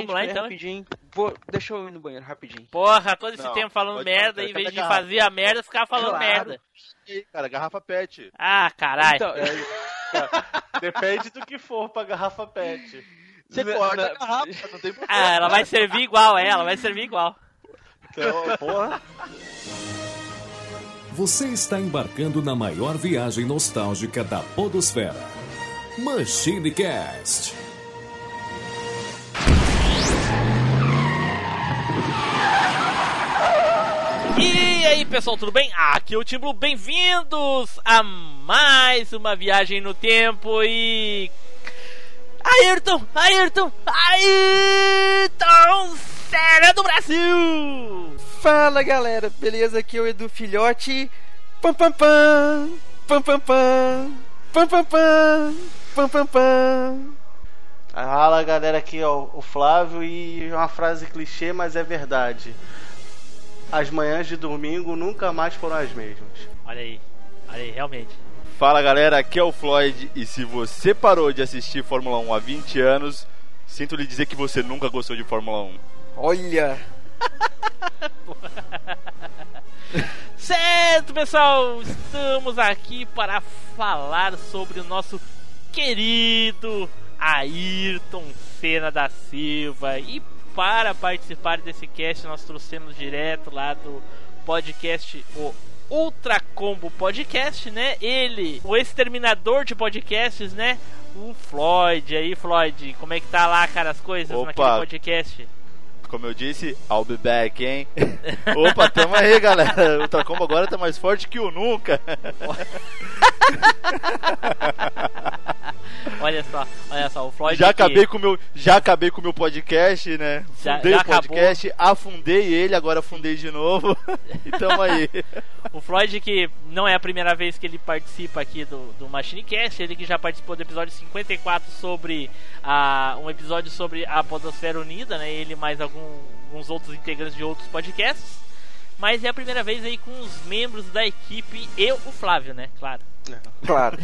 Vamos lá então. Rapidinho. Vou, deixa eu ir no banheiro rapidinho. Porra, todo esse Não, tempo falando merda, em vez de garrafa. fazer a merda, ficava falando Claro. merda. Cara, garrafa pet. Ah, caralho. Então, Depende do que for pra garrafa pet. Você corta na- a garrafa, não tem problema. Ah, ela vai servir igual, é, ela vai servir igual. Então, porra. Você está embarcando na maior viagem nostálgica da Podosfera. Machine Cast. E aí, pessoal, tudo bem? Aqui é o Tim Blue, bem-vindos a mais uma viagem no tempo e... Ayrton, Ayrton, Ayrton Senna do Brasil! Fala galera, beleza? Aqui é o Edu Filhote. Pam pam pam, pam pam pam, pam pam pam, pam pam pam. Fala galera, aqui ó, o Flávio e uma frase clichê, mas é verdade. As manhãs de domingo nunca mais foram as mesmas. Olha aí, olha aí, realmente. Fala galera, aqui é o Floyd e se você parou de assistir Fórmula 1 há 20 anos, sinto lhe dizer que você nunca gostou de Fórmula 1. Olha, Certo, pessoal, estamos aqui para falar sobre o nosso querido Ayrton Senna da Silva. E para participar desse cast, nós trouxemos direto lá do podcast o Ultra Combo Podcast, né? Ele, o exterminador de podcasts, né? O Floyd. E aí, Floyd, como é que tá lá, cara, as coisas Opa. naquele podcast? Como eu disse, I'll be back, hein? Opa, tamo aí, galera. O Ultracombo agora tá mais forte que o nunca. Olha só, olha só, o Floyd. Já acabei com o meu, já acabei com meu podcast, né? Já- Fundei já o podcast, afundei ele, agora afundei de novo. e tamo aí. O Floyd, que não é a primeira vez que ele participa aqui do, do Machine Cast, ele que já participou do episódio 54 sobre a, um episódio sobre a Podosfera Unida, né? Ele mais algum- alguns outros integrantes de outros podcasts. Mas é a primeira vez aí com os membros da equipe e o Flávio, né? Claro. claro.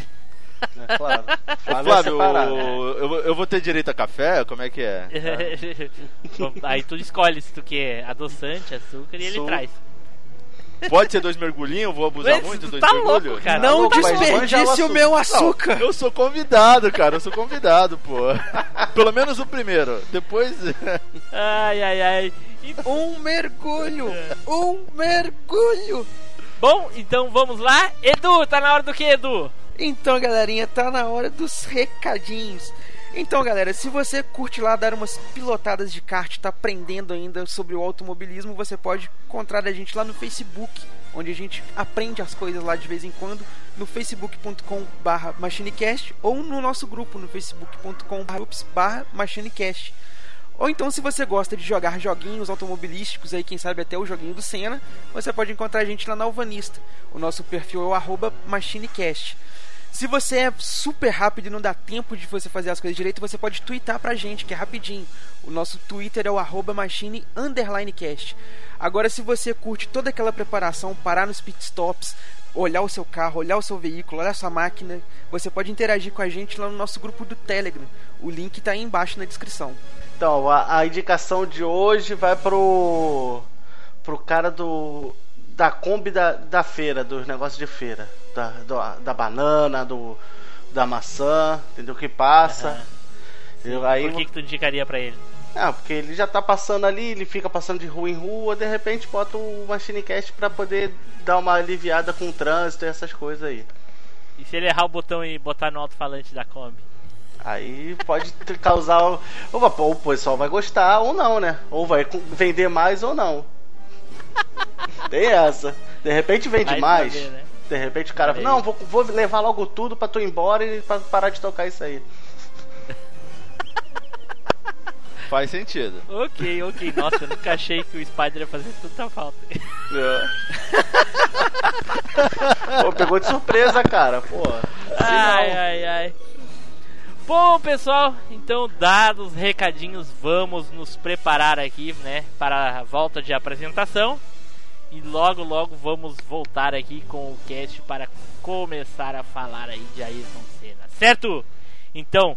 É claro. Flávio é Flávio, eu, vou- eu vou ter direito a café? Como é que é? Aí tu escolhe se tu quer adoçante, açúcar e ele traz. Pode ser dois mergulhinhos? Vou abusar Mas muito dos tá mergulhos? louco, cara. Não mas desperdice manja o meu Não, açúcar. eu sou convidado, cara. Eu sou convidado, pô. Pelo menos o primeiro. Depois. Ai, ai, ai. E- Um mergulho, um mergulho. Bom, então vamos lá. Edu, tá na hora do que, Edu? Então, galerinha, tá na hora dos recadinhos. Então, galera, se você curte lá dar umas pilotadas de kart, tá aprendendo ainda sobre o automobilismo, você pode encontrar a gente lá no Facebook, onde a gente aprende as coisas lá de vez em quando, no facebook.com/machinecast ou no nosso grupo no facebook.com/machinecast. Ou então, se você gosta de jogar joguinhos automobilísticos, aí quem sabe até o joguinho do Senna, você pode encontrar a gente lá na Alvanista. O nosso perfil é o arroba MachineCast. Se você é super rápido e não dá tempo de você fazer as coisas direito, você pode twittar pra gente, que é rapidinho. O nosso Twitter é o arroba machine cast. Agora, se você curte toda aquela preparação, parar nos pitstops, olhar o seu carro, olhar o seu veículo, olhar a sua máquina, você pode interagir com a gente lá no nosso grupo do Telegram. O link tá aí embaixo na descrição. Então, a, a indicação de hoje vai pro. pro cara do. Da Kombi da, da feira, dos negócios de feira. Da, do- da banana, do. da maçã, entendeu? Que passa. Eu- aí, Por que, que tu indicaria pra ele? Ah, porque ele já tá passando ali, ele fica passando de rua em rua, de repente bota o Machinecast pra poder dar uma aliviada com o trânsito e essas coisas aí. E se ele errar o botão e botar no alto-falante da Kombi? Aí pode causar. o- Ou, pô, o pessoal vai gostar ou não, né? Ou vai vender mais ou não. Tem essa. De repente vende mais. saber, né? De repente o cara fala, não, vou, vou levar logo tudo pra tu ir embora e pra parar de tocar isso aí. Faz sentido. Ok, ok. Nossa, eu nunca achei que o Spider ia fazer tanta falta. Pô, pegou de surpresa, cara. Pô. assim Ai, não. ai, ai. Bom, pessoal, então, dados os recadinhos, vamos nos preparar aqui, né, para a volta de apresentação. E logo, logo vamos voltar aqui com o cast para começar a falar aí de Ayrton Senna, certo? Então,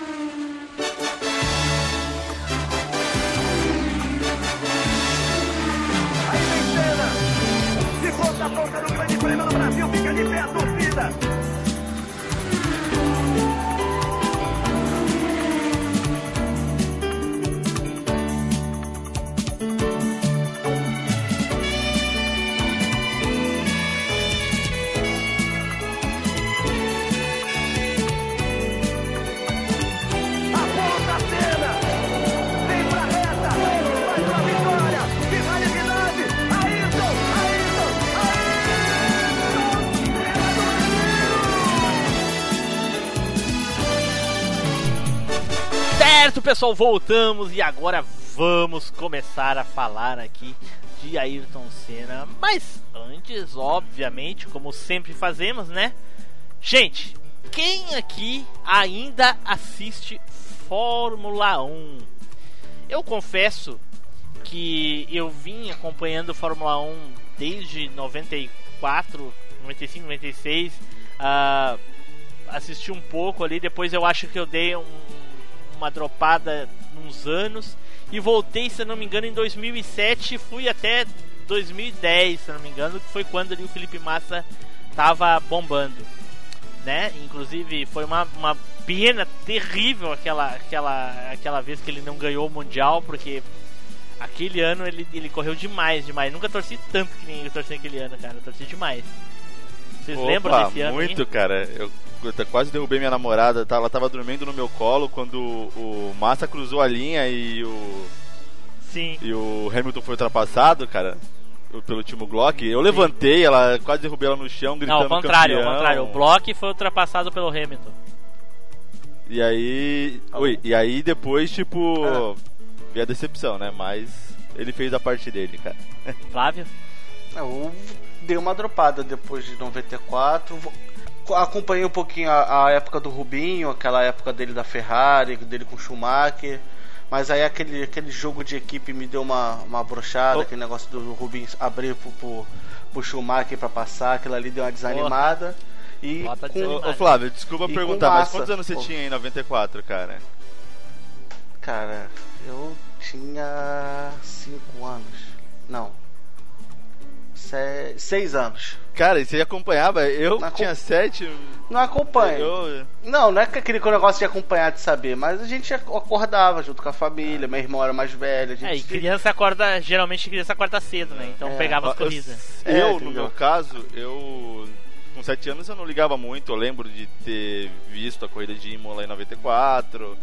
Certo, pessoal, voltamos e agora vamos começar a falar aqui de Ayrton Senna. Mas antes, obviamente, como sempre fazemos, né? Gente, quem aqui ainda assiste Fórmula 1? Eu confesso que eu vim acompanhando Fórmula 1 desde 94, 95, 96. ah, assisti um pouco ali, depois eu acho que eu dei um- uma dropada uns anos e voltei, se não me engano, em 2007 e fui até 2010, se não me engano, que foi quando ali o Felipe Massa tava bombando, né? Inclusive foi uma, uma pena terrível aquela, aquela, aquela vez que ele não ganhou o Mundial, porque aquele ano ele, ele correu demais, demais. Nunca torci tanto que nem eu torci aquele ano, cara. Eu torci demais. Vocês lembram Opa, desse ano? muito, cara. Eu, eu quase derrubei minha namorada, tá? ela tava dormindo no meu colo quando o Massa cruzou a linha e o, Sim. e o Hamilton foi ultrapassado, cara, pelo Timo Glock. Eu levantei, ela quase derrubei ela no chão, gritando Não, ao contrário, ao campeão. contrário. O Block foi ultrapassado pelo Hamilton. E aí. Oi, e aí depois, tipo. Veio a decepção, né? Mas ele fez a parte dele, cara. Flávio? Eu dei uma dropada depois de 94. Acompanhei um pouquinho a, a época do Rubinho, aquela época dele da Ferrari, dele com o Schumacher. Mas aí aquele, aquele jogo de equipe me deu uma, uma brochada, Oh. aquele negócio do Rubinho abrir pro, pro, pro Schumacher pra passar, aquilo ali deu uma desanimada. E Bota com. Ô, ô, Flávio, desculpa E perguntar, mas quantos anos você Pô. tinha em 94, cara? cara, eu tinha 5 anos. Não. Se, 6 anos. Cara, e você acompanhava? Eu Não tinha acom- sete. Não acompanho. Eu, Não, não é que aquele negócio de acompanhar de saber, mas a gente acordava junto com a família, meu irmão era mais velho, a gente É, e criança acorda, geralmente criança acorda cedo, né? Então É. pegava as eu, corridas. eu, É, no entendeu? meu caso, eu. Com 7 anos eu não ligava muito, eu lembro de ter visto a corrida de Imola em 94,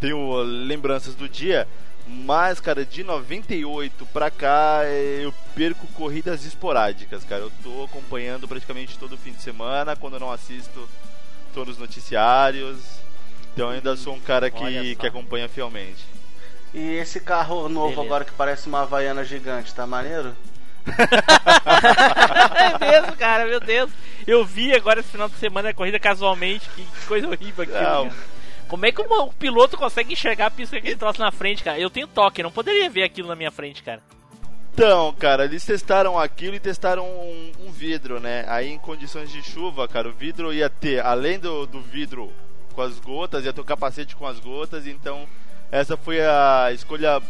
tenho lembranças do dia, mas, cara, de 98 pra cá eu perco corridas esporádicas, cara. Eu tô acompanhando praticamente todo fim de semana, quando eu não assisto, tô nos noticiários, então eu ainda sou um cara que, que acompanha fielmente. E esse carro novo Beleza. agora que parece uma Havaiana gigante, tá maneiro? é mesmo, cara, meu Deus. Eu vi agora esse final de semana a corrida casualmente, que que coisa horrível aquilo. Não. Como é que o, piloto consegue enxergar a pista com aquele troço na frente, cara? Eu tenho toque, não poderia ver aquilo na minha frente, cara. Então, cara, eles testaram aquilo e testaram um, um vidro, né? Aí em condições de chuva, cara, o vidro ia ter, além do, do vidro com as gotas, ia ter o capacete com as gotas, então essa foi a escolha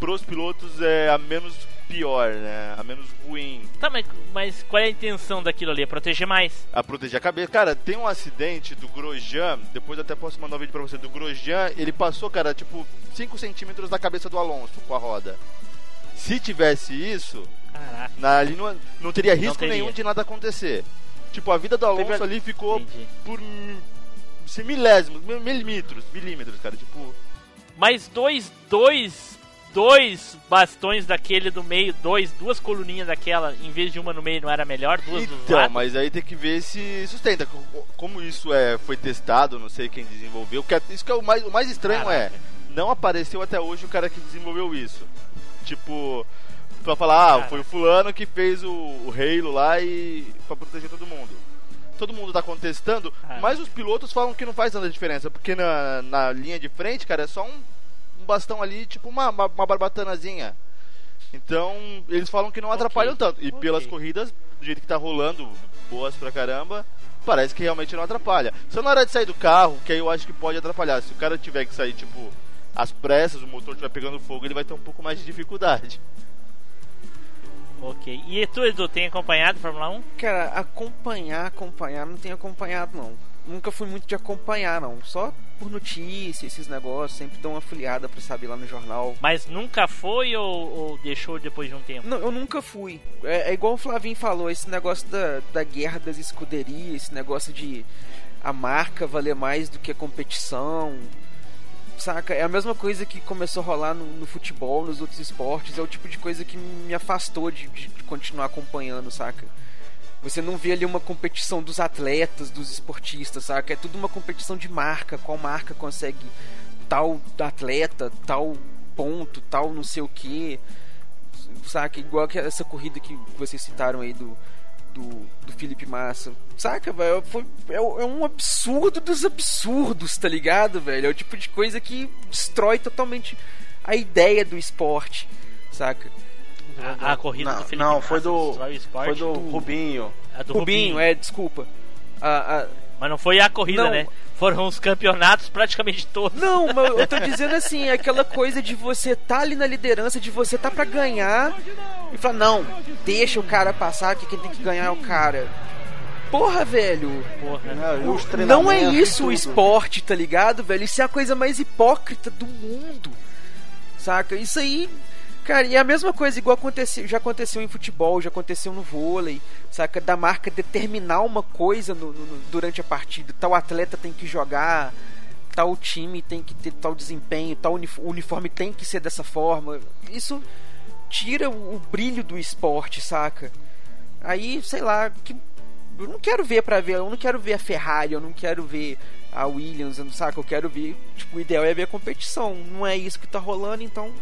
pros pilotos é a menos pior, né? A menos ruim. Tá, mas, mas qual é a intenção daquilo ali? É proteger mais. A proteger a cabeça. Cara, tem um acidente do Grosjean, depois eu até posso mandar um vídeo pra você, do Grosjean, ele passou, cara, tipo 5 centímetros da cabeça do Alonso com a roda. Se tivesse isso, Caraca, Na, ali não, não teria risco teria. nenhum de nada acontecer. Tipo, a vida do Alonso Teve- ali ficou entendi. por milésimos, mi- milímetros, milímetros, cara. Tipo, Mas dois, dois, dois bastões daquele do meio, dois, duas coluninhas daquela, em vez de uma no meio, não era melhor? Duas então, mas aí tem que ver se sustenta. Co- Como isso é, foi testado, não sei quem desenvolveu. Que é- isso que é o mais, o mais estranho Caraca. é, não apareceu até hoje o cara que desenvolveu isso. Tipo, pra falar, ah, foi o fulano que fez o, o Halo lá e pra proteger todo mundo. Todo mundo tá contestando, Caraca. mas os pilotos falam que não faz tanta diferença, porque na, na linha de frente, cara, é só um, um bastão ali, tipo uma, uma, uma barbatanazinha. Então, eles falam que não atrapalham tanto. E ok. pelas corridas, do jeito que tá rolando, boas pra caramba, parece que realmente não atrapalha. Só na hora de sair do carro, que aí eu acho que pode atrapalhar. Se o cara tiver que sair, tipo, às pressas, o motor estiver pegando fogo, ele vai ter um pouco mais de dificuldade. Ok. E tu, Edu, tem acompanhado a Fórmula 1? Cara, acompanhar, acompanhar, não tenho acompanhado não. Nunca fui muito de acompanhar não. Só por notícia, esses negócios, sempre dou uma folheada pra saber lá no jornal. Mas nunca foi ou, ou deixou depois de um tempo? Não, eu nunca fui. É, é igual o Flavinho falou, esse negócio da, da guerra das escuderias, esse negócio de a marca valer mais do que a competição. Saca? É a mesma coisa que começou a rolar no, no futebol, nos outros esportes. É o tipo de coisa que me afastou de, de, de continuar acompanhando, saca? Você não vê ali uma competição dos atletas, dos esportistas, saca? É tudo uma competição de marca. Qual marca consegue tal atleta, tal ponto, tal não sei o que. Saca? Igual que essa corrida que vocês citaram aí do, do, do Felipe Massa. Saca, velho? É, é um absurdo dos absurdos, tá ligado, velho? É o tipo de coisa que destrói totalmente a ideia do esporte, saca? A, a corrida Não, do Felipe não, Massa foi do, foi do Rubinho. A do Rubinho, Rubinho, é, desculpa. A, a- Mas não foi a corrida, Não. né? Foram os campeonatos praticamente todos. Não, mas eu tô dizendo assim, aquela coisa de você tá ali na liderança, de você tá pra ganhar e falar, não, deixa o cara passar que quem tem que ganhar é o cara. Porra, velho. Porra. né, os Não é isso o tudo. esporte, tá ligado, velho? Isso é a coisa mais hipócrita do mundo. Saca? Isso aí. Cara, e a mesma coisa, igual aconteceu, já aconteceu em futebol, já aconteceu no vôlei, saca? Da marca determinar uma coisa no- no- durante a partida. Tal atleta tem que jogar, tal time tem que ter tal desempenho, tal unif- uniforme tem que ser dessa forma. Isso tira o, o brilho do esporte, saca? Aí, sei lá, que eu não quero ver pra ver, eu não quero ver a Ferrari, eu não quero ver a Williams, eu não saca, eu quero ver, tipo, o ideal é ver a competição. Não é isso que tá rolando, então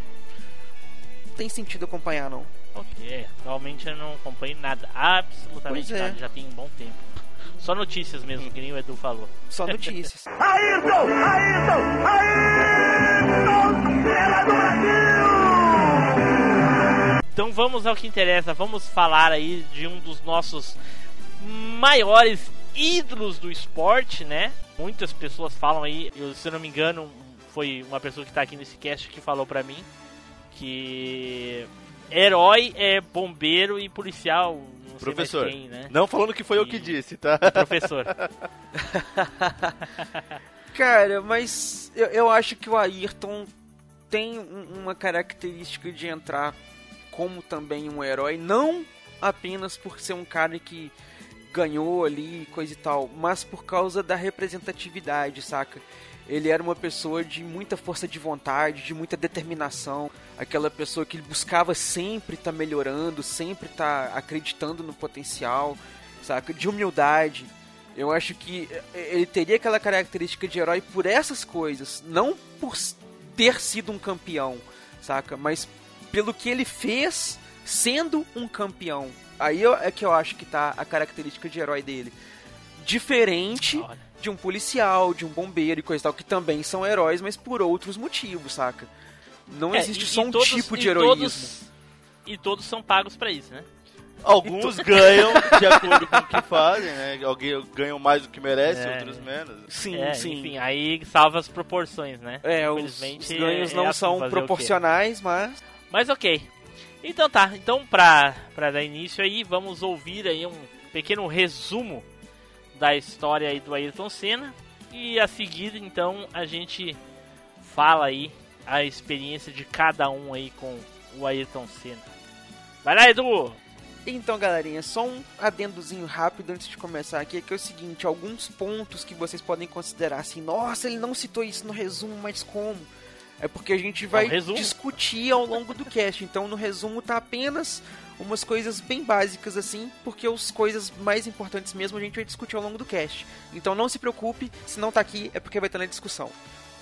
tem sentido acompanhar não. Ok, atualmente eu não acompanho nada, absolutamente é. nada, já tem um bom tempo. Só notícias mesmo, que nem o Edu falou. Só notícias. Ayrton! Ayrton! Ayrton! Senna do Brasil! Então vamos ao que interessa, vamos falar aí de um dos nossos maiores ídolos do esporte, né? Muitas pessoas falam aí, se eu não me engano, foi uma pessoa que tá aqui nesse cast que falou pra mim que herói é bombeiro e policial, não sei Professor, quem, né? não falando que foi eu que E- disse, tá? Professor. Cara, mas eu, eu acho que o Ayrton tem um- uma característica de entrar como também um herói, não apenas por ser um cara que ganhou ali, coisa e tal, mas por causa da representatividade, saca? Ele era uma pessoa de muita força de vontade, de muita determinação, aquela pessoa que buscava sempre estar melhorando, sempre estar acreditando no potencial, saca? De humildade. Eu acho que eh, ele teria aquela característica de herói por essas coisas, não por ter sido um campeão, saca? Mas pelo que ele fez sendo um campeão. Aí é que eu acho que tá a característica de herói dele. Diferente Olha. de um policial, de um bombeiro e coisa e tal, que também são heróis, mas por outros motivos, saca? Não É, existe e- só e um todos- tipo de heroísmo. Todos, e todos são pagos pra isso, né? Alguns ganham de acordo com o que fazem, né? Alguém ganham mais do que merece, É. outros menos. Sim, É, sim. Enfim, aí salva as proporções, né? É, os, Infelizmente, os ganhos é- não é assim, são proporcionais, mas Mas ok. Então tá, então pra, pra dar início aí, vamos ouvir aí um pequeno resumo da história aí do Ayrton Senna. E a seguir, então, a gente fala aí a experiência de cada um aí com o Ayrton Senna. Vai lá, Edu! Então, galerinha, só um adendozinho rápido antes de começar aqui, que é o seguinte, alguns pontos que vocês podem considerar assim, nossa, ele não citou isso no resumo, mas como? É porque a gente vai um resumo. discutir ao longo do cast, então no resumo tá apenas umas coisas bem básicas assim, porque as coisas mais importantes mesmo a gente vai discutir ao longo do cast. Então não se preocupe, se não tá aqui é porque vai estar na discussão.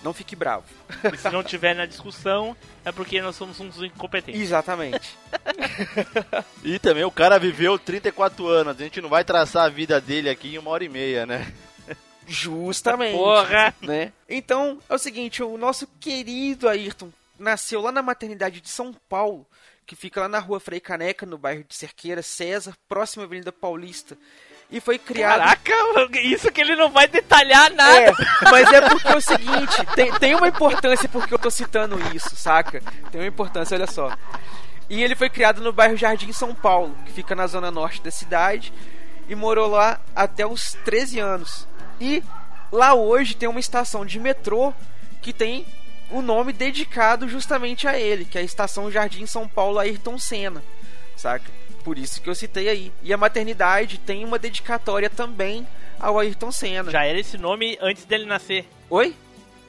Não fique bravo. E se não tiver na discussão, é porque nós somos uns incompetentes. Exatamente. E também o cara viveu 34 anos, a gente não vai traçar a vida dele aqui em uma hora e meia, né? Justamente. Porra! né? Então, é o seguinte, o nosso querido Ayrton nasceu lá na maternidade de São Paulo, que fica lá na rua Frei Caneca, no bairro de Cerqueira, César, próximo à Avenida Paulista. e foi criado. Caraca, isso que ele não vai detalhar nada. É, mas é porque é o seguinte, tem, tem uma importância porque eu tô citando isso, saca? Tem uma importância, olha só. E ele foi criado no bairro Jardim São Paulo, que fica na zona norte da cidade, e morou lá até os 13 anos. E lá hoje tem uma estação de metrô que tem o nome dedicado justamente a ele, que é a estação Jardim São Paulo Ayrton Senna, saca? Por isso que eu citei aí. E a maternidade tem uma dedicatória também ao Ayrton Senna. Já era esse nome antes dele nascer. Oi?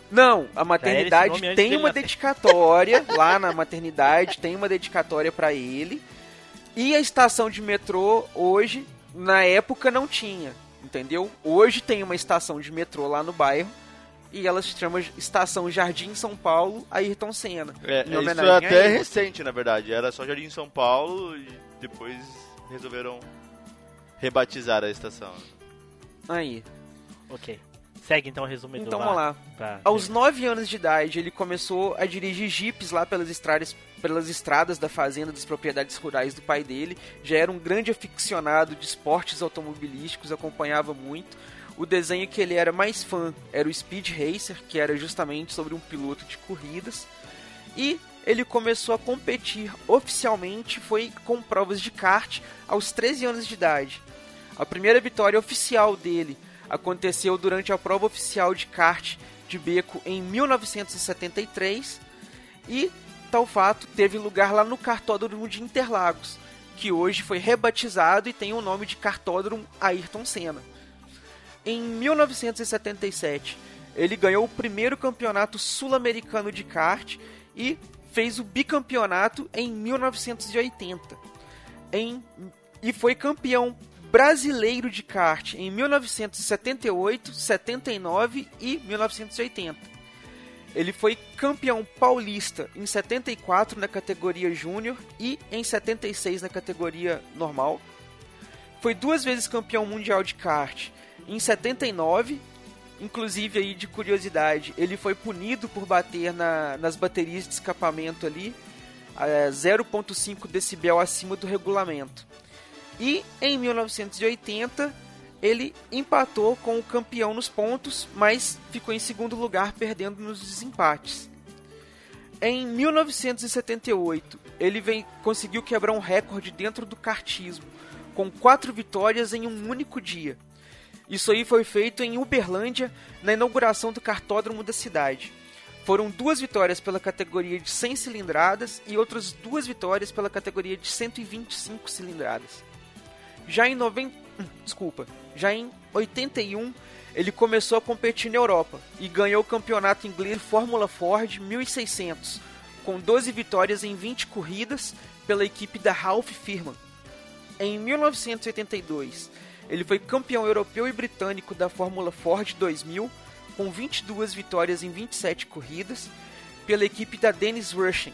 Não, a maternidade tem uma nascer. dedicatória lá na maternidade, tem uma dedicatória pra ele. E a estação de metrô hoje, na época não tinha, entendeu? Hoje tem uma estação de metrô lá no bairro e ela se chama Estação Jardim São Paulo Ayrton Senna. É, isso é até recente, na verdade. Era só Jardim São Paulo e depois resolveram rebatizar a estação. Aí. Ok. Segue então o resumo Então vamos lá. Pra... Aos 9 anos de idade, ele começou a dirigir jipes lá pelas estradas, pelas estradas da fazenda das propriedades rurais do pai dele. Já era um grande aficionado de esportes automobilísticos, acompanhava muito. O desenho que ele era mais fã era o Speed Racer, que era justamente sobre um piloto de corridas. E ele começou a competir oficialmente foi com provas de kart aos 13 anos de idade. A primeira vitória oficial dele aconteceu durante a prova oficial de kart de beco em 1973 e tal fato teve lugar lá no Cartódromo de Interlagos, que hoje foi rebatizado e tem o nome de Cartódromo Ayrton Senna. Em 1977, ele ganhou o primeiro campeonato sul-americano de kart e fez o bicampeonato em 1980. Em, e foi campeão brasileiro de kart em 1978, 79 e 1980. Ele foi campeão paulista em 74 na categoria júnior e em 76 na categoria normal. Foi duas vezes campeão mundial de kart em 79 Inclusive aí de curiosidade, ele foi punido por bater na, nas baterias de escapamento ali, a 0.5 decibel acima do regulamento. E em 1980 ele empatou com o campeão nos pontos, mas ficou em segundo lugar perdendo nos desempates. Em 1978 ele vem, conseguiu quebrar um recorde dentro do kartismo, com quatro vitórias em um único dia. Isso aí foi feito em Uberlândia, na inauguração do cartódromo da cidade. Foram duas vitórias pela categoria de 100 cilindradas e outras duas vitórias pela categoria de 125 cilindradas. Já em 90, desculpa, já em 81, ele começou a competir na Europa e ganhou o campeonato inglês Fórmula Ford 1600, com 12 vitórias em 20 corridas pela equipe da Ralph Firman. Em 1982, ele foi campeão europeu e britânico da Fórmula Ford 2000, com 22 vitórias em 27 corridas, pela equipe da Dennis Rushing.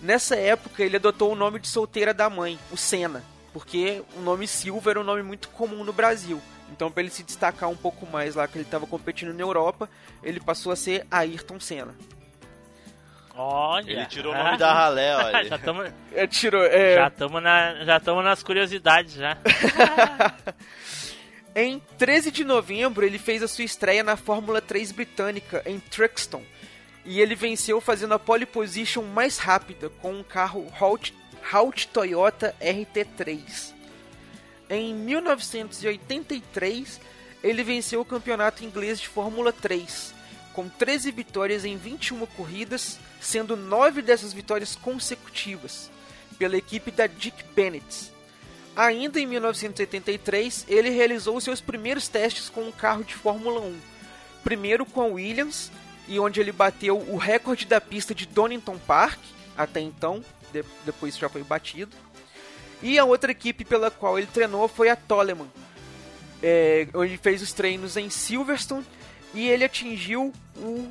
Nessa época, ele adotou o nome de solteira da mãe, o Senna, porque o nome Silva era um nome muito comum no Brasil. Então, para ele se destacar um pouco mais lá, que ele estava competindo na Europa, ele passou a ser Ayrton Senna. Olha. Ele tirou o nome da ralé, olha. já estamos É, tirou, é... já tamo na, já nas curiosidades já. Em 13 de novembro, ele fez a sua estreia na Fórmula 3 britânica em Truxton. E ele venceu fazendo a pole position mais rápida com um carro Halt, Halt Toyota RT3. Em 1983, ele venceu o campeonato inglês de Fórmula 3, com 13 vitórias em 21 corridas, sendo 9 dessas vitórias consecutivas, pela equipe da Dick Bennett. Ainda em 1983, ele realizou seus primeiros testes com um carro de Fórmula 1. Primeiro com a Williams, e onde ele bateu o recorde da pista de Donington Park, até então, de- depois já foi batido. E a outra equipe pela qual ele treinou foi a Toleman, é, onde ele fez os treinos em Silverstone e ele atingiu o.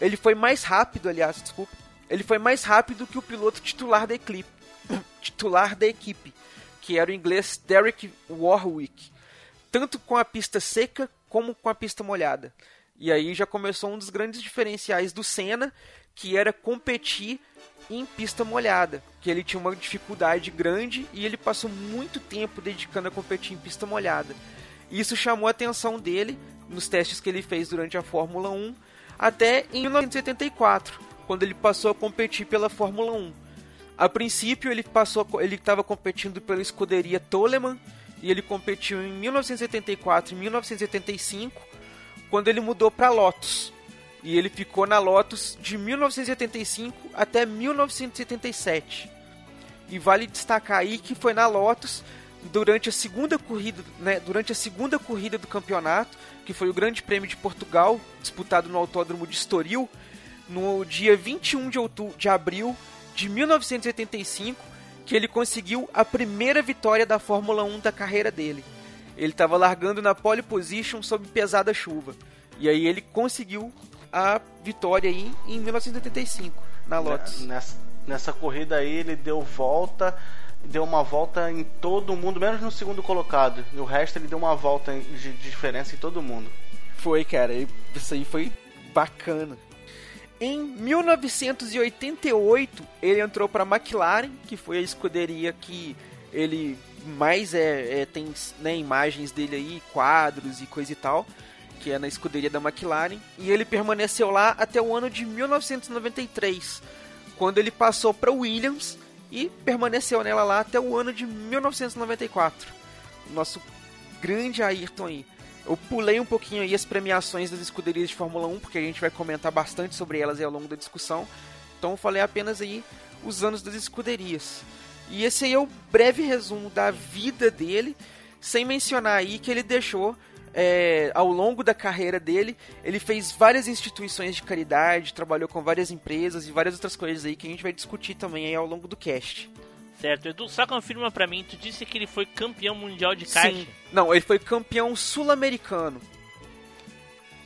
Ele foi mais rápido, aliás, desculpa. Ele foi mais rápido que o piloto titular da equipe, titular da equipe, que era o inglês Derek Warwick, tanto com a pista seca como com a pista molhada. E aí já começou um dos grandes diferenciais do Senna, que era competir em pista molhada, que ele tinha uma dificuldade grande e ele passou muito tempo dedicando a competir em pista molhada. Isso chamou a atenção dele nos testes que ele fez durante a Fórmula 1 até em 1974, quando ele passou a competir pela Fórmula 1. A princípio ele passou, ele estava competindo pela escuderia Toleman e ele competiu em 1974 e 1975, quando ele mudou para Lotus. E ele ficou na Lotus de 1985 até 1977. E vale destacar aí que foi na Lotus durante a segunda corrida, né, durante a segunda corrida do campeonato, que foi o Grande Prêmio de Portugal, disputado no Autódromo de Estoril, no dia 21 de, outubro, de abril de 1985, que ele conseguiu a primeira vitória da Fórmula 1 da carreira dele. Ele estava largando na pole position sob pesada chuva. E aí ele conseguiu a vitória aí em 1985 na Lotus. Nessa, nessa corrida aí ele deu volta, deu uma volta em todo mundo, menos no segundo colocado. E o resto ele deu uma volta de diferença em todo mundo. Foi, cara. Isso aí foi bacana. Em 1988, ele entrou para a McLaren, que foi a escuderia que ele mais é, é tem né, imagens dele aí, quadros e coisa e tal, que é na escuderia da McLaren, e ele permaneceu lá até o ano de 1993, quando ele passou para Williams e permaneceu nela lá até o ano de 1994. Nosso grande Ayrton aí. Eu pulei um pouquinho aí as premiações das escuderias de Fórmula 1, porque a gente vai comentar bastante sobre elas ao longo da discussão. Então eu falei apenas aí os anos das escuderias. E esse aí é o breve resumo da vida dele, sem mencionar aí que ele deixou é, ao longo da carreira dele, ele fez várias instituições de caridade, trabalhou com várias empresas e várias outras coisas aí que a gente vai discutir também aí ao longo do cast. Certo, Edu, só confirma pra mim, tu disse que ele foi campeão mundial de kart? Sim. Não, ele foi campeão sul-americano.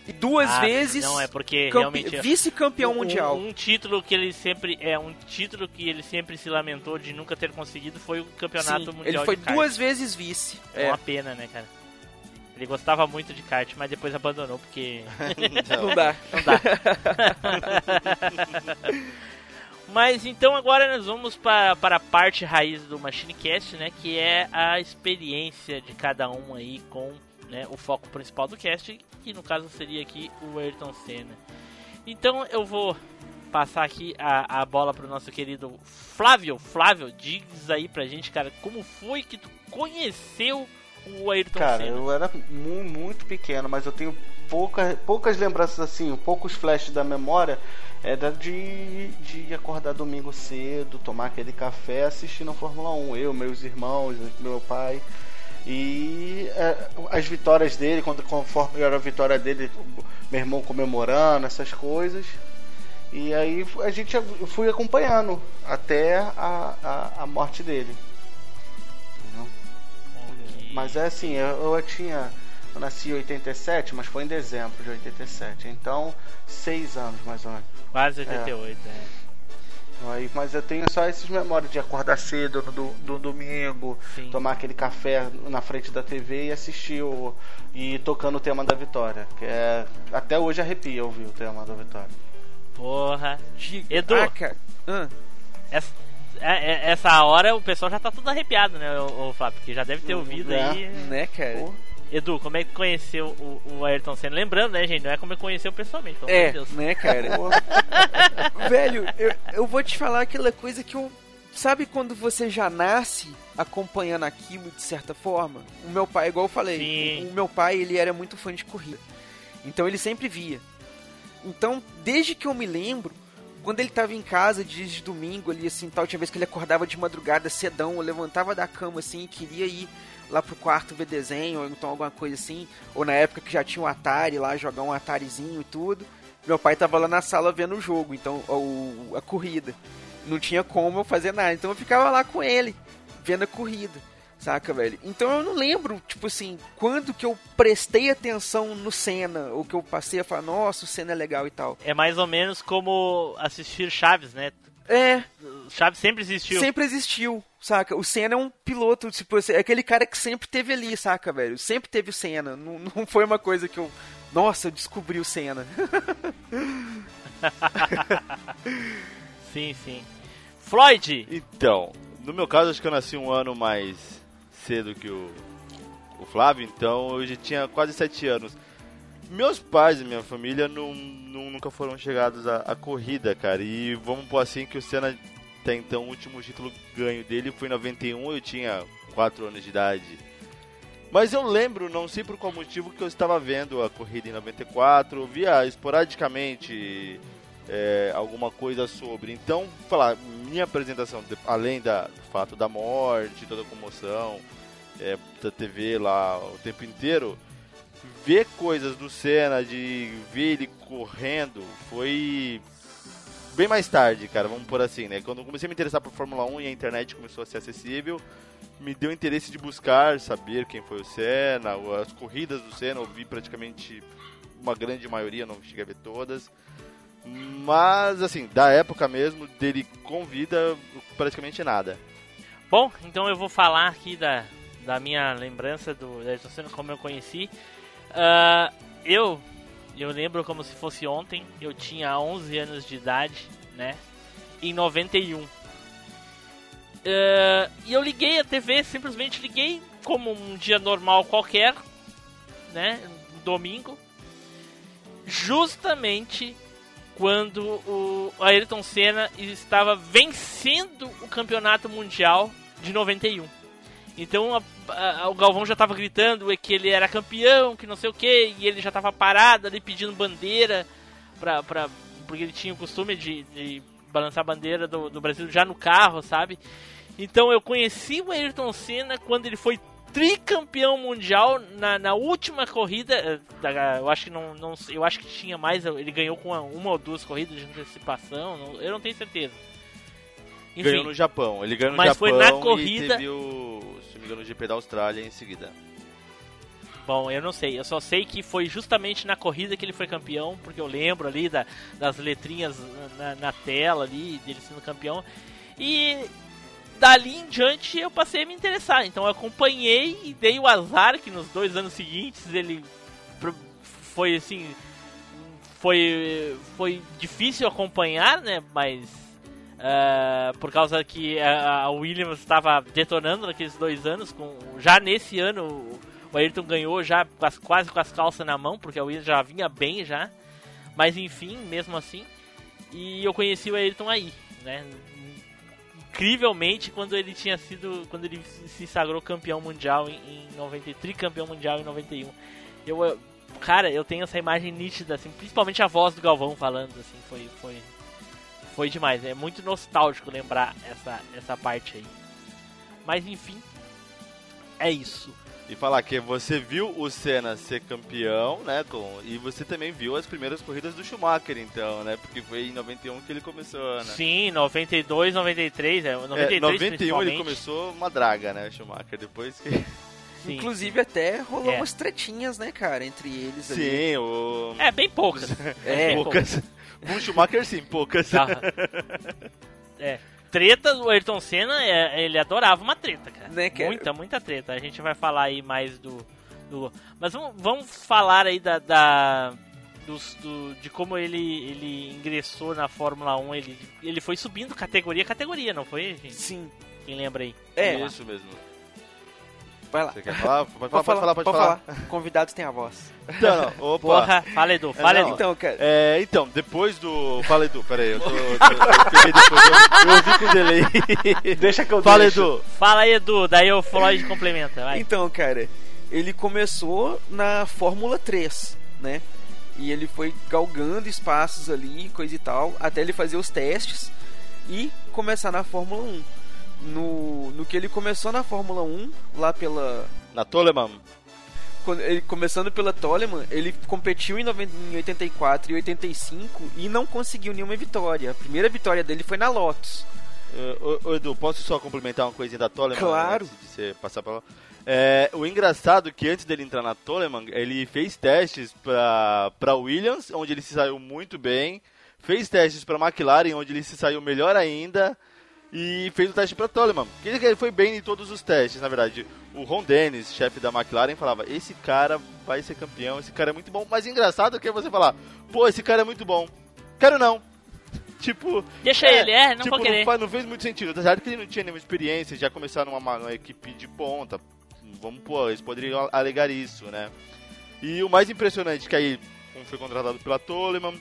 E duas Ah, vezes Não, é porque realmente... vice-campeão um, mundial. Um título que ele sempre... É, um título que ele sempre se lamentou de nunca ter conseguido foi o campeonato Sim, mundial ele foi duas vezes vice. É É, uma pena, né, cara? Ele gostava muito de kart, mas depois abandonou porque não dá. não dá. Mas então agora nós vamos para, para a parte raiz do MachineCast, né? Que é a experiência de cada um aí com né, o foco principal do cast, que no caso seria aqui o Ayrton Senna. Então eu vou passar aqui a, a bola pro nosso querido Flávio. Flávio, diz aí pra gente, cara, como foi que tu conheceu o Ayrton Cara, Senna? eu era mu- muito pequeno, mas eu tenho pouca, poucas lembranças assim, poucos flashes da memória. Era de, de acordar domingo cedo, tomar aquele café assistindo a Fórmula 1. Eu, meus irmãos, meu pai. E é, as vitórias dele, quando, conforme era a vitória dele, meu irmão comemorando, essas coisas. E aí a gente fui acompanhando até a, a, a morte dele. Mas é assim, eu, eu tinha. Eu nasci em 87, mas foi em dezembro de 87. Então, seis anos mais ou menos. Quase 88, é. Aí, mas eu tenho só essas memórias de acordar cedo no do, do domingo, Sim. tomar aquele café na frente da TV e assistir o. e tocando o tema da vitória. Que é. Até hoje arrepia ouvir o tema da vitória. Porra. De- Edu. Ah. Ah, Essa, é- é- essa hora o pessoal já tá todo arrepiado, né, o, Flávio? Porque já deve ter ouvido É. aí. né, cara? Pô, Edu, como é que conheceu o, o Ayrton Senna? Lembrando, né, gente? Não é como ele conheceu pessoalmente, pelo É, de Deus. né, cara? Velho, eu, eu vou te falar aquela coisa que eu. Sabe quando você já nasce acompanhando aquilo de certa forma? O meu pai, igual eu falei, Sim. o, o meu pai ele era muito fã de corrida. Então ele sempre via. Então, desde que eu me lembro, quando ele tava em casa, dias de domingo ali, assim, tal, tinha vez que ele acordava de madrugada cedão, levantava da cama assim e queria ir lá pro quarto ver desenho, ou então alguma coisa assim, ou na época que já tinha um Atari lá, jogar um Atarizinho e tudo. Meu pai tava lá na sala vendo o jogo, então, o, a corrida. Não tinha como eu fazer nada, então eu ficava lá com ele, vendo a corrida. Saca, velho? Então eu não lembro, tipo assim, quando que eu prestei atenção no Senna, ou que eu passei a falar, nossa, o Senna é legal e tal. É mais ou menos como assistir Chaves, né? É, Chaves sempre existiu. sempre existiu, saca? O Senna é um piloto, tipo, é aquele cara que sempre teve ali, saca, velho? Sempre teve o Senna. Não, não foi uma coisa que eu. Nossa, eu descobri o Senna. sim, sim. Floyd! Então, no meu caso, acho que eu nasci um ano mais cedo que o, o Flávio, então eu já tinha quase sete anos. Meus pais e minha família não, não- nunca foram chegados à, corrida, cara. E vamos pôr assim que o Senna, até então, o último título ganho dele foi em 91, eu tinha 4 anos de idade. Mas eu lembro, não sei por qual motivo, que eu estava vendo a corrida em 94, eu via esporadicamente é, alguma coisa sobre. Então, falar, minha apresentação, além da, do fato da morte, toda a comoção, é, da TV lá o tempo inteiro, ver coisas do Senna, de ver ele correndo, foi bem mais tarde, cara, vamos por assim, né? Quando comecei a me interessar por Fórmula 1 e a internet começou a ser acessível, me deu interesse de buscar saber quem foi o Senna, as corridas do Senna, eu vi praticamente uma grande maioria, não cheguei a ver todas. Mas, assim, da época mesmo, dele com vida, praticamente nada. Bom, então eu vou falar aqui da, da minha lembrança do Ayrton Senna, como eu conheci. Ah, eu, eu lembro como se fosse ontem, eu tinha 11 anos de idade, né? Em 91. Ah, e eu liguei a TV, simplesmente liguei como um dia normal qualquer, né? Um domingo. Justamente quando o Ayrton Senna estava vencendo o campeonato mundial de 91. Então a- a- o Galvão já estava gritando que ele era campeão, que não sei o que, e ele já estava parado ali pedindo bandeira, pra, pra, porque ele tinha o costume de, de balançar a bandeira do, do Brasil já no carro, sabe? Então eu conheci o Ayrton Senna quando ele foi tricampeão mundial na, na última corrida. eh, da- eu acho que não, não eu acho que tinha mais. Ele ganhou com uma, uma ou duas corridas de antecipação. não- eu não tenho certeza. Enfim, Ganhou no Japão. Ele ganhou no Mas Japão foi na e corrida- teve o, se não me engano, o GP da Austrália em seguida. Bom, eu não sei. Eu só sei que foi justamente na corrida que ele foi campeão, porque eu lembro ali da- das letrinhas na, na tela ali, dele sendo campeão. E dali em diante eu passei a me interessar. Então eu acompanhei e dei o azar que nos dois anos seguintes ele foi assim. Foi, foi difícil acompanhar, né? Mas. Ah, por causa que a, Williams estava detonando naqueles dois anos. Com, já nesse ano o- Ayrton ganhou já quase com as calças na mão, porque a Williams já vinha bem já. Mas enfim, mesmo assim. E eu conheci o Ayrton aí, né? Incrivelmente quando ele tinha sido. Quando ele se sagrou campeão mundial em, em 90, tricampeão mundial em 91. Eu, eu- cara, eu tenho essa imagem nítida, assim, principalmente a voz do Galvão falando, assim, foi. foi foi demais, é muito nostálgico lembrar essa, essa parte aí. Mas enfim, é isso. E falar que você viu o Senna ser campeão, né? Com, e você também viu as primeiras corridas do Schumacher, então, né? Porque foi em 91 que ele começou, né? Sim, 92, 93, é, 93 É, 91 ele começou uma draga, né, Schumacher? Depois que. Sim. Inclusive até rolou É. umas tretinhas, né, cara, entre eles ali. Sim, o. É, bem poucas. É, bem poucas. Com o Schumacher, sim, poucas. Tá. É. Treta, o Ayrton Senna, é, ele adorava uma treta, cara. Né, cara? Muita, muita treta. A gente vai falar aí mais do. do- Mas vamos, vamos falar aí da. da dos- do- de como ele, ele ingressou na Fórmula 1. Ele, ele foi subindo categoria a categoria, não foi, gente? Sim. Quem lembra aí? É, Isso mesmo. Vai lá. Você quer falar? Pode falar, Pode pode falar, pode falar. Convidados têm a voz. Não, não. Opa. Porra, fala Edu, fala É, Edu. Então, cara, É, então, depois do. Fala, Edu, pera aí, eu tô. tô- eu peguei depois, eu, eu ouvi com delay. Deixa que eu Fala, deixo. Edu. Fala aí, Edu, daí o Floyd complementa, vai. Então, cara, ele começou na Fórmula 3, né? E ele foi galgando espaços ali, coisa e tal, até ele fazer os testes e começar na Fórmula 1. No, no que ele começou na Fórmula 1, lá pela. Na Toleman. quando ele, começando pela Toleman, ele competiu em, 90 em 84 e 85 e não conseguiu nenhuma vitória. A primeira vitória dele foi na Lotus. Uh, ô, Edu, posso só complementar uma coisinha da Toleman? Claro. Antes de você passar pra lá? É, o engraçado é que antes dele entrar na Toleman, ele fez testes pra, pra Williams, onde ele se saiu muito bem. Fez testes pra McLaren, onde ele se saiu melhor ainda. E fez o teste pra Toleman. Ele ele foi bem em todos os testes, na verdade. O Ron Dennis, chefe da McLaren, falava: Esse cara vai ser campeão, esse cara é muito bom. Mas engraçado que é você falar: Pô, esse cara é muito bom. quero não. Tipo. Deixa ele, é, não tipo, vou querer. Não, faz- não fez muito sentido. Apesar de que ele não tinha nenhuma experiência, já começaram uma, uma equipe de ponta. Vamos pôr, eles poderiam alegar isso, né? E o mais impressionante que aí, como foi contratado pela Toleman,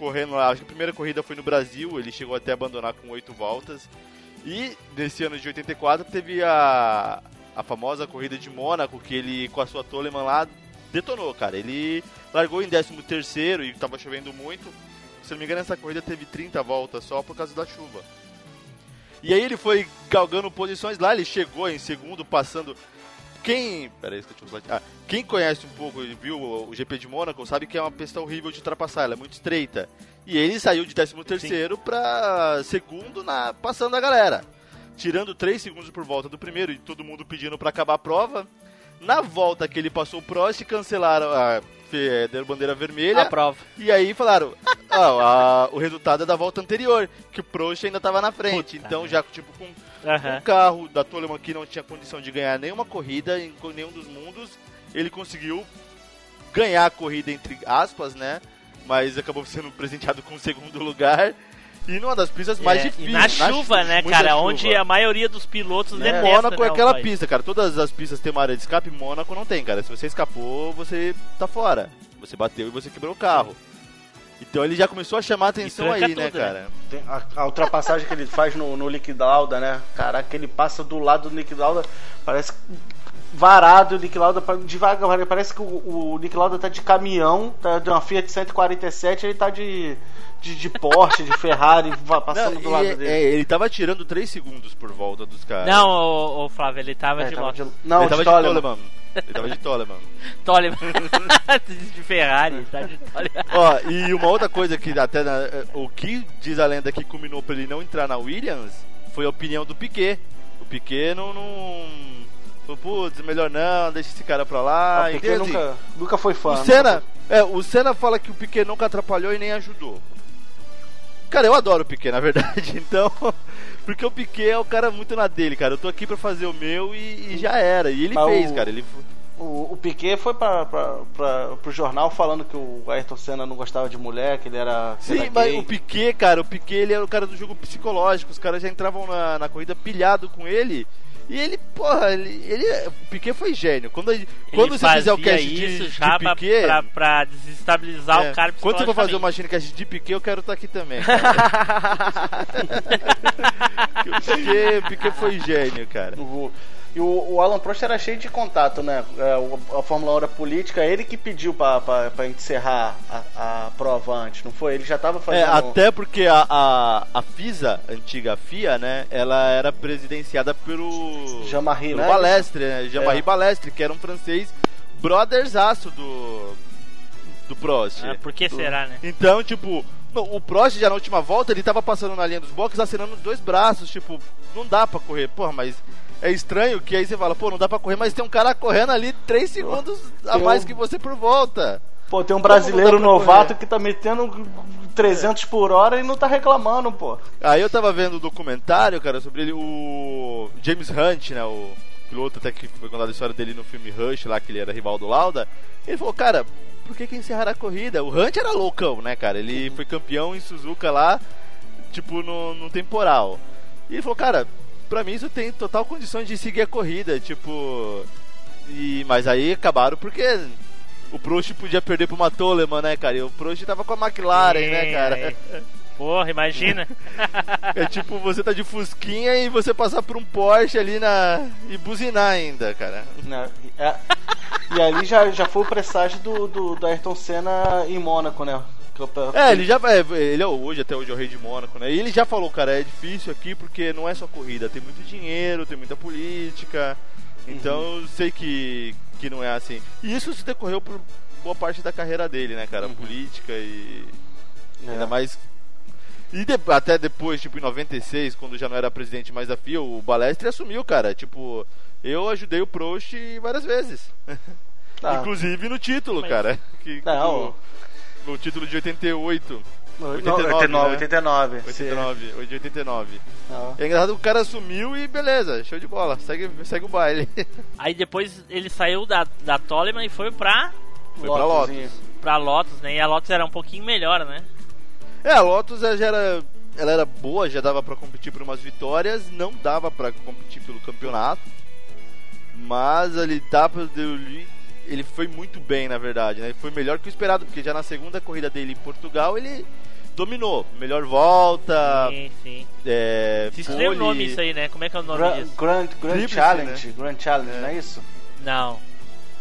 correndo lá, acho que a primeira corrida foi no Brasil, ele chegou até a abandonar com oito voltas. E nesse ano de 84 teve a, a famosa corrida de Mônaco, que ele com a sua Toleman lá detonou, cara. Ele largou em 13 terceiro e tava chovendo muito. Se não me engano, essa corrida teve 30 voltas só por causa da chuva. E aí ele foi galgando posições lá, ele chegou em segundo, passando. Quem. Ah, quem conhece um pouco e viu o GP de Mônaco sabe que é uma pista horrível de ultrapassar, ela é muito estreita. E ele saiu de 13 terceiro para segundo na passando a galera. Tirando 3 segundos por volta do primeiro e todo mundo pedindo para acabar a prova. Na volta que ele passou o Prost, cancelaram a fe- deram bandeira vermelha. A prova. E aí falaram, ah, a- o resultado é da volta anterior, que o Prost ainda estava na frente. Puta então já tipo com Aham. um carro da Toleman que não tinha condição de ganhar nenhuma corrida em nenhum dos mundos, ele conseguiu ganhar a corrida entre aspas, né? Mas acabou sendo presenteado com o segundo lugar. E numa das pistas mais É, difíceis. e na chuva, né, cara? chuva. Onde a maioria dos pilotos E detesta, Mônaco né, é aquela pista, cara. Todas as pistas têm uma área de escape, Mônaco não tem, cara. Se você escapou, você tá fora. Você bateu e você quebrou o carro. Então ele já começou a chamar a atenção aí, né, tudo, né? cara? Tem a, a ultrapassagem que ele faz no, no Liquid Lauda, né? Caraca, ele passa do lado do Liquid Lauda, parece varado o Liquid Lauda devagar, parece que o, o Lauda tá de caminhão, tá de uma Fiat 147, ele tá de, de, de Porsche, de Ferrari, passando Não, do lado é- dele. é, ele tava tirando 3 segundos por volta dos caras. Não, ô, ô, Flávio, ele tava É, de tava de- Não, ele tava de. Toleman. Ele tava de Toleman. Toleman. de Ferrari, tá de Toleman. Ó, e uma outra coisa que até na- o que diz a lenda que culminou pra ele não entrar na Williams foi a opinião do Piquet. O Piquet não. não falou, putz, melhor não, deixa esse cara pra lá. Ah, tem, assim, nunca, nunca foi fã. o Senna, é, o Senna fala que o Piquet nunca atrapalhou e nem ajudou. Cara, eu adoro o Piquet, na verdade, então. Porque o Piquet é o cara muito na dele, cara. Eu tô aqui pra fazer o meu e, e já era. E ele Mas fez, o- cara. Ele O, o Piquet foi pra, pra, pra, pro jornal falando que o Ayrton Senna não gostava de mulher, que ele era. Sim, era mas o Piquet, cara, o Piquet ele era o cara do jogo psicológico. Os caras já entravam na, na corrida pilhado com ele. E ele, porra, ele, ele o Piquet foi gênio. Quando, Ele quando você fizer o cast de, isso de já pra, Piquet, pra, pra desestabilizar é, o cara quando você for fazer o. Machine Cast de Piquet, eu quero estar aqui também. o Piquet, o Piquet foi gênio, cara. O- E o, o Alan Prost era cheio de contato, né? É, o- a Fórmula 1 era política, ele que pediu pra, pra, pra encerrar a, a prova antes, não foi? Ele já tava É, fazendo. até porque a, a, a FISA, antiga FIA, né, ela era presidenciada pelo... Jean-Marie, né? Balestre, né, Jean-Marie É. Balestre, que era um francês brotherzaço do, do Prost. Ah, por que será, né? Então, tipo, no- o Prost já na última volta, ele tava passando na linha dos boxes, acenando os dois braços, tipo, não dá pra correr. Porra, mas é estranho que aí você fala, pô, não dá pra correr, mas tem um cara correndo ali 3 segundos a mais um- que você por volta. Pô, tem um brasileiro novato correr? que tá metendo 300 por hora e não tá reclamando, pô. Aí eu tava vendo o documentário, cara, sobre ele, o James Hunt, né, o piloto até que foi contada a história dele no filme Rush, lá que ele era rival do Lauda. Ele falou, cara, por que que encerraram a corrida? O Hunt era loucão, né, cara? Ele foi campeão em Suzuka lá, tipo, no, no temporal. E ele falou, cara, pra mim isso tem total condições de seguir a corrida, tipo... E, mas aí acabaram porque o Prost podia perder pro uma Toleman, né, cara? E o Prost tava com a McLaren, né, cara? É, Porra, imagina. É tipo você tá de fusquinha e você passar por um Porsche ali na. e buzinar ainda, cara. Né? É- E ali já, já foi o presságio do, do, do Ayrton Senna em Mônaco, né? É, ele já. é, ele é hoje, até hoje, é o rei de Mônaco, né? E ele já falou, cara, é difícil aqui porque não é só corrida, tem muito dinheiro, tem muita política. Então eu sei que, que não é assim. E isso se decorreu por boa parte da carreira dele, né, cara? Uhum. Política e. É. Ainda mais. E de- até depois, tipo, em 96, quando já não era presidente mais da FIA, o Balestre assumiu, cara. Tipo, eu ajudei o Prost várias vezes. Tá. Inclusive no título, Mas- cara. Que, Não. No título de 88. Não, 89, 89, né? 89. 89, de 89. Não. É engraçado que o cara assumiu e beleza, show de bola, segue, segue o baile. Aí depois ele saiu da, da Toleman e foi pra, Foi pra Lotuzinho. Lotus. pra Lotus, né? E a Lotus era um pouquinho melhor, né? É, a Lotus já era, ela era boa, já dava pra competir por umas vitórias, não dava pra competir pelo campeonato. Mas ele dá pra ele, foi muito bem, na verdade, né? Ele foi melhor que o esperado, porque já na segunda corrida dele em Portugal ele dominou. Melhor volta, Sim, sim. é, Se estreia o pole. nome isso aí, né? Como é que é o nome Gra- disso? Grand, Grand Challenge, né? Grand Challenge, É. não é isso? Não.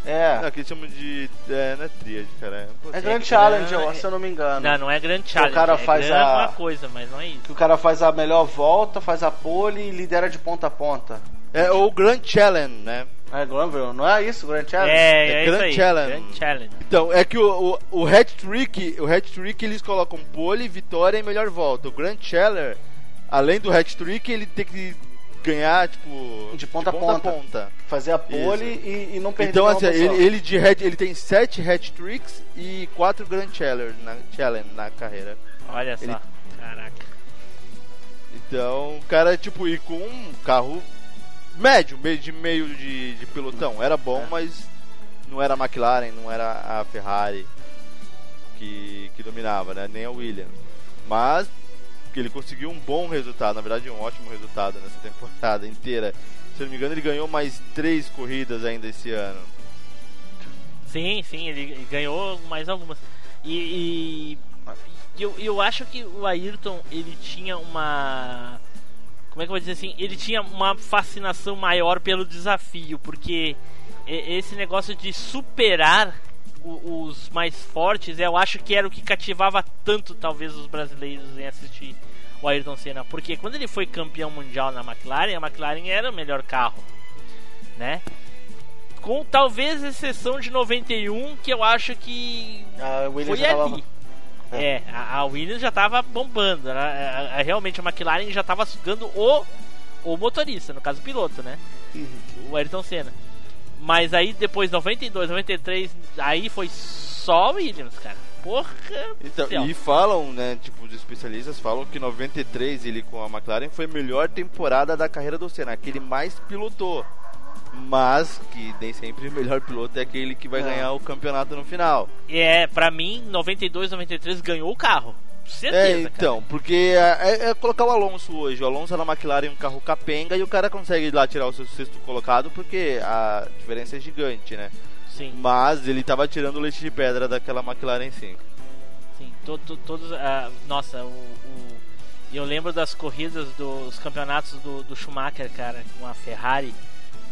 É. Não, que eles chamam de. É, não é tríade, cara. Pô, É sim, Grand que Challenge, não, eu- é- se eu não me engano. Não, não é grande challenge. cara é faz grande a- coisa, mas não é isso. Que o cara faz a melhor volta, faz a pole e lidera de ponta a ponta. É o Grand Challenge, né? É, Granville, não é isso, Grand Challenge? É, É é, isso Grand aí. Challenge. Grand Challenge. Então, é que o, o, o hat trick, o hat trick eles colocam pole, vitória e melhor volta. O Grand Challenger, além do hat trick, ele tem que ganhar, tipo, De ponta a ponta. ponta. Fazer a pole e, e não perder Então, assim, ele, ele de hat, ele tem sete hat tricks e quatro Grand Challenger na, challenge na carreira. Olha só. Ele- Caraca. Então, o cara, tipo, ir com um carro médio, meio de meio de, de pelotão. Era bom, É. mas não era a McLaren, não era a Ferrari que, que dominava, né? Nem a Williams. Mas que ele conseguiu um bom resultado, na verdade um ótimo resultado nessa temporada inteira. Se eu não me engano, ele ganhou mais três corridas ainda esse ano. Sim, sim, ele ele ganhou mais algumas. E, e eu, eu acho que o Ayrton, ele tinha uma. Como é que eu vou dizer assim? Ele tinha uma fascinação maior pelo desafio, porque esse negócio de superar os mais fortes, eu acho que era o que cativava tanto, talvez, os brasileiros em assistir o Ayrton Senna. Porque quando ele foi campeão mundial na McLaren, a McLaren era o melhor carro, né? Com talvez exceção de 91, que eu acho que A Williams foi tava- ali. É, a, Williams já tava bombando. né? A- a- realmente a McLaren já tava sugando o, o motorista, no caso o piloto, né? O Ayrton Senna. Mas aí depois 92, 93, aí foi só Williams, cara. Porra! Então, céu. e falam, né, tipo, os especialistas falam que 93 ele com a McLaren foi a melhor temporada da carreira do Senna, que ele mais pilotou. Mas que nem sempre o melhor piloto é aquele que vai Não. ganhar o campeonato no final. É, pra mim, 92, 93 ganhou o carro. Certeza, É, cara. então, porque é, é- é colocar o Alonso hoje. O Alonso na McLaren um carro capenga e o cara consegue ir lá tirar o seu sexto colocado porque a diferença é gigante, né? Sim. Mas ele tava tirando o leite de pedra daquela McLaren 5. Sim, to, to- todos. ah, nossa, o, o- eu lembro das corridas dos campeonatos do, do Schumacher, cara, com a Ferrari.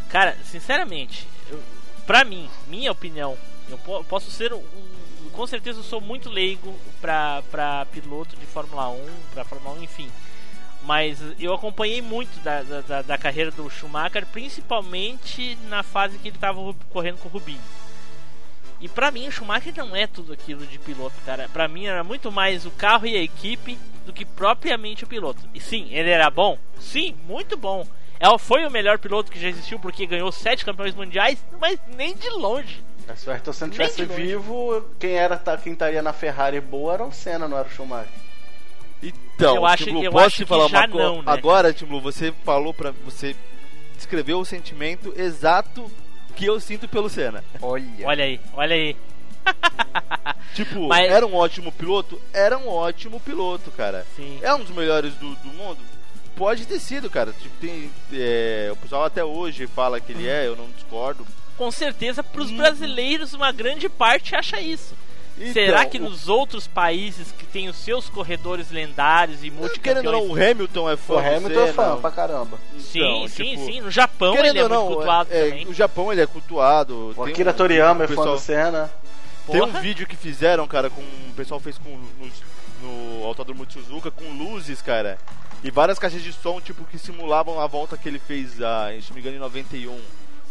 Cara, sinceramente, eu, pra mim, minha opinião, eu po- posso ser um. Com certeza eu sou muito leigo pra, pra piloto de Fórmula 1, pra Fórmula 1, enfim. Mas eu acompanhei muito da, da, da- carreira do Schumacher, principalmente na fase que ele tava correndo com o Rubinho. E pra mim o Schumacher não é tudo aquilo de piloto, cara. Pra mim era muito mais o carro e a equipe do que propriamente o piloto. E sim, ele era bom? Sim, muito bom. É, foi o melhor piloto que já existiu porque ganhou sete campeões mundiais, mas nem de longe. Se o Ayrton Senna estivesse vivo, quem era tá- quem estaria na Ferrari boa era o Senna, não era o Schumacher. Então, Eu acho- Tim Blue, eu posso acho te que falar já uma coisa? não, né? Agora, Tim Blue, você falou pra. Você descreveu o sentimento exato que eu sinto pelo Senna. Olha. Olha aí, olha aí. Tipo, Mas- era um ótimo piloto? Era um ótimo piloto, cara. Sim. É um dos melhores do, do mundo? Pode ter sido, cara. Tipo, tem. é, o pessoal até hoje fala que ele é, eu não discordo. Com certeza pros Hum. brasileiros uma grande parte acha isso. Então, Será que o- nos outros países que tem os seus corredores lendários e Querendo ou multicampeões... não, o Hamilton é fã. O Hamilton é fã pra caramba. Sim, Então, sim, tipo, sim. No Japão Querendo ele é não, muito cultuado é, também. o Japão ele é cultuado. O Tem Akira um- Toriyama é fã do Senna. Tem um vídeo que fizeram, cara, com o pessoal fez com no, no Autódromo de Suzuka com luzes, cara. E várias caixas de som, tipo, que simulavam a volta que ele fez, a, se não me engano, em 91.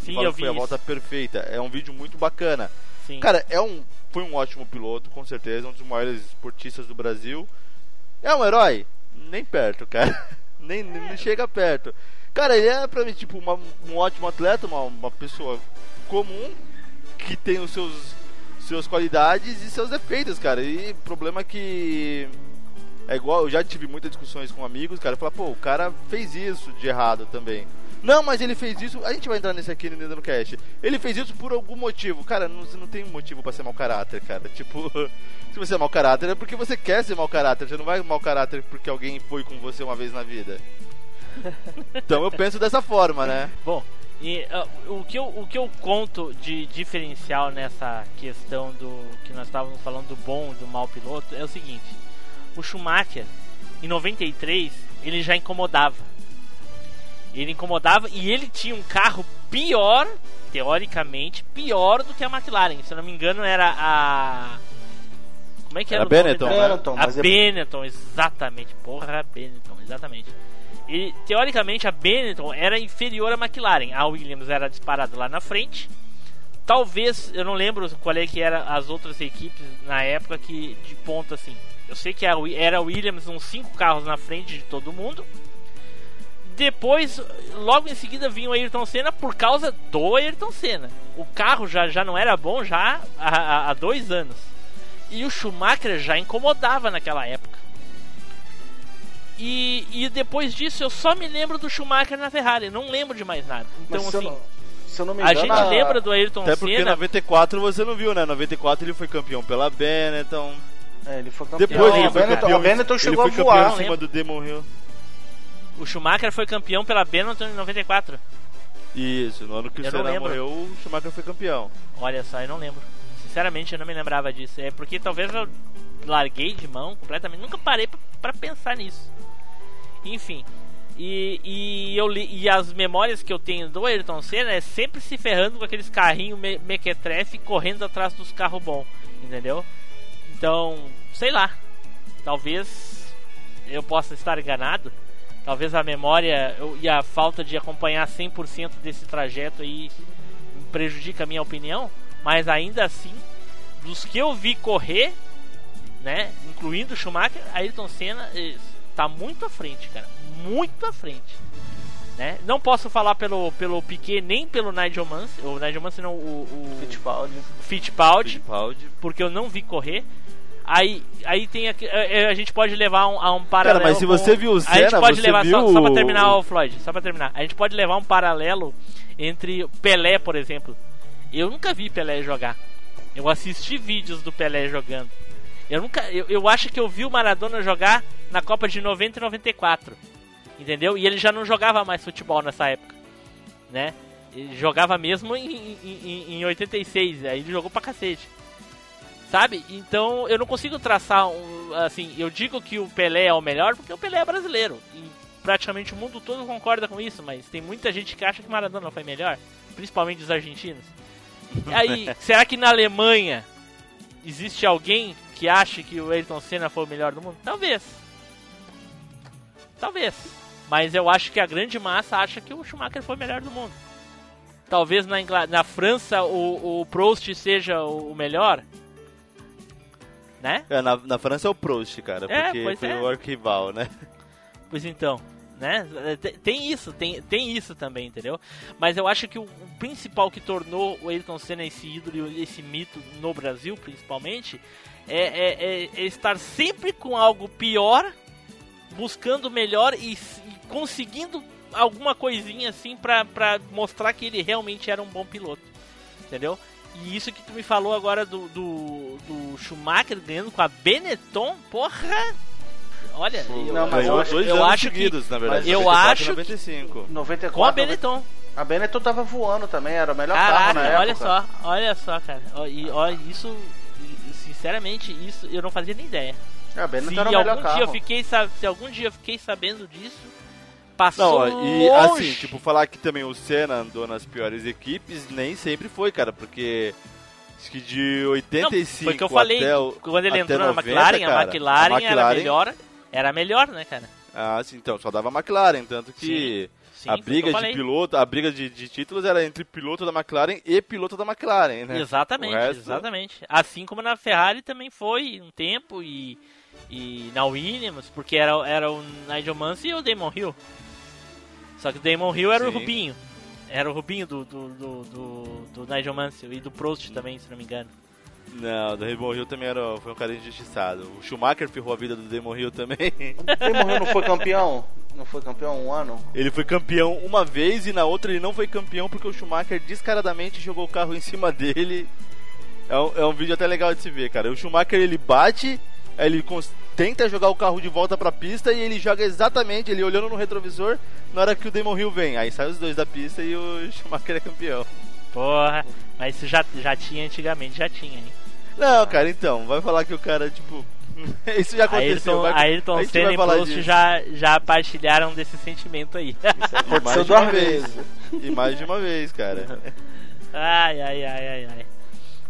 Sim, eu vi foi a isso. volta perfeita. É um vídeo muito bacana. Sim. Cara, é um, foi um ótimo piloto, com certeza, um dos maiores esportistas do Brasil. É um herói? Nem perto, cara. nem, nem chega perto. Cara, ele é pra mim, tipo, uma- um ótimo atleta, uma, uma pessoa comum que tem os seus suas qualidades e seus defeitos, cara. E o problema é que é igual, eu já tive muitas discussões com amigos, cara, falar, pô, o cara fez isso de errado também. Não, mas ele fez isso. A gente vai entrar nesse aqui no Cast. Ele fez isso por algum motivo. Cara, não, você não tem motivo pra ser mau caráter, cara. Tipo, se você é mau caráter é porque você quer ser mau caráter. Você não vai mau caráter porque alguém foi com você uma vez na vida. Então eu penso dessa forma, né? Bom, e, uh, o, que eu, o que eu conto de diferencial nessa questão do que nós estávamos falando do bom e do mau piloto é o seguinte: o Schumacher, em 93, ele já incomodava. Ele incomodava e ele tinha um carro pior, teoricamente, pior do que a McLaren. Se eu não me engano, era a. Como é que era, Era o nome Benetton, né? Benetton, A é- Benetton, exatamente. Porra, a Benetton, exatamente. E, teoricamente, a Benetton era inferior à McLaren. A Williams era disparada lá na frente. Talvez, eu não lembro qual é que era as outras equipes na época que de ponta assim. Eu sei que a era a Williams uns cinco carros na frente de todo mundo. Depois, logo em seguida, vinha o Ayrton Senna por causa do Ayrton Senna. O carro já, já não era bom já há, há- há dois anos. E o Schumacher já incomodava naquela época. E, e depois disso eu só me lembro do Schumacher na Ferrari, não lembro de mais nada. Então Mas assim, não, se eu não me a engano. gente lembra do Ayrton Até porque em Senna. 94 você não viu, né? 94 ele foi campeão pela Benetton. É, ele foi campeão. Depois ele o foi campeão. o Benetton ele chegou foi a campeão voar. em cima do Demon Hill. O Schumacher foi campeão pela Benetton em 94. Isso, no ano que o Eu não Senna morreu, o Schumacher foi campeão. Olha só, eu não lembro. Sinceramente, eu não me lembrava disso. É porque talvez eu larguei de mão completamente. Nunca parei pra, pra pensar nisso. Enfim. E, e, eu li, e as memórias que eu tenho do Ayrton Senna é sempre se ferrando com aqueles carrinhos me, mequetrefe correndo atrás dos carros bons. Entendeu? Então, sei lá. Talvez eu possa estar enganado. Talvez a memória e a falta de acompanhar 100% desse trajeto aí prejudica a minha opinião, mas ainda assim, dos que eu vi correr, né, incluindo o Schumacher, Ayrton Senna está muito à frente, cara, muito à frente. Né? Não posso falar pelo, pelo Piquet nem pelo Nigel Mansell, o Nigel Mansell não, o, o Fittipaldi. Fittipaldi, Fittipaldi. porque eu não vi correr. Aí, aí tem aqui, é, é, a gente pode levar um, a um paralelo. mas se com- você viu o a gente Senna, pode levar só, viu só pra o- terminar o Floyd, só pra terminar. A gente pode levar um paralelo entre Pelé, por exemplo. Eu nunca vi Pelé jogar. Eu assisti vídeos do Pelé jogando. Eu nunca, eu, eu acho que eu vi o Maradona jogar na Copa de 90 e 94. Entendeu? E ele já não jogava mais futebol nessa época, né? Ele jogava mesmo em, em, em 86, aí ele jogou pra cacete. Sabe? Então eu não consigo traçar um. Assim, eu digo que o Pelé é o melhor porque o Pelé é brasileiro. E praticamente o mundo todo concorda com isso, mas tem muita gente que acha que Maradona foi melhor, principalmente os argentinos. E aí, será que na Alemanha existe alguém que acha que o Ayrton Senna foi o melhor do mundo? Talvez. Talvez. Mas eu acho que a grande massa acha que o Schumacher foi o melhor do mundo. Talvez na, Ingl... na França o, o Prost seja o melhor. Né? É, na, na França é o Prost, cara, É, porque pois foi é. o arquival, né? Pois então, né? Tem- Tem isso, tem, tem isso também, entendeu? Mas eu acho que o, o principal que tornou o Ayrton Senna esse ídolo e esse mito no Brasil, principalmente, é, é- é- é estar sempre com algo pior, buscando melhor e, e conseguindo alguma coisinha assim pra mostrar que ele realmente era um bom piloto, entendeu? E isso que tu me falou agora do, do, do Schumacher ganhando com a Benetton, porra! Olha, eu, Não, mas eu, acho- dois eu acho que seguidos, na verdade. eu 94 e acho que- 95. 94. com a Benetton. A Benetton tava voando também, era o melhor carro na Caraca, época. olha só, olha só, cara. E ó, isso, sinceramente, isso eu não fazia nem ideia. É, a Se Benetton era o melhor algum dia eu carro. fiquei, se algum dia eu fiquei sabendo disso, passou Não, e longe. assim, tipo, falar que também o Senna andou nas piores equipes, nem sempre foi, cara, porque acho que de 85 Foi o que eu falei, o, quando ele entrou na 90, McLaren, a cara, McLaren, a era McLaren- melhor, era melhor, né, cara? Ah, sim, então, só dava McLaren, tanto que Sim, a foi o que briga de piloto, a briga de, de títulos era entre piloto da McLaren e piloto da McLaren, né? Exatamente, resto- exatamente. Assim como na Ferrari também foi um tempo e, e na Williams, porque era, era o Nigel Mansell e o Damon Hill. Só que o Damon Hill era o Sim. Rubinho. Era o Rubinho do, do, do, do, do Nigel Mansell e do Prost também, se não me engano. Não, o Damon Hill também era, foi um cara injustiçado. O Schumacher ferrou a vida do Damon Hill também. Ele morreu, não foi campeão? Não foi campeão um ano? Ele foi campeão uma vez e na outra ele não foi campeão porque o Schumacher descaradamente jogou o carro em cima dele. É um, é um vídeo até legal de se ver, cara. O Schumacher ele bate, ele tenta jogar o carro de volta pra pista e ele joga exatamente, ele olhando no retrovisor na hora que o Damon Hill vem. Aí sai os dois da pista e o Schumacher é campeão. Porra, mas isso já, já tinha antigamente, já tinha, hein? Não, cara, então, vai falar que o cara, tipo. Isso já aconteceu. Ayrton, vai, Ayrton Senna e Prost já, já partilharam desse sentimento aí. Isso E aconteceu mais de duas uma vez. vezes. E mais de uma vez, cara. Ai, ai, ai, ai, ai.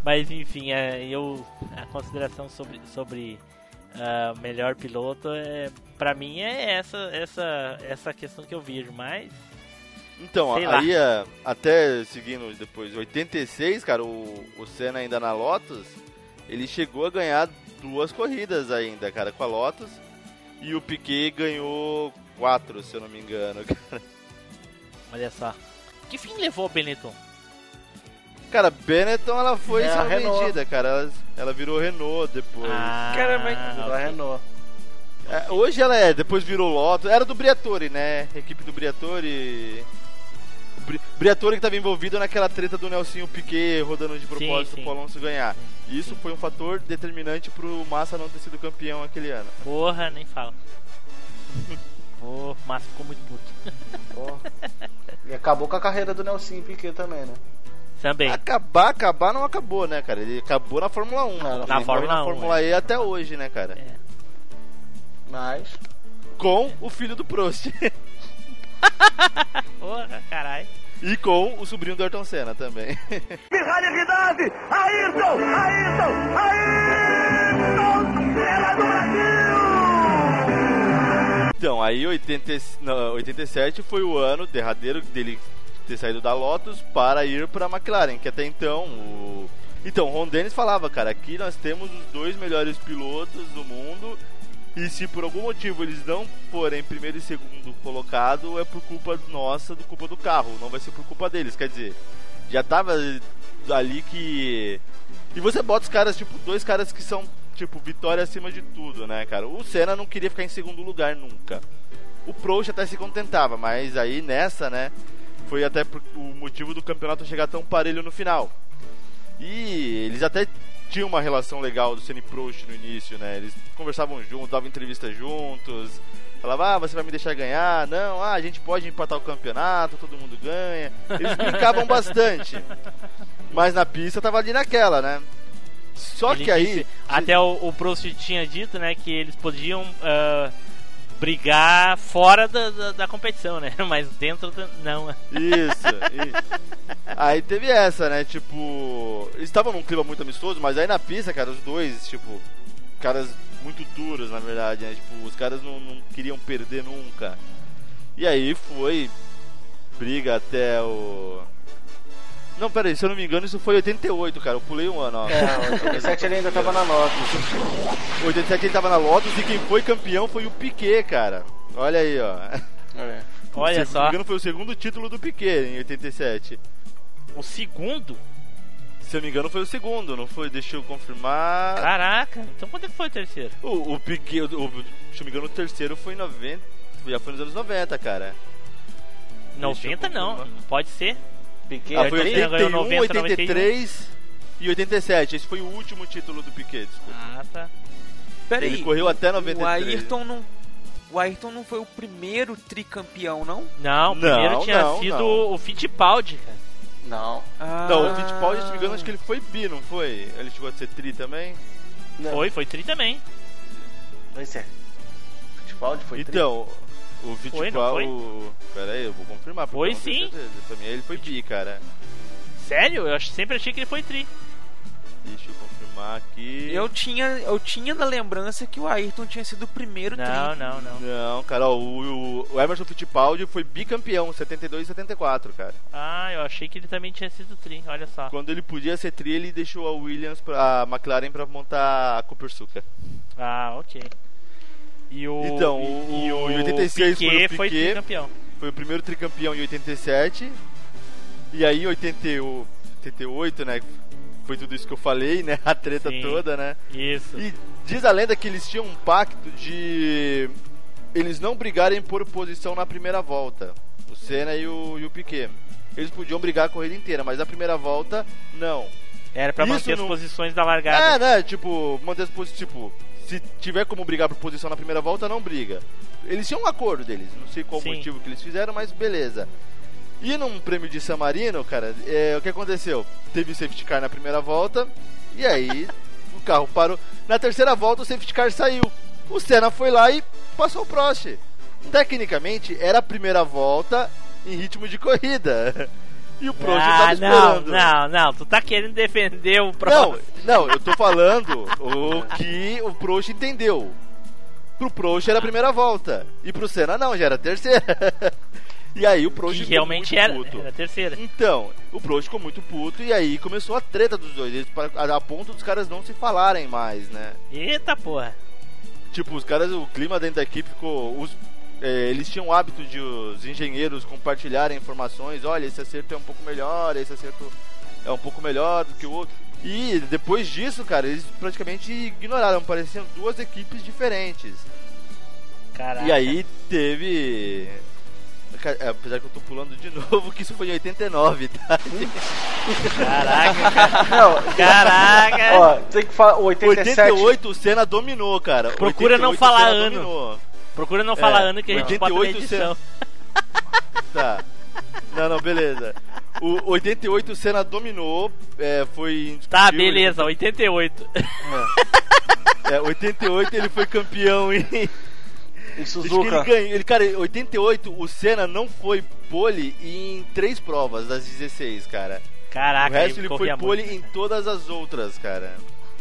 Mas enfim, é, eu a consideração sobre sobre ah, melhor piloto é para mim é essa essa essa questão que eu vejo, mas Então, Sei aí é, até seguindo depois, 86, cara, o, o Senna ainda na Lotus, ele chegou a ganhar duas corridas ainda, cara, com a Lotus. E o Piquet ganhou quatro, se eu não me engano. cara. olha só. Que fim levou o Benetton? Cara, Benetton ela foi É, vendida, cara. Ela, ela virou Renault depois. Ah, Cara, mas- Virou a Renault. É, hoje ela é, depois virou Lotus. Era do Briatore, né? Equipe do Briatore. O Bri- Briatore que estava envolvido naquela treta do Nelsinho Piquet rodando de propósito sim. pro Alonso ganhar. E isso foi um fator determinante pro Massa não ter sido campeão aquele ano. Porra, nem fala. Pô, o Massa ficou muito puto. Pô. E acabou com a carreira do Nelson Piquet também, né? Também. Acabar, acabar não acabou, né, cara? Ele acabou na Fórmula 1. Na Ele Fórmula na 1, Fórmula E até hoje, né, cara? É. Mas. Com o filho do Prost. Porra, caralho. e com o sobrinho do Ayrton Senna também. Realidade! Ayrton! Ayrton! Ayrton! Senna do Brasil! Então, aí 80, não, 87 foi o ano derradeiro dele ter saído da Lotus para ir para a McLaren, que até então o Então, Ron Dennis falava, cara, aqui nós temos os dois melhores pilotos do mundo e se por algum motivo eles não forem primeiro e segundo colocado, é por culpa nossa, do culpa do carro, não vai ser por culpa deles, quer dizer, já tava ali que e você bota os caras, tipo, dois caras que são, tipo, vitória acima de tudo, né, cara? O Senna não queria ficar em segundo lugar nunca. O Prost até se contentava, mas aí nessa, né, foi até o motivo do campeonato chegar tão parelho no final. E eles até tinham uma relação legal do Senna e Prost no início, né? Eles conversavam juntos, davam entrevista juntos. Falavam, ah, você vai me deixar ganhar? Não, ah, a gente pode empatar o campeonato, todo mundo ganha. Eles brincavam bastante. Mas na pista tava ali naquela, né? Só Ele que aí. disse- até o, o Prost tinha dito, né, que eles podiam ah, brigar fora da, da, da competição, né? Mas dentro não. Isso, isso. Aí teve essa, né? Tipo, estavam num clima muito amistoso, mas aí na pista, cara, os dois, tipo, caras muito duros, na verdade, né? Tipo, os caras não, não queriam perder nunca. E aí foi briga até o. Não, pera aí, se eu não me engano, isso foi 88, cara. Eu pulei um ano, ó. É, 87 ele ainda tava na nota. 87 ele tava na Lotus e quem foi campeão foi o Piquet, cara. Olha aí, ó. É. Olha Se só. não me engano, foi o segundo título do Piquet em 87. O segundo? Se eu não me engano, foi o segundo, não foi? Deixa eu confirmar. Caraca, então quando é que foi o terceiro? O, o Piquet, o, o- se eu não me engano, o terceiro foi em 90. Já foi nos anos 90, cara. Deixa eu 90 não, confirmar. não pode ser. Piquet Ah, foi Ayrton Senna 81, ganhou 90, 83 e 87. Esse foi o último título do Piquet, desculpa. Ah, tá. Pera Ele aí, correu até O 93. Ayrton não. O Ayrton não foi o primeiro tricampeão, não? Não, o Não, primeiro tinha não, sido não. o Fittipaldi, cara. Não. Ah. Não, o Fittipaldi, se não me engano, acho que ele foi bi, não foi? Ele chegou a ser tri também? não. Foi, foi tri também. Pois é. Fittipaldi foi tri. então, o Foi, não Fittipaldi... Pera aí, eu vou confirmar. Foi não sim. Pra mim ele foi bi, cara. Sério? Eu sempre achei que ele foi tri. Deixa eu confirmar aqui. Eu tinha, eu tinha na lembrança que o Ayrton tinha sido o primeiro Não, tri. não, não. Não, cara, ó, o, o- o Emerson Fittipaldi foi bicampeão, 72 e 74, cara. Ah, eu achei que ele também tinha sido tri, olha só. Quando ele podia ser tri, ele deixou a Williams, pra, a McLaren pra montar a Copersucar. Ah, ok. E o. Então, e, o- em 86 foi o Piquet foi Piquet. tricampeão. Foi o primeiro tricampeão em 87. E aí em 80, o- 88, né? Foi tudo isso que eu falei, né? A treta Sim. toda, né? Isso. E diz a lenda que eles tinham um pacto de. eles não brigarem por posição na primeira volta. O Senna e o, e o Piquet. Eles podiam brigar a corrida inteira, mas na primeira volta, não. Era pra Isso manter as não- posições da É, largada. né? Tipo, manter as posições. Tipo, se tiver como brigar por posição na primeira volta, não briga. Eles tinham um acordo deles. Não sei qual Sim. motivo que eles fizeram, mas beleza. E num prêmio de San Marino, cara, é, o que aconteceu? Teve o safety car na primeira volta, e aí o carro parou. Na terceira volta, o safety car saiu. O Senna foi lá e passou o Prost. Tecnicamente, era a primeira volta em ritmo de corrida. E o Prost ah, tava não, esperando. não, não. Tu tá querendo defender o Não, próximo. não, eu tô falando o que o Prost entendeu. Pro Prost era a primeira volta. E pro Senna não, já era a terceira. E aí o Que ficou realmente muito era, puto. era a terceira. Então, o Prost ficou muito puto e aí começou a treta dos dois. Eles, a, a ponto dos caras não se falarem mais, né? Eita porra. Tipo, os caras, o clima dentro da equipe ficou. Os, é, eles tinham o hábito de os engenheiros compartilharem informações. Olha, esse acerto é um pouco melhor, esse acerto é um pouco melhor do que o outro. E depois disso, cara, eles praticamente ignoraram. Pareciam duas equipes diferentes. Caraca. E aí teve. É, Apesar que eu tô pulando de novo, que isso foi em 89, tá? Caraca, cara. Não, Caraca. ó, tem que falar. 87. 88 o Senna dominou, cara. Procura não 88 o falar ano. dominou. Procura não falar É, ano que a gente 88 bota na edição. Tá. Não, não, beleza. O 88 o Senna dominou, é, foi. Tá, beleza, 88. Ele, é, 88 ele foi campeão em. Em Suzuka. ele ganhou. Ele, cara, em 88 o Senna não foi pole em três provas das 16, cara. Caraca, o resto ele corria foi pole muito. em todas as outras, cara.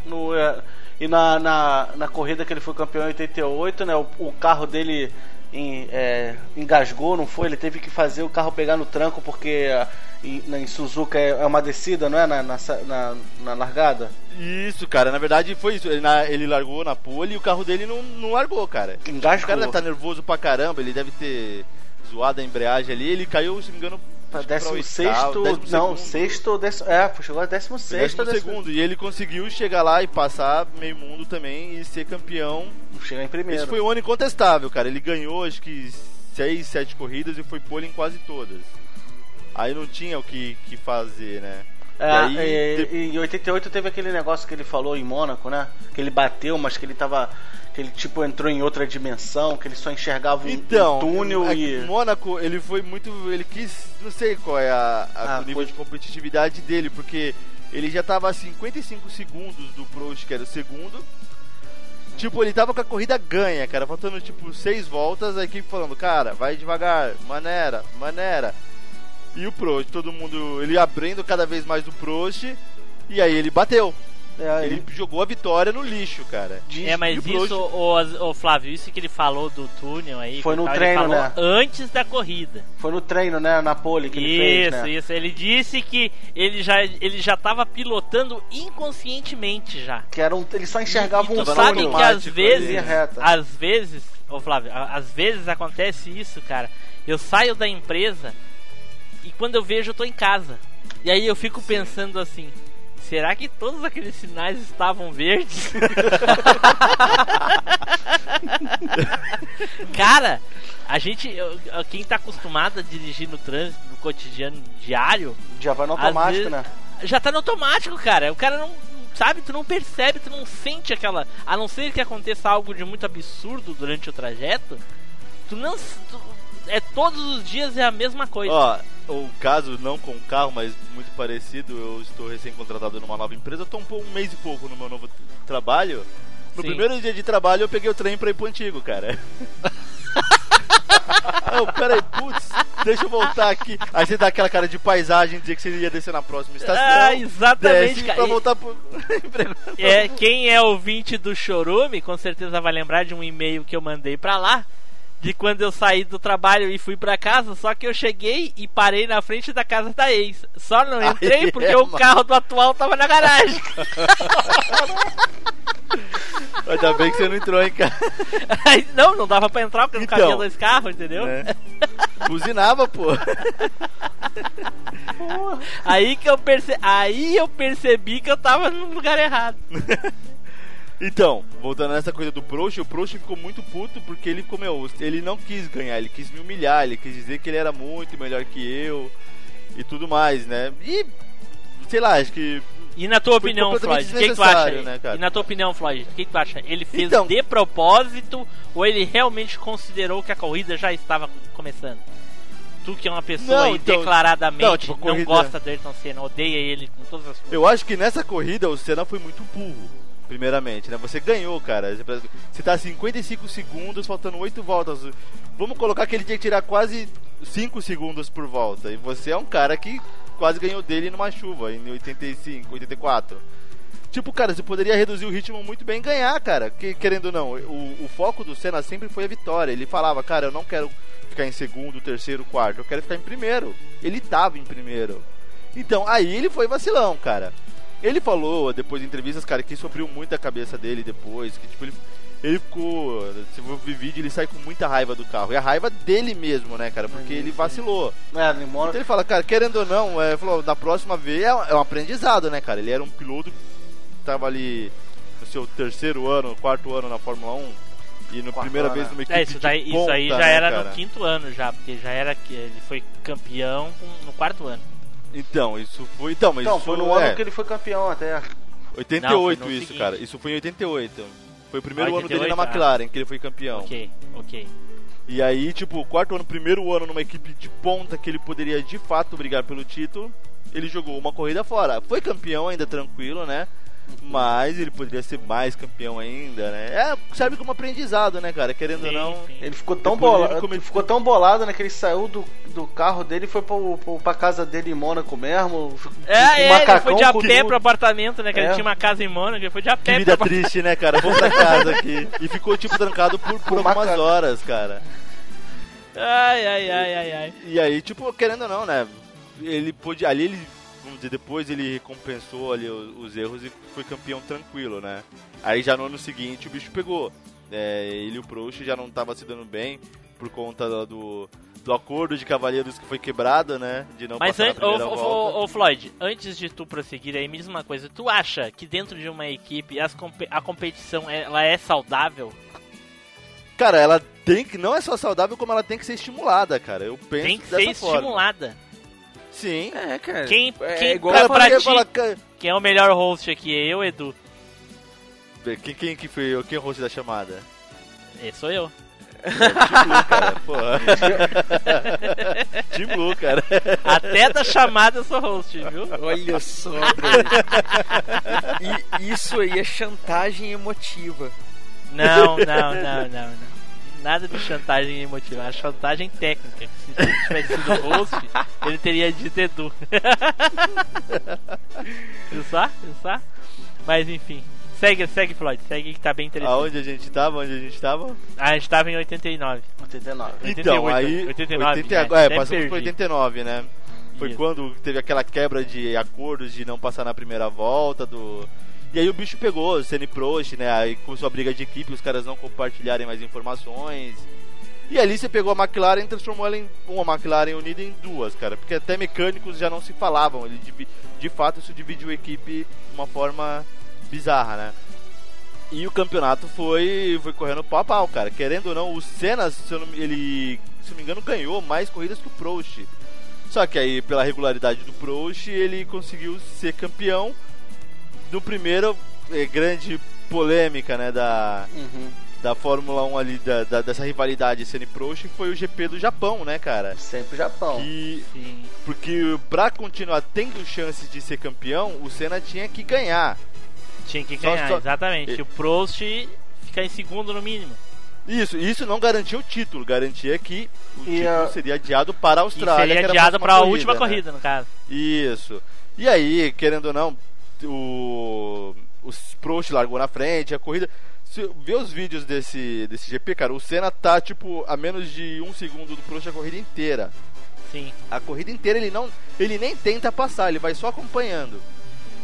No, é, e na, na, na corrida que ele foi campeão em 88, né? O, o carro dele em- é, engasgou, não foi? Ele teve que fazer o carro pegar no tranco porque ah, em, em Suzuka é, é uma descida, não é? Na, na, na, largada. Isso, cara, na verdade foi isso. Ele, na- ele largou na pole e o carro dele não, não largou, cara. O Engasgou. cara deve estar nervoso pra caramba, ele deve ter zoado a embreagem ali. Ele caiu, se não me engano, Décimo sexto, décimo não, segundo. sexto, décimo, é, chegou a décimo sexto, Décimo segundo. E ele conseguiu chegar lá e passar meio mundo também e ser campeão. Chega em primeiro. Esse foi um ano incontestável, cara. Ele ganhou acho que 6, 7 corridas e foi pole em quase todas. Aí não tinha o que, que fazer, né? É, E aí, e- de- e em 88 teve aquele negócio que ele falou em Mônaco, né? Que ele bateu, mas que ele tava. Que ele tipo entrou em outra dimensão, que ele só enxergava um, Então, um túnel é e. Mônaco, ele foi muito. Ele quis. Não sei qual é a, a- Ah, o nível foi- de competitividade dele, porque ele já tava a 55 segundos do Prost, que era o segundo. Tipo, ele tava com a corrida ganha, cara, faltando tipo seis voltas, a equipe falando, cara, vai devagar, maneira, maneira. E o Prost, todo mundo, ele abrindo cada vez mais do Prost, e aí ele bateu. É, Ele ele jogou a vitória no lixo, cara. diz- É, mas E o isso, o, Flávio, isso que ele falou do túnel aí. Foi que no tal, treino, ele falou né? Antes da corrida. Foi no treino, né? Na pole que ele Isso, fez, né? isso. Ele disse que ele já, ele já tava pilotando inconscientemente já. Que era um, ele só enxergava e um tu sabe que às vezes, às vezes, ô Flávio, às vezes acontece isso, cara. Eu saio da empresa e quando eu vejo eu tô em casa. E aí eu fico pensando assim, será que todos aqueles sinais estavam verdes? cara, a gente, quem tá acostumado a dirigir no trânsito, no cotidiano diário, Já vai no automático, vezes- né? já tá no automático, cara. O cara não. Sabe, tu não percebe, tu não sente aquela. A não ser que aconteça algo de muito absurdo durante o trajeto, tu não. tu- é todos os dias é a mesma coisa. Ó, o caso não com carro, mas muito parecido, eu estou recém-contratado numa nova empresa, tô um, um mês e pouco no meu novo trabalho. No Sim. primeiro dia de trabalho eu peguei o trem pra ir pro antigo, cara. Não, peraí, putz, deixa eu voltar aqui. Aí você dá aquela cara de paisagem, dizer que você ia descer na próxima estação. Ah, exatamente, cara. Pra voltar pro. É, quem é ouvinte do Chorume, com certeza vai lembrar de um e-mail que eu mandei pra lá. De quando eu saí do trabalho e fui pra casa, só que eu cheguei e parei na frente da casa da ex. Só não entrei porque é, o mano. carro do atual tava na garagem. Ainda bem que você não entrou casa. Aí, não, não dava pra entrar porque não Então. cabia dois carros, entendeu? Né? Buzinava, pô. Aí que eu perce... aí eu percebi que eu tava no lugar errado. Então, voltando nessa coisa do Prost, o Prost ficou muito puto porque ele ficou, meu, ele não quis ganhar, ele quis me humilhar, ele quis dizer que ele era muito melhor que eu e tudo mais, né? E, sei lá, acho que E na tua opinião, Floyd, o que, que tu acha? né, e na tua opinião, Floyd, o que, que tu acha? Ele fez Então- de propósito ou ele realmente considerou que a corrida já estava começando? Tu que é uma pessoa Não, então- declaradamente não, não, tipo, corrida- gosta do Ayrton Senna, odeia ele com todas as forças. Eu acho que nessa corrida o Senna foi muito burro, primeiramente, né? Você ganhou, cara. Você tá 55 segundos, faltando 8 voltas. Vamos colocar que ele tinha que tirar quase 5 segundos por volta. E você é um cara que quase ganhou dele numa chuva, em 85, 84. Tipo, cara, você poderia reduzir o ritmo muito bem e ganhar, cara. Que, querendo ou não, o, o foco do Senna sempre foi a vitória. Ele falava, cara, eu não quero ficar em segundo, terceiro, quarto, eu quero ficar em primeiro. Ele tava em primeiro. Então, aí ele foi vacilão, cara. Ele falou, depois de entrevistas, cara, que isso abriu muito a cabeça dele depois, que tipo, ele, ele ficou. Se for ver vídeo, ele sai com muita raiva do carro. E a raiva dele mesmo, né, cara? Porque ele vacilou. É, Limona. Então ele fala, cara, querendo ou não, é, falou, na próxima vez é, é um aprendizado, né, cara? Ele era um piloto que tava ali no seu terceiro ano, quarto ano na Fórmula 1. E na primeira vez numa equipe É, isso, daí, de isso aí ponta, já né, era cara? no quinto ano já, porque já era que ele foi campeão no quarto ano. Então, isso foi. Então, mas Então, isso foi no ano é, que ele foi campeão até. 88 Não, isso, seguinte. cara. Isso foi em 88. Foi o primeiro Ah, ano dele 88, na ah. McLaren, que ele foi campeão. Ok, ok. E aí, tipo, quarto ano, primeiro ano numa equipe de ponta que ele poderia de fato brigar pelo título, ele jogou uma corrida fora. Foi campeão ainda tranquilo, né? Mas ele poderia ser mais campeão ainda, né? É, serve como aprendizado, né, cara? Querendo ou Sim, não. sim. Ele ficou tão Depois ele bolado, come- ficou tão bolado, né, que ele saiu do, do carro dele e foi pro, pro, pra casa dele em Mônaco mesmo. com É, é, ele foi de a pé pro apartamento, né? Que ele É. tinha uma casa em Mônaco, ele foi de a Que pé vida pro triste, né, cara? Vou pra casa aqui. E ficou, tipo, trancado por, por algumas macaco. horas, cara. Ai, ai, ai, ai, ai. E aí, tipo, querendo ou não, né? Ele pôde. Ali ele. Vamos dizer, depois ele recompensou ali os, os erros e foi campeão tranquilo, né? Aí já no ano seguinte o bicho pegou. É, ele e o Proust já não tava se dando bem por conta do, do, do acordo de cavaleiros que foi quebrado, né? De não Mas passar antes, na ô, ô, Floyd, antes de tu prosseguir aí, me diz uma coisa. Tu acha que dentro de uma equipe as a competição ela é saudável? Cara, ela tem que. Não é só saudável, como ela tem que ser estimulada, cara. Eu penso Tem que dessa ser forma. estimulada. Sim. É, cara. Quem- é quem igual pra- pra ti- Quem é o melhor host aqui? Eu, Edu. quem, quem que foi quem é o host da chamada? Esse sou eu. Team Blue, cara. Porra. Team Blue, cara. Até da chamada eu sou host, viu? Olha só, brother. E isso aí é chantagem emotiva. Não, não, não, não, não. Nada de chantagem emotiva, é chantagem técnica. Se ele tivesse sido host, ele teria dito Edu. Viu só? Viu só? Mas enfim. Segue, segue, Floyd. Segue que tá bem interessante. Aonde a gente tava? Onde a gente tava? Ah, a gente tava em 89. 89. Então, 88, aí. 89, 80, já, é, passamos perdi. por 89, né? Foi Isso. quando teve aquela quebra de acordos de não passar na primeira volta do. E aí o bicho pegou, Senna Prost, né? Aí começou a briga de equipe, os caras não compartilharem mais informações. E ali você pegou a McLaren e transformou ela em uma McLaren unida em duas, cara. Porque até mecânicos já não se falavam. Ele, divi- de fato, isso dividiu a equipe de uma forma bizarra, né? E o campeonato foi, foi correndo pau a pau, cara. Querendo ou não, o Senna, se eu não, ele, se não me engano, ganhou mais corridas que o Prost. Só que aí, pela regularidade do Prost, ele conseguiu ser campeão do primeiro eh, grande polêmica, né, da, Uhum. da Fórmula 1 ali, da, da- dessa rivalidade Senna e Prost, foi o GP do Japão, né, cara? Sempre Japão. Que, Sim. porque pra continuar tendo chances de ser campeão, o Senna tinha que ganhar. Tinha que Só- ganhar, só- exatamente. E- O Prost ficar em segundo no mínimo. Isso, isso não garantia o título, garantia que o E título a- seria adiado para a E Austrália. seria que era adiado próxima pra última né? corrida, no caso. Isso. E aí, querendo ou não, o, o Prost largou na frente, a corrida. Se vê os vídeos desse, desse GP, cara, o Senna tá tipo a menos de um segundo do Prost a corrida inteira. Sim. A corrida inteira ele não. Ele nem tenta passar, ele vai só acompanhando.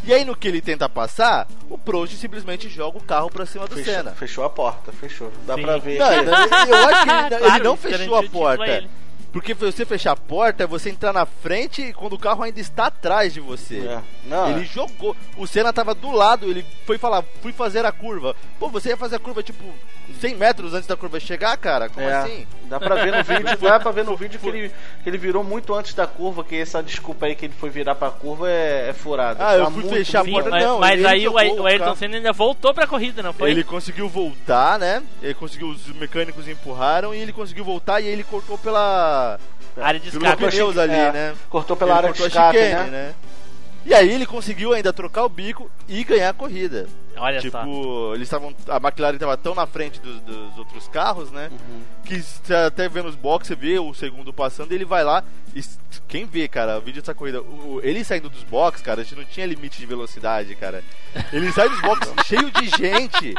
E aí no que ele tenta passar, o Prost simplesmente joga o carro pra cima do Fechou, Senna. fechou a porta, fechou. Dá Sim. pra ver. Não, ele- eu acho que ele, ele Claro, não garantiu fechou a porta. Porque você fechar a porta é você entrar na frente quando o carro ainda está atrás de você. É. Não, Ele jogou. O Senna tava do lado, ele foi falar, fui fazer a curva. Pô, você ia fazer a curva tipo 100 metros antes da curva chegar, cara? Como é, assim? Dá pra ver no vídeo, dá pra ver no vídeo que ele, que ele virou muito antes da curva, que essa desculpa aí que ele foi virar pra curva é, é furada. Ah, eu Tá fui fechar a porta, mas, não. mas aí o, o Ayrton. Senna ainda voltou pra corrida, não foi? Ele conseguiu voltar, né? Ele conseguiu, os mecânicos empurraram e ele conseguiu voltar e ele cortou pela. Área de escape. pneus ali, É, né? Cortou pela Ele área cortou de escape, chicane, né? E aí ele conseguiu ainda trocar o bico e ganhar a corrida. Olha só. tipo, eles estavam. A McLaren estava tão na frente dos, dos outros carros, né? Uhum. Que você até vê nos boxes, você vê o segundo passando, ele vai lá e quem vê, cara, o vídeo dessa corrida, o- o- ele saindo dos boxes, cara, a gente não tinha limite de velocidade, cara. Ele sai dos boxes cheio de gente,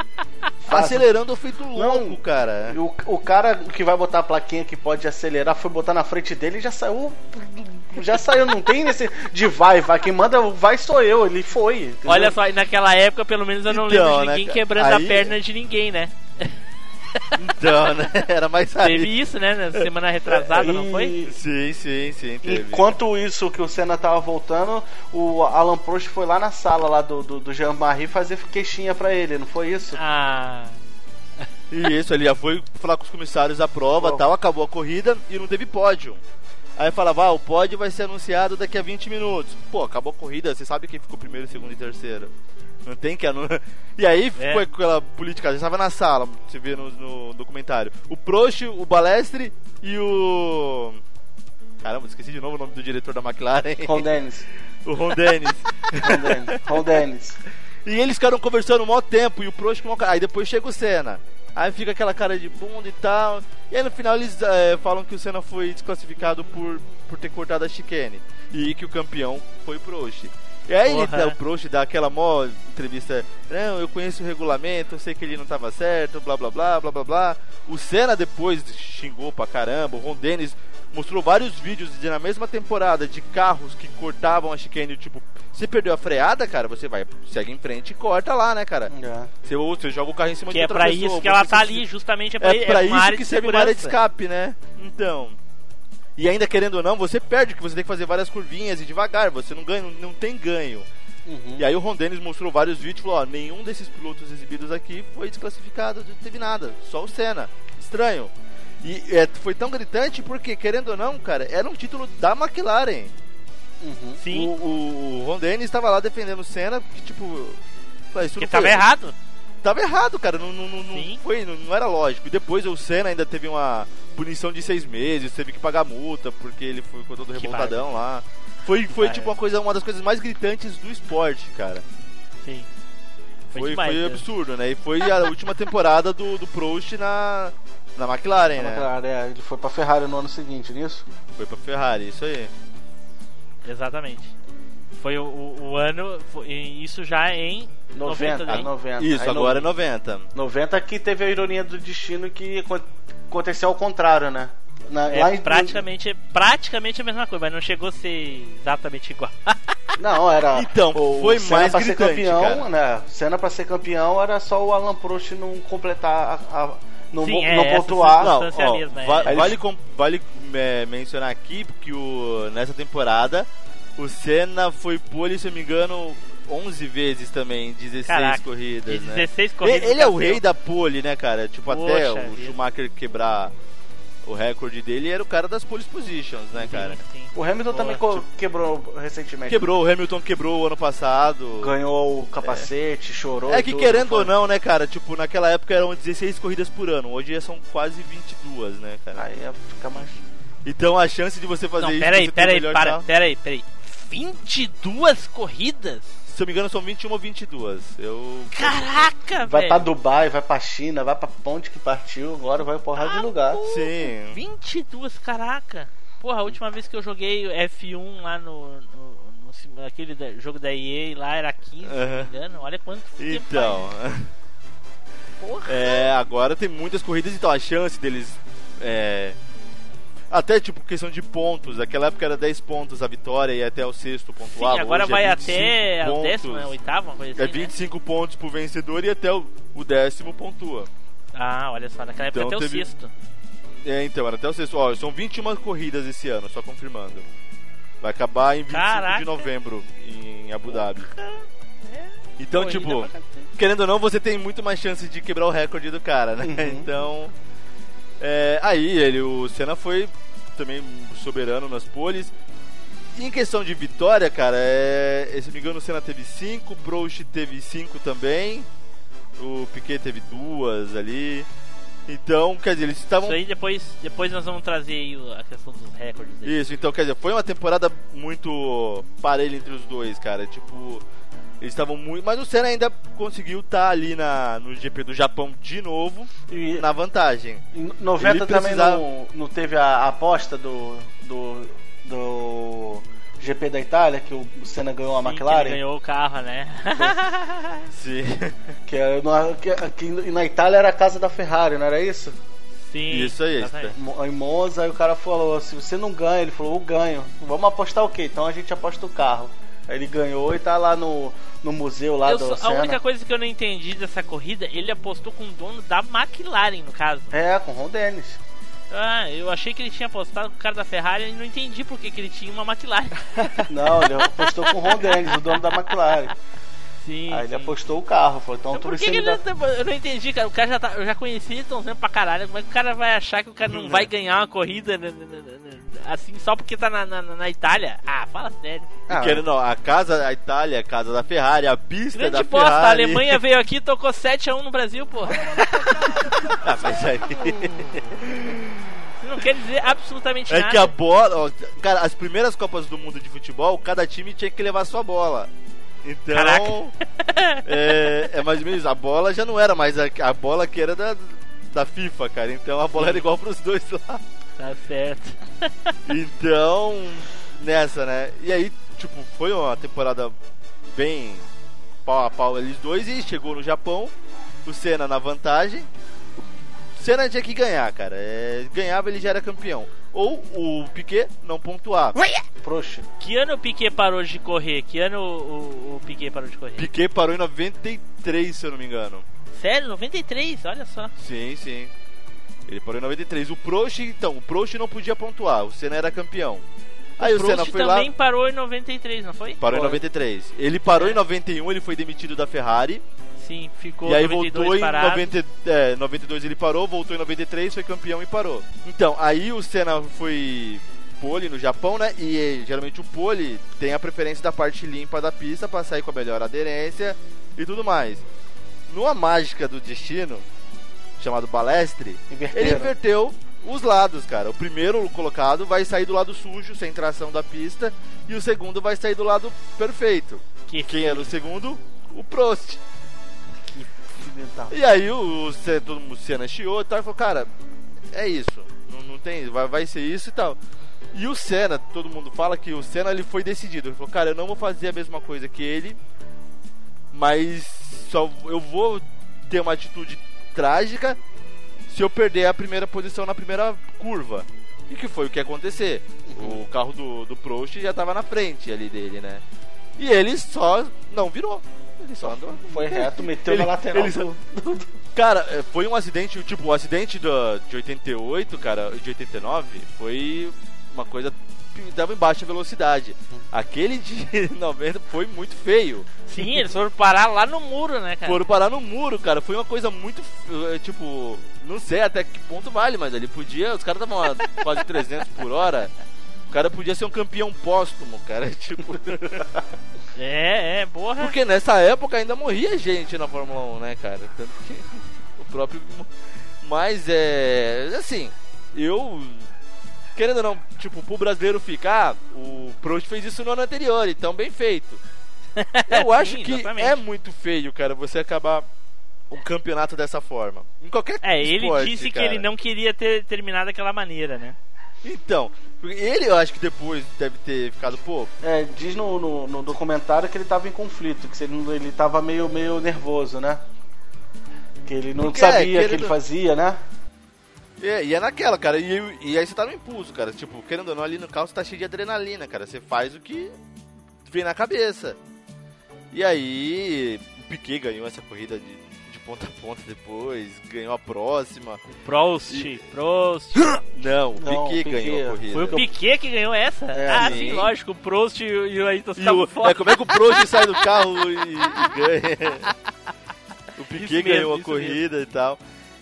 acelerando feito louco, Não. cara. E O, o cara que vai botar a plaquinha que pode acelerar foi botar na frente dele e já saiu. Já saiu, não tem esse de vai, vai. Quem manda o vai sou eu, ele foi. entendeu? Olha só, e naquela época, pelo menos eu não Então, lembro de né, ninguém cara? quebrando Aí- a perna de ninguém, né? Então, né? Era mais Teve aí. isso, né? Na semana retrasada, não foi? E- Sim, sim, sim, teve. Enquanto isso que o Senna tava voltando, o Alan Prost foi lá na sala lá do, do, do Jean-Marie fazer queixinha pra ele, não foi isso? Ah. E isso, ele já foi falar com os comissários da prova Pô. tal, acabou a corrida e não teve pódio. Aí falava, ah, o pódio vai ser anunciado daqui a 20 minutos. Pô, acabou a corrida, você sabe quem ficou primeiro, segundo e terceiro. Não tem que anunciar. E aí É. foi aquela política, já estava na sala, você vê no, no documentário. O Prost, o Balestre e o. Caramba, esqueci de novo o nome do diretor da McLaren. Ron Dennis. o Ron Dennis. Ron Dennis. Ron Dennis. E eles ficaram conversando um maior tempo e o Prost com. Aí depois chega o Senna. Aí fica aquela cara de bunda e tal. E aí no final eles eh, falam que o Senna foi desclassificado por, por ter cortado a chicane. E que o campeão foi o Prost. E aí ele Porra. dá- o Prost dá aquela mó entrevista. Não, eu conheço o regulamento, eu sei que ele não tava certo, blá blá blá blá blá blá. O Senna depois xingou pra caramba. O Ron Dennis mostrou vários vídeos de, na mesma temporada de carros que cortavam a chicane. Tipo, você perdeu a freada, cara, você vai, segue em frente e corta lá, né, cara? É. Você, ou você joga o carro em cima Que de é outra pra pessoa, isso que ela tá ali, justamente é pra, É pra uma isso que serve uma área de escape, né? Então. E ainda querendo ou não, você perde, que você tem que fazer várias curvinhas e devagar, você não ganha, não, tem ganho. Uhum. E aí o Ron Dennis mostrou vários vídeos e falou, ó, nenhum desses pilotos exibidos aqui foi desclassificado, não teve nada, só o Senna. Estranho. E é, foi tão gritante porque, querendo ou não, cara, era um título da McLaren. Uhum. Sim, O, o, o Ron Dennis estava lá defendendo o Senna, que tipo. isso porque não tava foi- errado. Tava errado, cara. Não, não, não, não Sim. foi, não, não era lógico. E depois o Senna ainda teve uma punição de seis meses, teve que pagar multa porque ele foi com todo Que revoltadão lá. Foi, foi tipo uma coisa, uma das coisas mais gritantes do esporte, cara. Sim. Foi, Foi, demais. foi né? absurdo, né? E foi a última temporada do, do Prost na, na McLaren, né? Claro, é, ele foi pra Ferrari no ano seguinte, nisso? Foi pra Ferrari, isso aí. Exatamente. Foi o, o, o ano, foi- isso já em 90, 90 daí. 90. Isso, Aí agora é no, 90. 90 que teve a ironia do destino que aconteceu ao contrário, né? Na, É lá em- praticamente, praticamente a mesma coisa, mas não chegou a ser exatamente igual. Não, era. Então, o foi Senna mais pra ser gritante, campeão, cara. né? Senna pra ser campeão era só o Alan Prost não completar a. a- não, Sim, é, não essa pontuar. Não, ó, mesmo, é. va- Aí vale, vale é, mencionar aqui que o, nessa temporada o Senna foi pole, se eu não me engano, 11 vezes também, 16 Caraca, corridas, De né? 16 Ele, corridas. ele é o rei da pole, né, cara? Tipo, até Poxa o vida. Schumacher quebrar o recorde dele, era o cara das pole positions, né, cara? Sim, sim. O Hamilton Boa, também co- quebrou recentemente. Quebrou, o Hamilton quebrou o ano passado. Ganhou o capacete, chorou. É que tudo, querendo foi. ou não, né, cara? Tipo, naquela época eram 16 corridas por ano, hoje são quase 22, né, cara? Aí ia ficar mais. Então a chance de você fazer Não, isso. peraí, o peraí, para, peraí, peraí. 22 corridas? Se eu me engano, são 21 ou 22. Eu. Caraca, Vai velho. pra Dubai, vai pra China, vai pra ponte que partiu, agora vai porrada Ah, de lugar. Sim. 22, caraca. Porra, a última vez que eu joguei F1 lá no, no, aquele da- jogo da EA lá era 15, se não me engano. Olha quanto tempo Então. faz. Porra. É, agora tem muitas corridas, então a chance deles. É. Até tipo questão de pontos, naquela época era 10 pontos a vitória e até o sexto Sim, pontuava. agora Hoje vai é 25 até o décimo, né? Oitavo, uma coisa É assim, né? 25 pontos pro vencedor e até o, o décimo pontua. Ah, olha só, naquela época Então até teve- o sexto. É, então, era até o sexto. Ó, são 21 corridas esse ano, só confirmando. Vai acabar em 25 Caraca. de novembro em Abu Dhabi. Então, Corrida tipo, querendo ou não, você tem muito mais chance de quebrar o recorde do cara, né? Então. é, aí ele, o Senna foi também soberano nas poles. E em questão de vitória, cara, é, se não me engano, o Senna teve 5, o Prost teve 5 também, o Piquet teve duas ali. Então, quer dizer, eles estavam. Isso aí depois, depois nós vamos trazer a questão dos recordes aí. Isso, então, quer dizer, foi uma temporada muito parelha entre os dois, cara. Tipo, eles estavam muito. Mas o Senna ainda conseguiu estar ali na, no GP do Japão de novo, E na vantagem. em 90 Ele também precisava- não, não teve a a aposta do, do, do GP da Itália, que o Senna ganhou a Sim, que McLaren? ele ganhou o carro, né? Sim. Que, é que, que na Itália era a casa da Ferrari, não era isso? Sim. Isso aí. Mo- Em Monza, aí o cara falou, se você não ganha, ele falou, eu ganho. Vamos apostar o quê? Então a gente aposta o carro. Aí ele ganhou e tá lá no, no museu lá Eu do só- a Senna. única coisa que eu não entendi dessa corrida, ele apostou com o dono da McLaren, no caso. É, com o Ron Dennis. Ah, eu achei que ele tinha apostado com o cara da Ferrari e não entendi porque que ele tinha uma McLaren. Não, ele apostou com o Ron Dennis, o dono da McLaren. Sim. Aí ele sim. apostou o carro, falou, então Então, tu por que, você que me ele dá... não- Eu não entendi, cara. O cara já tá. Eu já conheci Ayrton Senna pra caralho. Como é que o cara vai achar que o cara não vai ganhar uma corrida né, né, né, né, assim só porque tá na, na, na Itália? Ah, fala sério. Ah, Querendo não, a casa, a Itália, a casa da Ferrari, a pista Grande da bosta, Ferrari. a Alemanha veio aqui e tocou 7x1 no Brasil, porra. Ah, mas aí. Não quer dizer absolutamente É nada. que a bola. ó, cara, as primeiras Copas do Mundo de futebol, cada time tinha que levar sua bola. Então. É, é mais ou menos. A bola já não era mais a, a bola que era da, da FIFA, cara. Então a bola era igual pros dois lá. Tá certo. Então, nessa, né? E aí, tipo, foi uma temporada bem pau a pau eles dois e chegou no Japão, o Senna na vantagem. O Senna tinha que ganhar, cara. É, ganhava, ele já era campeão. Ou o Piquet não pontuar. Proxa. Que ano o Piquet parou de correr? Que ano o, o, o Piquet parou de correr? Piquet parou em 93, se eu não me engano. Sério? 93? Olha só. Sim, sim. Ele parou em 93. O Prost, então, o Prost não podia pontuar. O Senna era campeão. Aí o, Prost Senna foi lá. também parou em 93, não foi? Parou em Foi. 93. Ele parou É. em 91, ele foi demitido da Ferrari. Sim, ficou E aí 92 voltou em parado. 90, é, 92 ele parou, voltou em 93, foi campeão e parou. Então, aí o Senna foi pole no Japão, né? E eh, geralmente o pole tem a preferência da parte limpa da pista para sair com a melhor aderência e tudo mais. Numa mágica do destino, chamado balestre, ele inverteu os lados, cara. O primeiro colocado vai sair do lado sujo, sem tração da pista, e o segundo vai sair do lado perfeito. Que Quem era o segundo? O Prost. E aí o, o, Senna- todo mundo, Senna chiou e tal, e falou, cara, é isso, não, não tem, vai, vai ser isso e tal. E o Senna, todo mundo fala que o Senna ele foi decidido, ele falou, cara, eu não vou fazer a mesma coisa que ele, mas só eu vou ter uma atitude trágica se eu perder a primeira posição na primeira curva. E que foi o que ia acontecer. O carro do, do Prost já tava na frente ali dele, né? E ele só não virou. Ele só andou. Foi reto, meteu Ele- na lateral. ele- Cara, é, foi um acidente, tipo, o acidente do, de 88, cara, de 89, foi uma coisa que dava em baixa velocidade. Aquele de 90 foi muito feio. Sim, eles foram parar lá no muro, né, cara? Foram parar no muro, cara, foi uma coisa muito, eh, tipo, não sei até que ponto vale, mas ele podia, os caras estavam a quase 300 por hora. O cara podia ser um campeão póstumo, cara, tipo... É, é, porra. Porque nessa época ainda morria gente na Fórmula 1, né, cara? Tanto que o próprio. Mas é. Assim, eu. Querendo ou não, tipo, pro brasileiro ficar, o Prost fez isso no ano anterior, então bem feito. Eu acho Sim, que exatamente. é muito feio, cara, você acabar um campeonato dessa forma. Em qualquer É, ele esporte, disse que cara. ele não queria ter terminado daquela maneira, né? Então, ele eu acho que depois deve ter ficado, pô, É, diz no, no, no documentário que ele tava em conflito, que ele, ele tava meio, meio nervoso, né? Que ele não Porque, é, sabia o que querendo- ele fazia, né? É, e é naquela, cara. E, e aí você tá no impulso, cara. Tipo, querendo ou não, ali no carro você tá cheio de adrenalina, cara. Você faz o que vem na cabeça. E aí, o Piquet ganhou essa corrida de ponta a ponta depois, ganhou a próxima. Prost, Prost. Não, o Não, Piquet Piquet. ganhou a corrida. Foi o Piquet que ganhou essa? É, ah, sim. sim, lógico, o Prost e o e o Ayrton E o- fora. é, como é que o Prost sai do carro e, e ganha? O Isso Piquet mesmo, ganhou a isso corrida e tal.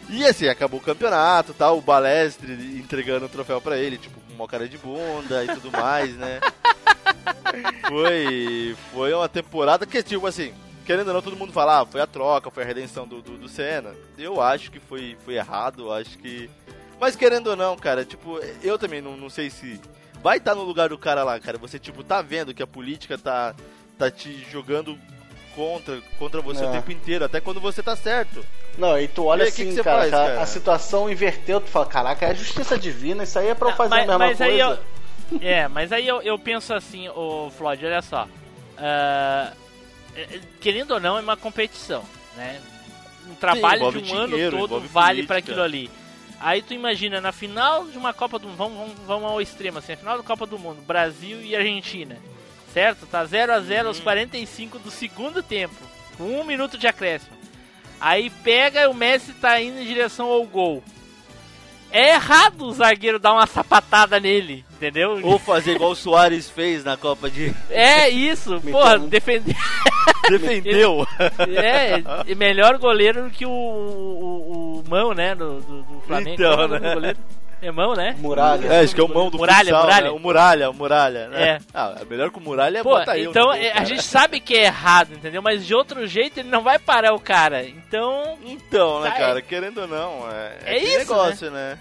E assim, acabou o campeonato tal, o Balestre entregando o troféu pra ele, tipo, com uma cara de bunda e tudo mais, né? Foi, foi uma temporada que, tipo assim, querendo ou não, todo mundo fala, ah, foi a troca, foi a redenção do, do, do Senna. Eu acho que foi, foi errado, eu acho que. Mas querendo ou não, cara, tipo, eu também não, não sei se. Vai estar no lugar do cara lá, cara. Você, tipo, tá vendo que a política tá, tá te jogando contra, contra você É. o tempo inteiro, até quando você tá certo. Não, e tu olha E aí, que assim, que você cara, faz, a- cara? a situação inverteu, tu fala, caraca, é justiça divina, isso aí é pra eu fazer mas, a mesma mas aí coisa. eu, é, mas aí eu, eu penso assim, ô Floyd, olha só. é, querendo ou não, é uma competição, né? Um trabalho de envolve um ano dinheiro, todo envolve vale política. aquilo ali. Aí tu imagina, na final de uma Copa do Mundo, vamos, vamos, vamos ao extremo, assim, a final da Copa do Mundo, Brasil e Argentina, certo? Tá 0 a 0 aos 45 do segundo tempo, com um minuto de acréscimo. Aí pega o Messi tá indo em direção ao gol. É errado o zagueiro dar uma sapatada nele, entendeu? Ou fazer igual o Soares fez na Copa de. É isso, Meteu porra, um- defender. Defendeu! É, é melhor goleiro do que o, o, o Mão, né? Do, do, do Flamengo. Então, é né? goleiro? É Mão, né? Muralha. É, acho que é o mão do Muralha, futsal, Muralha. né? O Muralha, o Muralha, né? É. Ah, melhor que o Muralha é Pô, botar eu. então é, a gente sabe que é errado, entendeu? Mas de outro jeito ele não vai parar o cara. Então. Então, né, Sai. cara, querendo ou não, é, É aquele isso, negócio, né?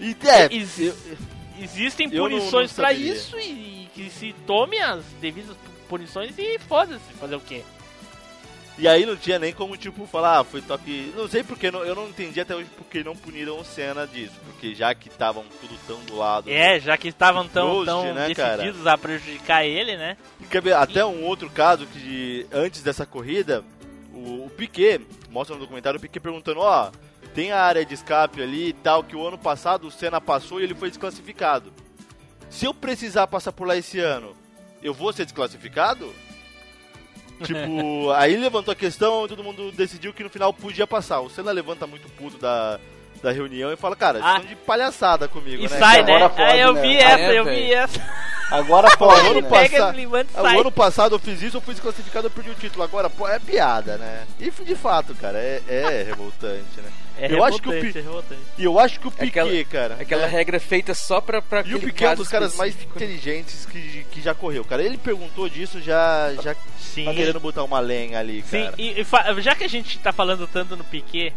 E é, eu- Existem eu punições saberia. isso e que se tome as devidas punições e foda-se, fazer o quê? e aí não tinha nem como, tipo, falar, ah, foi toque... Não sei porque, não, eu não entendi até hoje porque não puniram o Senna disso. Porque já que estavam tudo tão do lado... É, já que estavam tão, Prost, tão né, cara? decididos a prejudicar ele, né? Quer ver, até um outro caso que antes dessa corrida, o, o Piquet, mostra no documentário, o Piquet perguntando, ó, tem a área de escape ali e tal, que o ano passado o Senna passou e ele foi desclassificado. Se eu precisar passar por lá esse ano, eu vou ser desclassificado? tipo, aí levantou a questão e todo mundo decidiu que no final podia passar. O Senna levanta muito puto da, da reunião e fala, cara, vocês Ah. estão de palhaçada comigo, E né? sai, né? Agora pode, Aí eu né? vi Ah, essa, é, eu vi velho? essa. Agora pode, Ano né? Pega, levanta e Ah. O ano passado eu fiz isso, eu fui desclassificado, eu perdi o título. Agora, pô, é piada, né? E de fato, cara, é, é revoltante, né? É eu acho que o revoltante, Pi- é. E eu acho que o É Piquet, aquela- cara. Aquela né? regra feita só pra, pra E o Piquet é um dos caras mais específico. inteligentes que, que já correu, cara. Ele perguntou disso já, já Sim. tá querendo botar uma lenha ali, Sim, cara. e, e fa- já que a gente tá falando tanto no Piquet.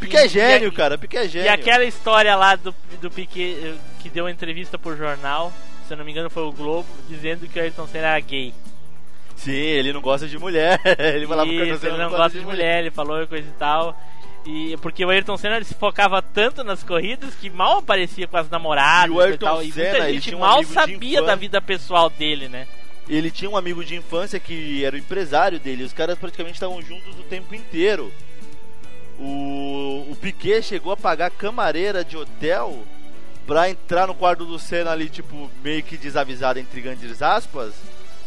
Piquet é gênio, e, cara. Piquet é gênio. E aquela história lá do, do Piquet eh, que deu uma entrevista pro jornal, se eu não me engano foi o Globo, dizendo que o Ayrton Senna era gay. Sim, ele não gosta de mulher. ele falava que o Isso, Ayrton Senna ele não gosta de mulher, ele falou coisa e tal. E porque o Ayrton Senna ele se focava tanto nas corridas que mal aparecia com as namoradas E o e, tal. E muita gente um mal sabia da vida pessoal dele, né? Ele tinha um amigo de infância que era o empresário dele. Os caras praticamente estavam juntos o tempo inteiro. O, o Piquet chegou a pagar camareira de hotel pra entrar no quarto do Senna ali, tipo, meio que desavisado, entre grandes aspas,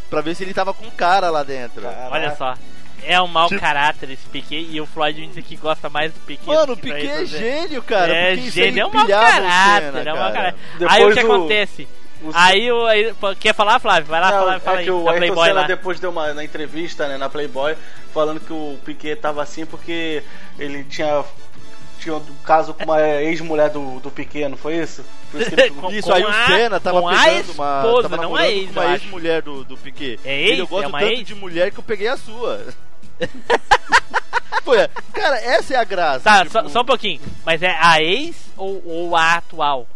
pra ver se ele tava com um cara lá dentro. Caraca. Olha só. É um mau Tipo- caráter esse Piquet e o Floyd me disse que gosta mais do Piquet. Mano, o do que do Piquet é gênio, cara. É gênio, é um mau o caráter, Senna, é um mau caráter. Depois Aí o que do- acontece? O- Aí o aí- quer falar, Flávio? Vai lá, Não, fala, fala é aí, que o Ayrton Playboy Senna lá. depois deu uma na entrevista, né, na Playboy, falando que o Piquet tava assim porque ele tinha tinha um caso com uma ex-mulher do, do Piquet, não foi isso? Por isso que ele ficou- Isso aí o a- Senna tava pegando uma. esposa, tava não namorando ex, com uma ex-mulher do, do Piquet. É Ele, ex? eu gosto É uma tanto ex? de mulher que eu peguei a sua. Pô, cara, essa é a graça. Tá, tipo- só, só um pouquinho. Mas é a ex ou, ou a atual?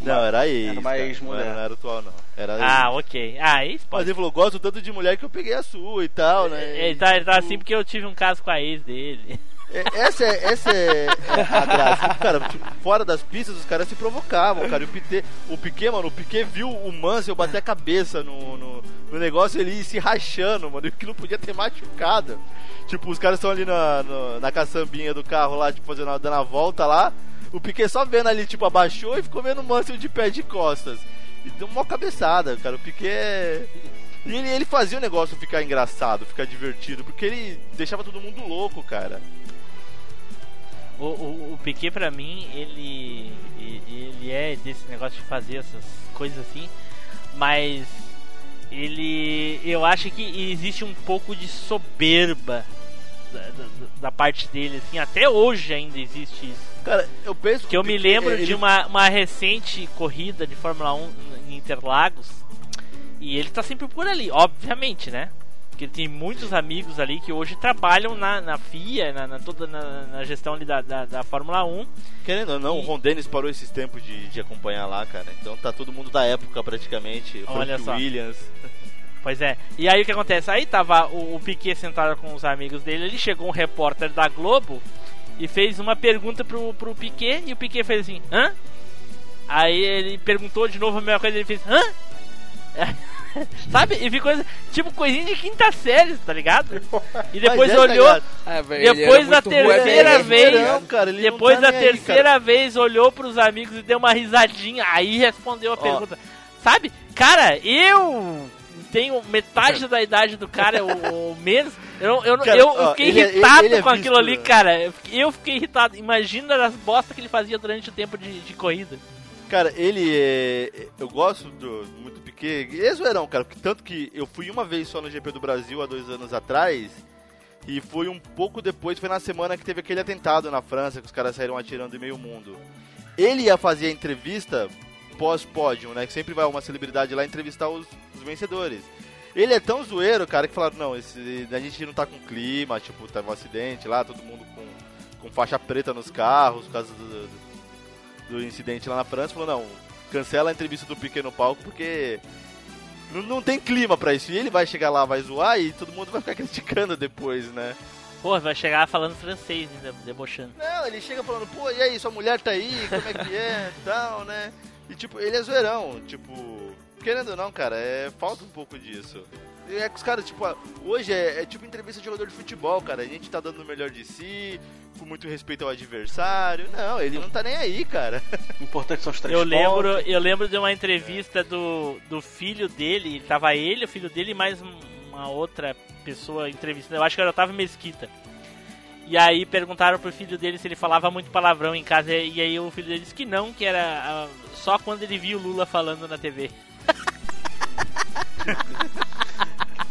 Não, era a ex. Era uma ex-mulher. Não, não era atual, não. Era a Ah, ex. ok. Ah, ex Mas pode. ele falou, gosto tanto de mulher que eu peguei a sua e tal, né? Ele tá, ele tá Tipo, assim porque eu tive um caso com a ex dele. é- Essa é, essa é a graça. Cara, tipo, fora das pistas, os caras se provocavam, cara. E o Piquet, o Piquet, mano, o Piquet viu o Mansell bater a cabeça no, no, no negócio ele se rachando, mano, que não podia ter machucado. Tipo, os caras estão ali na, no- na caçambinha do carro lá, tipo, fazendo, dando a volta lá. O Piquet só vendo ali, tipo, abaixou e ficou vendo o Mansell de pé de costas. E deu uma cabeçada, cara. O Piquet. é- E ele, ele fazia o negócio ficar engraçado, ficar divertido, porque ele deixava todo mundo louco, cara. O, o, o Piquet pra mim, ele, ele é desse negócio de fazer essas coisas assim, mas ele eu acho que existe um pouco de soberba da, da, da parte dele, assim, até hoje ainda existe isso. Cara, eu penso Que eu me lembro ele- de uma, uma recente corrida de Fórmula 1 em Interlagos. E ele tá sempre por ali, obviamente, né? Porque ele tem muitos amigos ali que hoje trabalham na, na FIA, na, na toda na, na gestão ali da, da, da Fórmula 1. Querendo ou não, E- o Ron Dennis parou esses tempos de, de acompanhar lá, cara. Então tá todo mundo da época praticamente. O Olha Frank só. Williams. Pois é. E aí o que acontece? Aí tava o, o Piquet sentado com os amigos dele, ele chegou um repórter da Globo e fez uma pergunta pro, pro Piquet e o Piquet fez assim, hã? Aí ele perguntou de novo a mesma coisa e ele fez, hã? Sabe? E ficou tipo coisinha de quinta série, tá ligado? E depois é, tá olhou? Ah, ele depois da ruim, terceira ele- vez, Não, cara, ele não depois tá da aí, terceira cara. vez olhou pros amigos e deu uma risadinha, aí respondeu a pergunta. Sabe? Cara, eu tenho metade da idade do cara, ou, menos. Eu, eu, Cara, eu, ó, fiquei ele é- irritado ele é com visto- aquilo ali, cara. Eu fiquei- irritado. Imagina as bostas que ele fazia durante o tempo de, de corrida. Cara, ele é. Eu gosto do, muito do Piquet. É zoeirão, cara. porque Tanto que eu fui uma vez só no GP do Brasil há dois anos atrás. E foi um pouco depois, foi na semana que teve aquele atentado na França, que os caras saíram atirando em meio mundo. Ele ia fazer a entrevista pós-pódio, né? Que sempre vai uma celebridade lá entrevistar os, os vencedores. Ele é tão zoeiro, cara, que falaram, não, esse, a gente não tá com clima, tipo, tava um acidente lá, todo mundo com, com faixa preta nos carros, por causa do, do, do incidente lá na França, falou, não, cancela a entrevista do Piquet no palco, porque não, não tem clima pra isso. E ele vai chegar lá, vai zoar e todo mundo vai ficar criticando depois, né? Pô, vai chegar falando francês ainda, debochando. Não, ele chega falando, pô, e aí, sua mulher tá aí, como é que é, tal, né? E tipo, ele é zoeirão, tipo, querendo ou não, cara, é, falta um pouco disso. É que os caras, tipo, hoje é, é tipo entrevista de jogador de futebol, cara, a gente tá dando o melhor de si, com muito respeito ao adversário. Não, ele não tá nem aí, cara. O importante são os três Eu lembro, pontos. eu lembro de uma entrevista do, do filho dele, tava ele, o filho dele e mais um- uma outra pessoa entrevistando, eu acho que era o Otávio Mesquita. E aí perguntaram pro filho dele se ele falava muito palavrão em casa, e aí o filho dele disse que não, que era ah, só quando ele via o Lula falando na TV.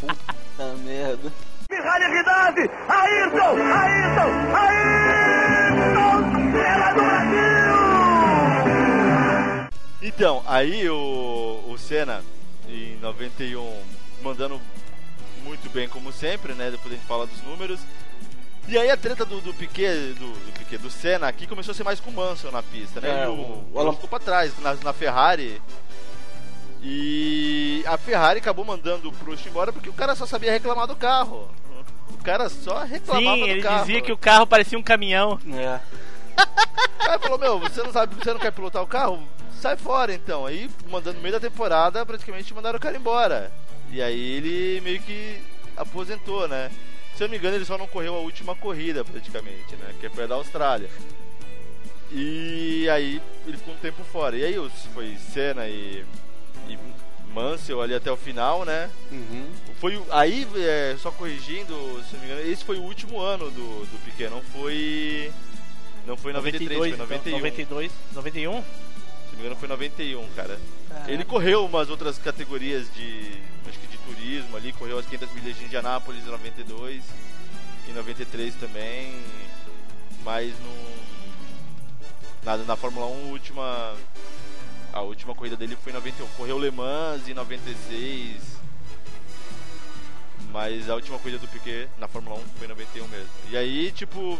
Puta merda. Realidade! Ayrton! Ayrton! Ayrton! Senna do Brasil! Então, aí o, o Senna, em 91, mandando muito bem como sempre, né? Depois a gente fala dos números. E aí a treta do, do Piquet, do, do Piquet, do Senna aqui começou a ser mais com o Mansell na pista, né? É, E o, o- o Alonso ficou pra trás, na, na Ferrari. E a Ferrari acabou mandando o Prost embora porque o cara só sabia reclamar do carro. O cara só reclamava Sim, do ele carro. dizia que o carro parecia um caminhão. É. Aí falou, meu, você não sabe, você não quer pilotar o carro? Sai fora então. Aí, mandando no meio da temporada, praticamente mandaram o cara embora. E aí ele meio que aposentou, né? Se eu não me engano, ele só não correu a última corrida, praticamente, né? Que foi a da Austrália. E aí ele ficou um tempo fora. E aí foi Senna e Mansell ali até o final, né? Uhum. Foi o- aí, é, só corrigindo, se não me engano, esse foi o último ano do, do Piquet, não foi. Não foi 93, 92, foi 91. então, 92, 91? Se não me engano, foi 91, cara. Ele correu umas outras categorias de. Acho que de turismo ali, correu as 500 milhas de Indianápolis em 92, em 93 também, mas não. Nada, na Fórmula 1, a última. A última corrida dele foi em 91. Correu Le Mans em 96. Mas a última corrida do Piquet na Fórmula 1 foi em 91 mesmo. E aí, tipo.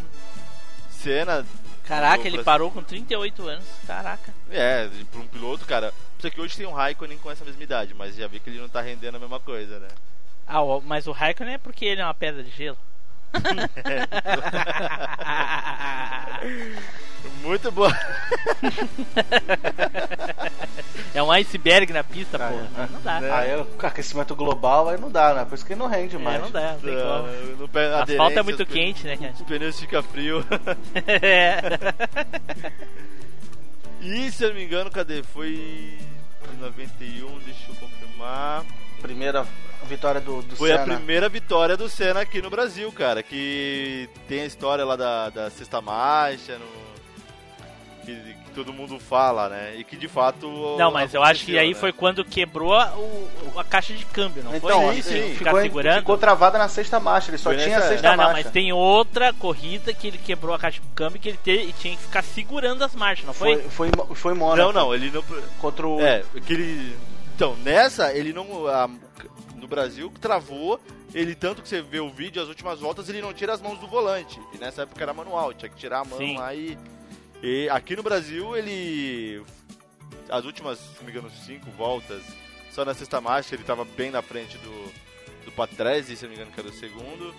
Senna Caraca, Mudou ele pra- parou com 38 anos. Caraca. é, pra um piloto, cara. Isso aqui hoje tem um Raikkonen com essa mesma idade, mas já vi que ele não tá rendendo a mesma coisa, né? Ah, mas o Raikkonen é porque ele é uma pedra de gelo. Muito boa. é um iceberg na pista, Ah, pô. é. Não dá. Né? Aí é o aquecimento global aí não dá, né? Por isso que não rende É, mais. não dá, não tem como. Não, A asfalto é muito os pneus- quente, né, cara? Os pneus ficam frios. É. e se eu não me engano, cadê? Foi em 91, deixa eu confirmar. Primeira Vitória do, do Foi a Senna. primeira vitória do Senna aqui no Brasil, cara. Que tem a história lá da, da sexta marcha, no- que, que todo mundo fala, né? E que de fato. Não, mas eu acho que aí né? foi quando quebrou a, o- a caixa de câmbio, não Então, foi? Isso, sim. Ficar ficou, segurando. ficou travada na sexta marcha, ele só Foi tinha a sexta Não, não, marcha. mas tem outra corrida que ele quebrou a caixa de câmbio que ele te- e tinha que ficar segurando as marchas, não foi? Foi, foi, foi Mônaco. Não, não, ele não. Contra o. É, aquele. Então, nessa, ele não. a- no Brasil, travou. Ele, tanto que você vê o vídeo, as últimas voltas, ele não tira as mãos do volante. E nessa época era manual, tinha que tirar a mão Sim. lá e. E aqui no Brasil, ele. As últimas, se não me engano, cinco voltas, só na sexta marcha, ele tava bem na frente do, do Patrese, se não me engano, que era o segundo.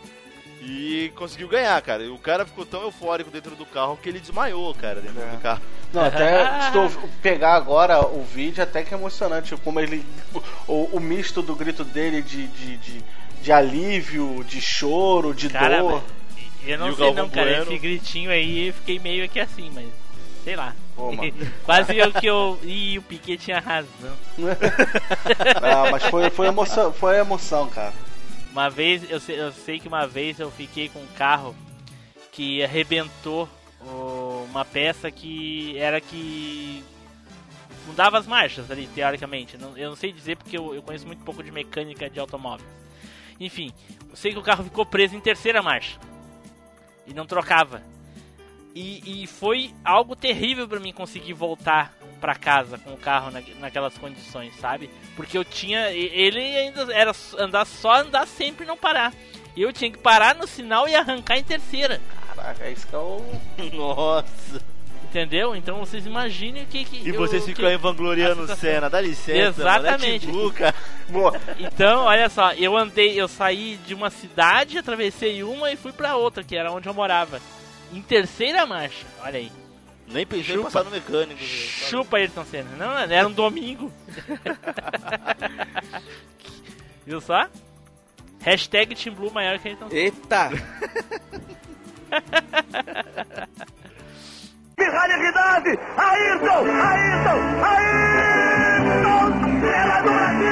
E conseguiu ganhar, cara. E o cara ficou tão eufórico dentro do carro que ele desmaiou, cara, dentro É. do carro. Não, até se tu pegar agora o vídeo, até que é emocionante. Como ele. O, o misto do grito dele de, de, de, de alívio, de choro, de Cara, dor. Eu não E sei Galvão não, cara. Bueno? Esse gritinho aí eu fiquei meio que assim, mas. Sei lá. Mano. Quase eu que eu. Ih, o Piquet tinha razão. Ah, mas foi, foi, emoção, foi emoção, cara. Uma vez, eu sei, eu sei que uma vez eu fiquei com um carro que arrebentou uma peça que era que mudava as marchas ali, teoricamente. Eu não sei dizer porque eu, eu conheço muito pouco de mecânica de automóveis. Enfim, eu sei que o carro ficou preso em terceira marcha e não trocava. E, e foi algo terrível pra mim conseguir voltar pra casa com o carro na, naquelas condições, sabe? Porque eu tinha. Ele ainda era andar só andar sempre e não parar. Eu tinha que parar no sinal e arrancar em terceira. Caraca, é isso que é o. Nossa! Entendeu? Então vocês imaginem o que que. E eu- vocês que- ficam aí vangloriando o. Senna, dá licença, Exatamente. Mano, é Blue, cara. Boa. Então, olha só, eu andei, eu saí de uma cidade, atravessei uma e fui pra outra, que era onde eu morava. Em terceira marcha, olha aí. Nem pensei Chupa. em passar no mecânico. velho. Chupa Ayrton Senna. Não, era um domingo. Viu só? Hashtag Team Blue maior que Ayrton Senna. Eita! Realidade! Ayrton! Ayrton! Ayrton! Senna do Brasil!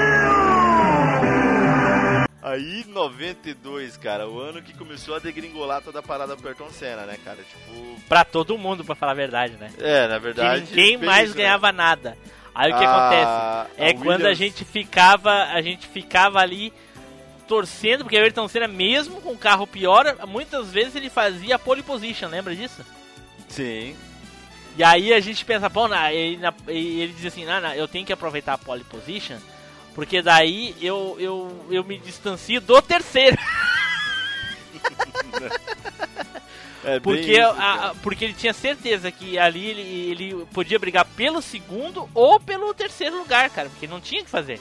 Aí, 92, cara, o ano que começou a degringolar toda a parada do Ayrton Senna, né, cara? Tipo, Pra todo mundo, pra falar a verdade, né? é, na Que verdade. ninguém bem mais isso, né? ganhava nada. Aí o que A- acontece? É a quando a Williams- gente ficava, a gente ficava ali torcendo, porque o Ayrton Senna, mesmo com o carro pior, muitas vezes ele fazia pole position, lembra disso? Sim. E aí a gente pensa, pô, na, ele, na- ele diz assim, não, eu tenho que aproveitar a pole position, porque daí eu, eu, eu me distancio do terceiro. É Porque, isso, a- porque ele tinha certeza que ali ele, ele podia brigar pelo segundo ou pelo terceiro lugar, cara, porque não tinha o que fazer.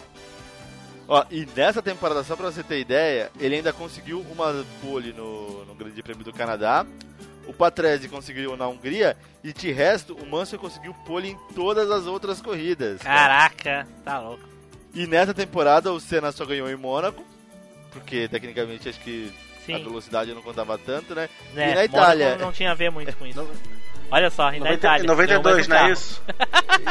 Ó, e nessa temporada, só pra você ter ideia, ele ainda conseguiu uma pole no, no Grande Prêmio do Canadá. O Patrese conseguiu na Hungria e de resto o Mansell conseguiu pole em todas as outras corridas. cara. Caraca, tá louco. E nessa temporada o Senna só ganhou em Mônaco, porque tecnicamente acho que a Sim, velocidade não contava tanto, né? né? e na Itália? Mônaco Não tinha a ver muito com isso. Olha só, na 90, Itália. 92, não é isso?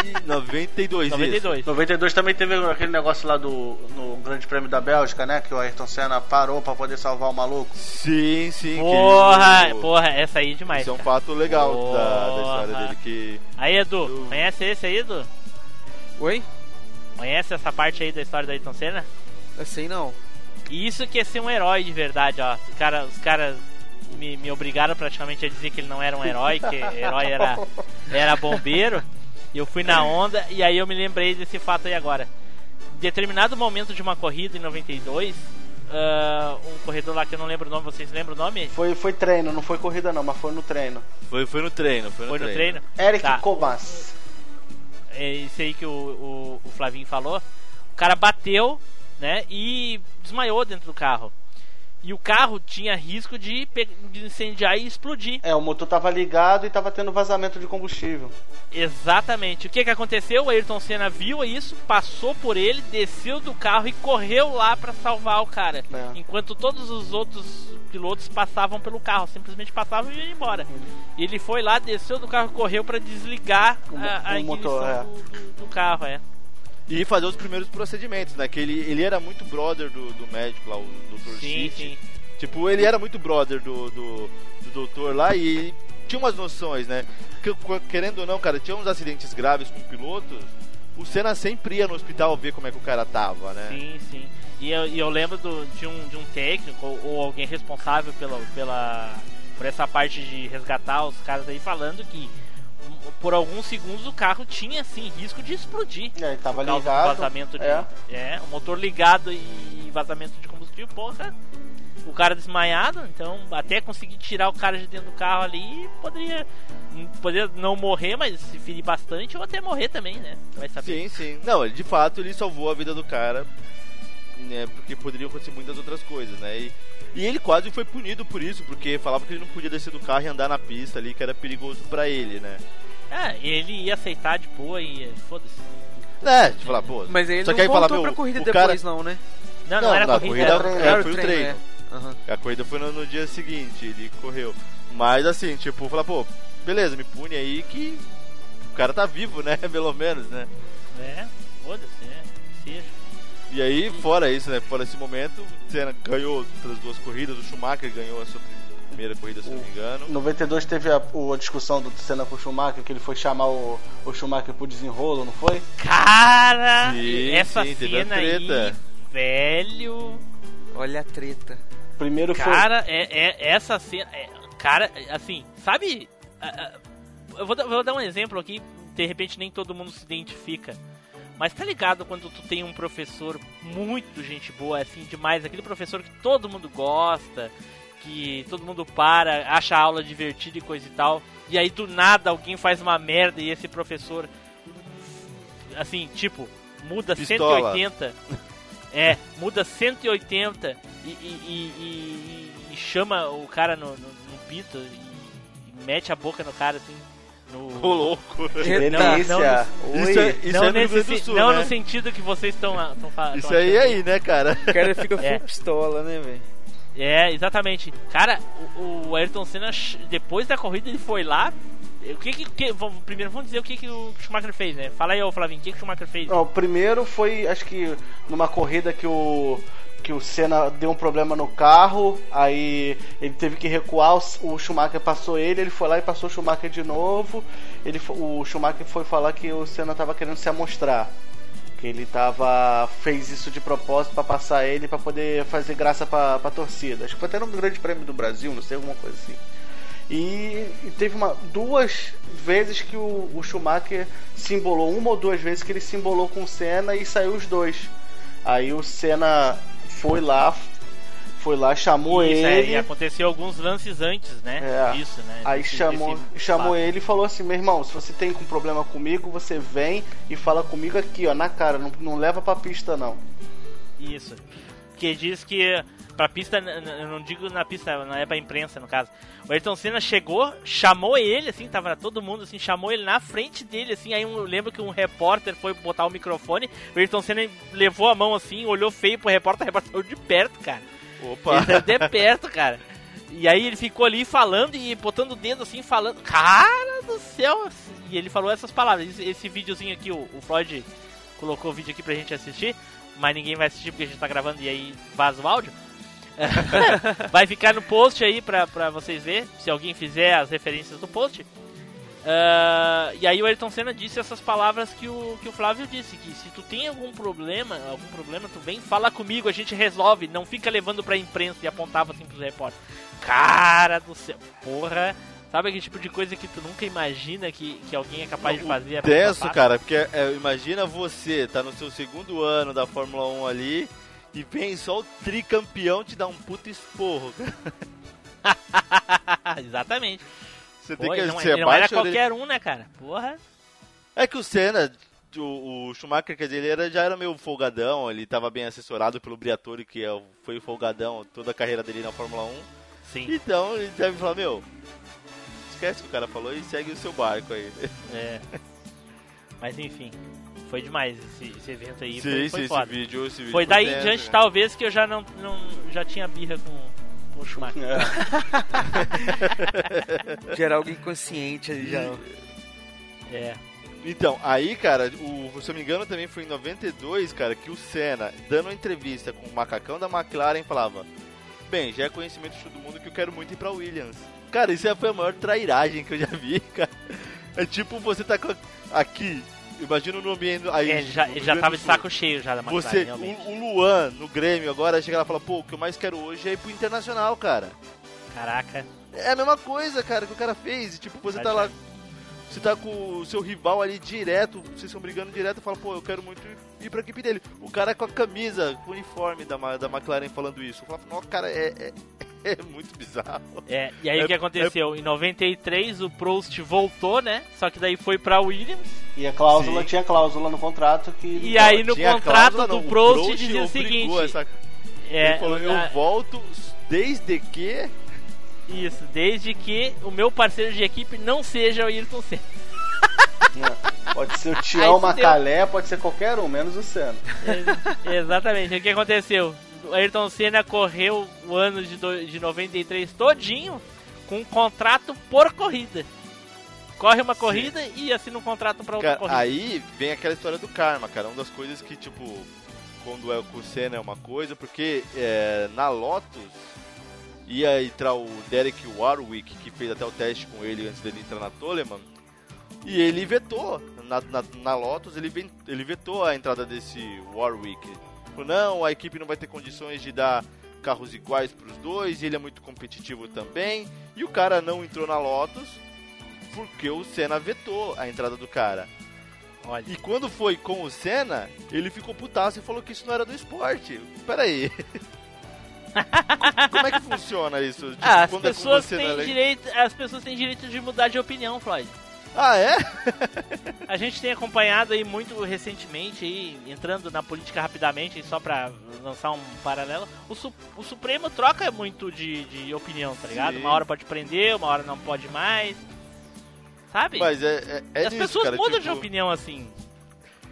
E 92, isso. 92. 92 também teve aquele negócio lá do no Grande Prêmio da Bélgica, né? Que o Ayrton Senna parou pra poder salvar o maluco. Sim, sim. que Porra, ele- porra, essa aí é demais. Isso é um fato legal da, da história dele que Aí, Edu, Eu- conhece esse aí, Edu? Oi? Conhece essa parte aí da história do Ayrton Senna? Eu sei não. E isso que é ser um herói de verdade, ó. Os caras os cara me, me obrigaram praticamente a dizer que ele não era um herói, que herói era, era bombeiro. E eu fui na onda e aí eu me lembrei desse fato aí agora. Em determinado momento de uma corrida em 92, ah, um corredor lá que eu não lembro o nome, vocês lembram o nome? Foi, foi treino, não foi corrida não, mas foi no treino. foi, foi no treino. Foi no Foi no treino. treino? Eric Tá. Comas. é isso aí que o, o, o Flavinho falou. O cara bateu, né, e desmaiou dentro do carro. E o carro tinha risco de, incendiar e explodir. É, o motor tava ligado e tava tendo vazamento de combustível. Exatamente. O que que aconteceu? O Ayrton Senna viu isso, passou por ele, desceu do carro e correu lá pra salvar o cara. É. Enquanto todos os outros pilotos passavam pelo carro, simplesmente passavam e iam embora. E ele foi lá, desceu do carro, correu pra desligar O a, a o motor, é. do, do- do carro, é. E fazer os primeiros procedimentos, né? Que ele, ele era muito brother do, do médico lá, o Dr. Sim, City. sim. Tipo, ele era muito brother do, do, do doutor lá e tinha umas noções, né? Que, querendo ou não, cara, tinha uns acidentes graves com pilotos. O Senna sempre ia no hospital ver como é que o cara tava, né? Sim, sim. E eu, e eu lembro do- de, um, de um técnico ou, ou alguém responsável pela, pela, por essa parte de resgatar os caras aí falando que por alguns segundos o carro tinha assim risco de explodir. É, ele tava ligado. vazamento de. é. É. o motor ligado e vazamento de combustível, porra. O cara desmaiado, então até conseguir tirar o cara de dentro do carro ali, poderia, poderia não morrer, mas se ferir bastante, ou até morrer também, né? Vai saber. Sim, sim. Não, ele de fato ele salvou a vida do cara, né? Porque poderiam acontecer muitas outras coisas, né? E, e ele quase foi punido por isso, porque falava que ele não podia descer do carro e andar na pista ali, que era perigoso pra ele, né? É, ele ia aceitar de boa e foda-se. É, de falar, pô. Mas ele só não voltou fala, meu, pra corrida depois, cara... não, né? Não, não, Não, era na corrida. corrida era- é, Era foi o treino. é. Aham. A corrida foi no, no dia seguinte, ele correu. Mas assim, tipo, falar, pô, beleza, me pune aí que o cara tá vivo, né? Pelo menos, né? É, foda-se, é. Seja. E aí, fora isso, né? Fora esse momento, o Senna ganhou outras duas corridas, o Schumacher ganhou a sua primeira corrida, se não me engano. 92 teve a, o- a discussão do Senna com o Schumacher, que ele foi chamar o, o Schumacher pro desenrolo, não foi? Cara, Sim, essa sim, teve a cena aí, treta. velho. Olha a treta. Primeiro foi. Cara, é, é- essa cena. é- cara, assim, sabe. Eu vou, vou dar um exemplo aqui, de repente nem todo mundo se identifica. Mas tá ligado quando tu tem um professor muito gente boa, assim, demais, aquele professor que todo mundo gosta, que todo mundo para, acha a aula divertida e coisa e tal. E aí do nada alguém faz uma merda e esse professor. Assim, tipo, muda Pistola. 180. É, muda 180 e, e, e, e- e chama o cara no, no, no pito e, e mete a boca no cara assim. No, Ô, louco. Delícia! Isso é, isso não é nesse Sul, não né? no sentido que vocês estão estão falando. Isso aí é aí, né, cara? O cara fica full É. pistola, né, velho? É, exatamente. Cara, o, o Ayrton Senna, depois da corrida, ele foi lá. O que que. que- primeiro vamos dizer o que, que o Schumacher fez, né? Fala aí, ô Flavinho, o que, que o Schumacher fez? Não, o primeiro foi, acho que numa corrida que o que o Senna deu um problema no carro, aí ele teve que recuar, o, Schumacher passou ele, ele foi lá e passou o Schumacher de novo. Ele, o Schumacher foi falar que o Senna tava querendo se amostrar. Ele tava fez isso de propósito pra passar ele pra poder fazer graça pra, pra torcida. Acho que foi até no Grande Prêmio do Brasil, não sei, alguma coisa assim. E, e teve uma, duas vezes que o, o Schumacher se embolou, uma ou duas vezes que ele se embolou com o Senna e saiu os dois. Aí o Senna foi lá, foi lá, chamou Isso, é, ele. e aconteceu alguns lances antes, né? É. Isso, né? Aí Desse- chamou, desse chamou fato. ele e falou assim: meu irmão, se você tem um problema comigo, você vem e fala comigo aqui, ó, na cara, não, não leva pra pista não. Isso. Que diz que pra pista, eu não digo na pista, não é pra imprensa no caso. O Ayrton Senna chegou, chamou ele, assim, tava todo mundo assim, chamou ele na frente dele, assim. Aí um- eu lembro que um repórter foi botar o microfone, o Ayrton Senna levou a mão assim, olhou feio pro repórter, o repórter saiu de perto, cara. Opa. Ele saiu de perto, cara. E aí ele ficou ali falando e botando o dedo assim, falando. Cara do céu! E ele falou essas palavras. Esse, esse videozinho aqui, o, o Floyd colocou o vídeo aqui pra gente assistir, mas ninguém vai assistir porque a gente tá gravando e aí vaza o áudio. vai ficar no post aí pra, pra vocês verem, se alguém fizer as referências do post. Ah, e aí o Ayrton Senna disse essas palavras que o, que o Flávio disse, que se tu tem algum problema, algum problema, tu vem fala comigo, a gente resolve, não fica levando pra imprensa e apontava assim pros repórteres. Cara do céu, porra, sabe aquele tipo de coisa que tu nunca imagina que, que alguém é capaz de fazer? Tenso, cara, porque é, imagina você, tá no seu segundo ano da Fórmula 1 ali, e vem só o tricampeão te dar um puto esporro. Exatamente. Você tem Pô, que ele não, ser ele não era qualquer um, né, cara? Porra. É que o Senna, o, o Schumacher, quer dizer, ele era, já era meio folgadão, ele tava bem assessorado pelo Briatore, que é, foi folgadão toda a carreira dele na Fórmula 1. Sim, Então ele deve falar, meu, esquece o que o cara falou e segue o seu barco aí. é. Mas enfim, foi demais esse, esse evento aí. sim, foi, sim, foi esse foda. vídeo, esse vídeo Foi daí em diante, né? talvez, que eu já não, não já tinha birra com o Schumacher. Já era algo inconsciente ali já. É. Então, aí, cara, o, se eu me engano, também foi em 92, cara, que o Senna, dando uma entrevista com o macacão da McLaren, falava: Bem, já é conhecimento de todo mundo que eu quero muito ir pra Williams. Cara, isso foi a maior trairagem que eu já vi, cara. É tipo você tá com- aqui, imagina no ambiente. Aí, É, já, ele já Grande tava de saco cheio já da McLaren, Você, realmente. o, o Luan no Grêmio, agora chega lá e fala: Pô, o que eu mais quero hoje é ir pro Internacional, cara. Caraca. É a mesma coisa, cara, que o cara fez. E, tipo, você tá lá. Você tá com o seu rival ali direto, vocês estão brigando direto, fala, pô, eu quero muito ir pra equipe dele. O cara com a camisa, com o uniforme da, da McLaren falando isso. Eu falo, nossa, cara, é, é, é muito bizarro. É, e aí É- o que aconteceu? Em 93 o Prost voltou, né? Só que daí foi pra Williams. E a cláusula, Sim. tinha cláusula no contrato que. E aí no contrato cláusula, do não, o Prost, Prost dizia o seguinte. essa- É, ele falou, eu volto desde que. Isso, desde que o meu parceiro de equipe não seja o Ayrton Senna. É. Pode ser o Tião. Macalé, pode ser qualquer um, menos o Senna. É, Exatamente. O que aconteceu? Ayrton Senna correu o ano de, do, de 93 todinho com um contrato por corrida. Corre uma corrida e assina um contrato pra outra Cara, corrida. aí vem aquela história do karma, cara. Uma das coisas que, tipo, quando é com o Senna é uma coisa, porque é, na Lotus ia entrar o Derek Warwick, que fez até o teste com ele antes dele entrar na Toleman, e ele vetou. Na, na, na Lotus, ele, ele vetou a entrada desse Warwick. Falou, não, a equipe não vai ter condições de dar carros iguais pros dois, e ele é muito competitivo também. E o cara não entrou na Lotus porque o Senna vetou a entrada do cara. Olha. E quando foi com o Senna, ele ficou putaço e falou que isso não era do esporte. Pera aí. Como é que funciona isso? Tipo, Ah, as é pessoas é têm direito, as pessoas têm direito de mudar de opinião, Floyd. Ah, é? A gente tem acompanhado aí muito recentemente, aí, entrando na política rapidamente, aí, só pra lançar um paralelo, o, Su- o Supremo troca muito de, de opinião, tá ligado? Sim. Uma hora pode prender, uma hora não pode mais. Sabe? Mas é, é, é As nisso, pessoas cara, mudam de tipo, opinião assim.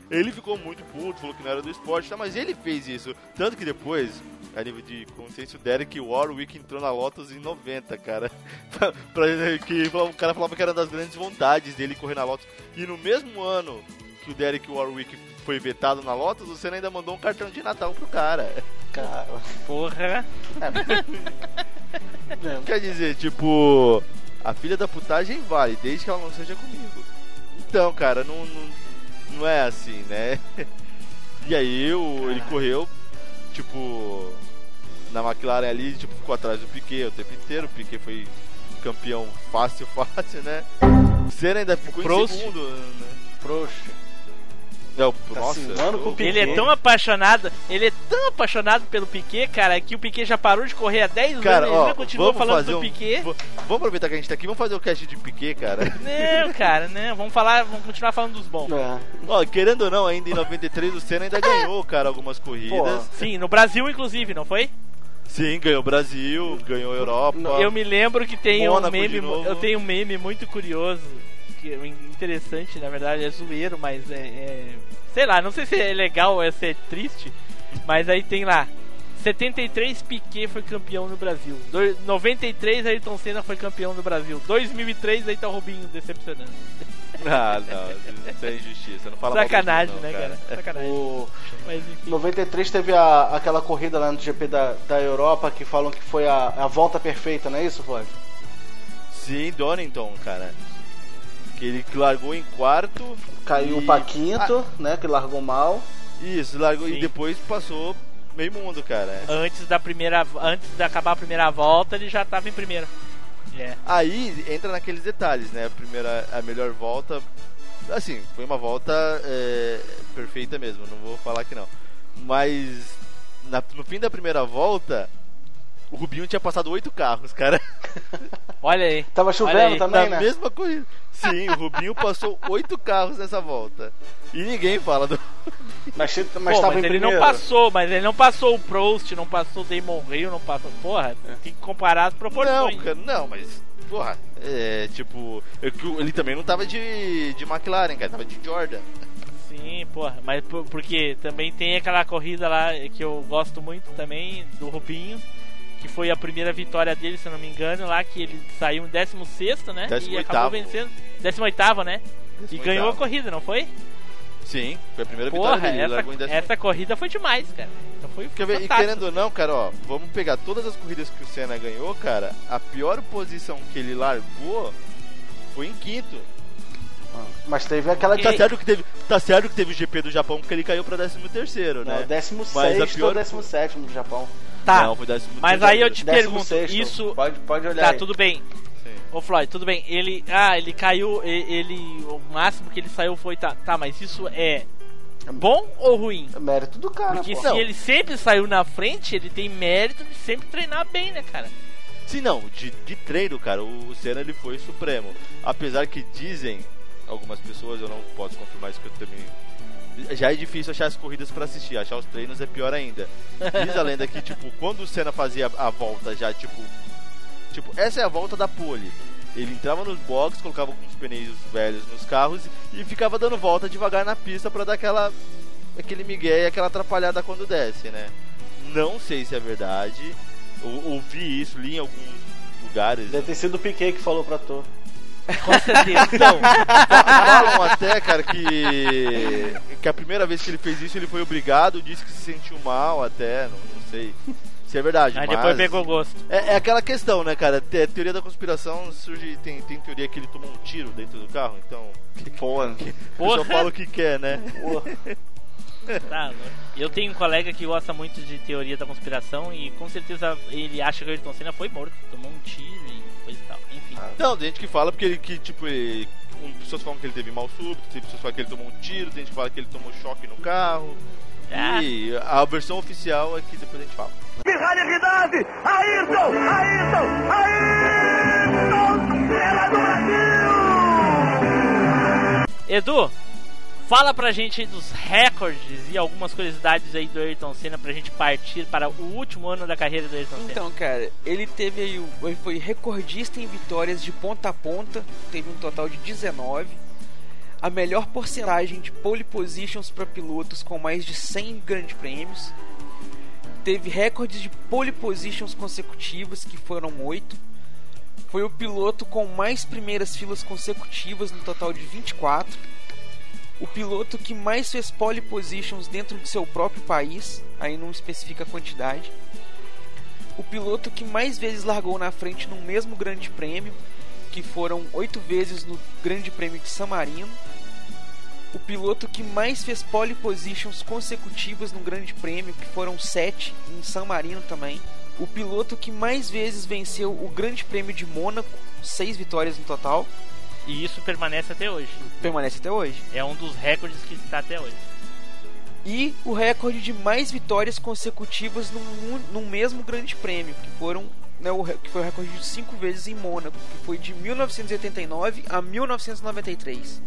Ele ficou muito puto, falou que não era do esporte, tá? mas ele fez isso. Tanto que depois, a nível de consciência, o Derek Warwick entrou na Lotus em 90, cara. pra, pra- que o cara falava que era uma das grandes vontades dele correr na Lotus. E no mesmo ano que o Derek Warwick foi vetado na Lotus, o Senna ainda mandou um cartão de Natal pro cara. Cara, Porra. é, Quer dizer, tipo, a filha da putagem vale, desde que ela não seja comigo. Então, cara, não, não, não é assim, né? E aí o, ele correu, tipo, na McLaren ali, tipo, ficou atrás do Piquet o tempo inteiro. O Piquet foi campeão fácil, fácil, né? O Senna ainda ficou em Prost. segundo, né? Prost. É, o, Tá nossa. Ele é tão apaixonado, ele é tão apaixonado pelo Piquet, cara, que o Piquet já parou de correr há 10 Cara, anos e ele ó, ainda continua vamos falando do um, Piquet. Vamos aproveitar que a gente tá aqui, vamos fazer o cast de Piquet, cara. Não, cara, não. Vamos falar, vamos continuar falando dos bons. É. Ó, querendo ou não, ainda em 93 o Senna ainda ganhou, cara, algumas corridas. Sim, no Brasil, inclusive, não foi? Sim, ganhou Brasil, ganhou Europa. Eu me lembro que tem um Mônaco meme, de novo. eu tenho um meme muito curioso, que é interessante, na verdade, é zoeiro, mas é, é- sei lá, não sei se é legal ou é se é triste, mas aí tem lá 73 Piquet foi campeão no Brasil. Do- 93 Ayrton Senna foi campeão no Brasil. 2003 aí tá o Rubinho decepcionando. Ah, não, isso é injustiça. Não fala Sacanagem, né, não, cara? Sacanagem. O Mas enfim. 93 teve a, aquela corrida lá no GP da, da Europa que falam que foi a, a volta perfeita, não é isso, Flávio? Sim, Donington, cara. Que ele largou em quarto. Caiu e... pra quinto, né? Que largou mal. Ah, isso, largou Sim. e depois passou meio mundo, cara. Antes da primeira, antes de acabar a primeira volta, ele já tava em primeiro. É. Aí entra naqueles detalhes, né? A primeira, a melhor volta. Assim, foi uma volta é, perfeita mesmo, não vou falar que não. Mas na- no fim da primeira volta, o Rubinho tinha passado oito carros, cara. Olha aí. Tava chovendo aí, também, na né? mesma corrida. Sim, o Rubinho passou oito carros nessa volta. E ninguém fala do. Mas, mas Pô, tava mas em ele primeiro. não passou, mas ele não passou o Prost, não passou o Damon Hill, não passou. Porra, tem que comparar as Não, proporções. cara, não, mas. Porra, é tipo. é Ele também não tava de, de McLaren, cara, tava de Jordan. Sim, porra, mas por- porque também tem aquela corrida lá que eu gosto muito também, do Rubinho, que foi a primeira vitória dele, se eu não me engano, lá que ele saiu em 16, né? E 18º. acabou vencendo. 18, né? E 18º. ganhou a corrida, não foi? Sim, foi a primeira Porra, vitória dele. ele largou em essa, 18º. essa corrida foi demais, cara. Então foi Quer ver? E querendo ou não, cara, ó, vamos pegar todas as corridas que o Senna ganhou, cara. A pior posição que ele largou foi em quinto. Mas teve aquela de Tá certo que teve, tá certo que teve o GP do Japão porque ele caiu pra 13 terceiro, Não, né? 16 Mas a ou pior- 17 do Japão. Tá, Não, foi 13 mas aí eu te pergunto, 16º. isso... Pode, pode olhar Tá, aí. tudo bem. Ô Floyd, tudo bem. Ele. Ah, ele caiu. e- Ele. O máximo que ele saiu foi. Tá, tá mas isso é bom ou ruim? É mérito do cara, Porque pô. se ele sempre saiu na frente, ele tem mérito de sempre treinar bem, né, cara? Sim, não, de, de treino, cara, o Senna ele foi supremo. Apesar que dizem algumas pessoas, eu não posso confirmar isso que eu também. Já é difícil achar as corridas pra assistir, achar os treinos é pior ainda. Diz a lenda que, tipo, quando o Senna fazia a volta já, tipo. Tipo, essa é a volta da pole. Ele entrava nos boxes, colocava alguns pneus velhos nos carros e ficava dando volta devagar na pista pra dar aquela. aquele migué e aquela atrapalhada quando desce, né? Não sei se é verdade. Eu ouvi isso, li em alguns lugares. Deve ter sido o Piquet que falou pra tu. Com certeza. Então, falam até, cara, que. que a primeira vez que ele fez isso ele foi obrigado, disse que se sentiu mal até, não, não sei se é verdade. Aí mas... depois pegou gosto. É, é aquela questão, né, cara? Te- teoria da conspiração surge. Tem, tem teoria que ele tomou um tiro dentro do carro, então. Pô, O pessoal Porra. fala o que quer, né? Tá, louco. eu tenho um colega que gosta muito de teoria da conspiração e com certeza ele acha que o Ayrton Senna foi morto, tomou um tiro e Enfim. Não, tem gente que fala porque ele que, tipo, ele, um, pessoas falam que ele teve mal súbito, tem pessoas que falam que ele tomou um tiro, tem gente que fala que ele tomou choque no carro. Ah. E a versão oficial é que depois a gente fala. Pirralidade! Ayrton! Ayrton! Ayrton! Senna do Brasil! Edu, fala pra gente aí dos recordes e algumas curiosidades aí do Ayrton Senna pra gente partir para o último ano da carreira do Ayrton Senna. Então, cara, ele teve aí, ele foi recordista em vitórias de ponta a ponta, teve um total de 19. A melhor porcentagem de pole positions para pilotos com mais de 100 grandes prêmios. Teve recordes de pole positions consecutivas, que foram 8. Foi o piloto com mais primeiras filas consecutivas, no total de 24. O piloto que mais fez pole positions dentro de seu próprio país, aí não especifica a quantidade o piloto que mais vezes largou na frente no mesmo grande prêmio, que foram oito vezes no Grande Prêmio de San Marino. O piloto que mais fez pole positions consecutivas no Grande Prêmio, que foram sete em San Marino também. O piloto que mais vezes venceu o Grande Prêmio de Mônaco, seis vitórias no total, E isso permanece até hoje. permanece até hoje. É um dos recordes que está até hoje. e o recorde de mais vitórias consecutivas num, num mesmo grande prêmio, que foram né, o, que foi o recorde de cinco vezes em Mônaco, que foi de 1989 a 1993.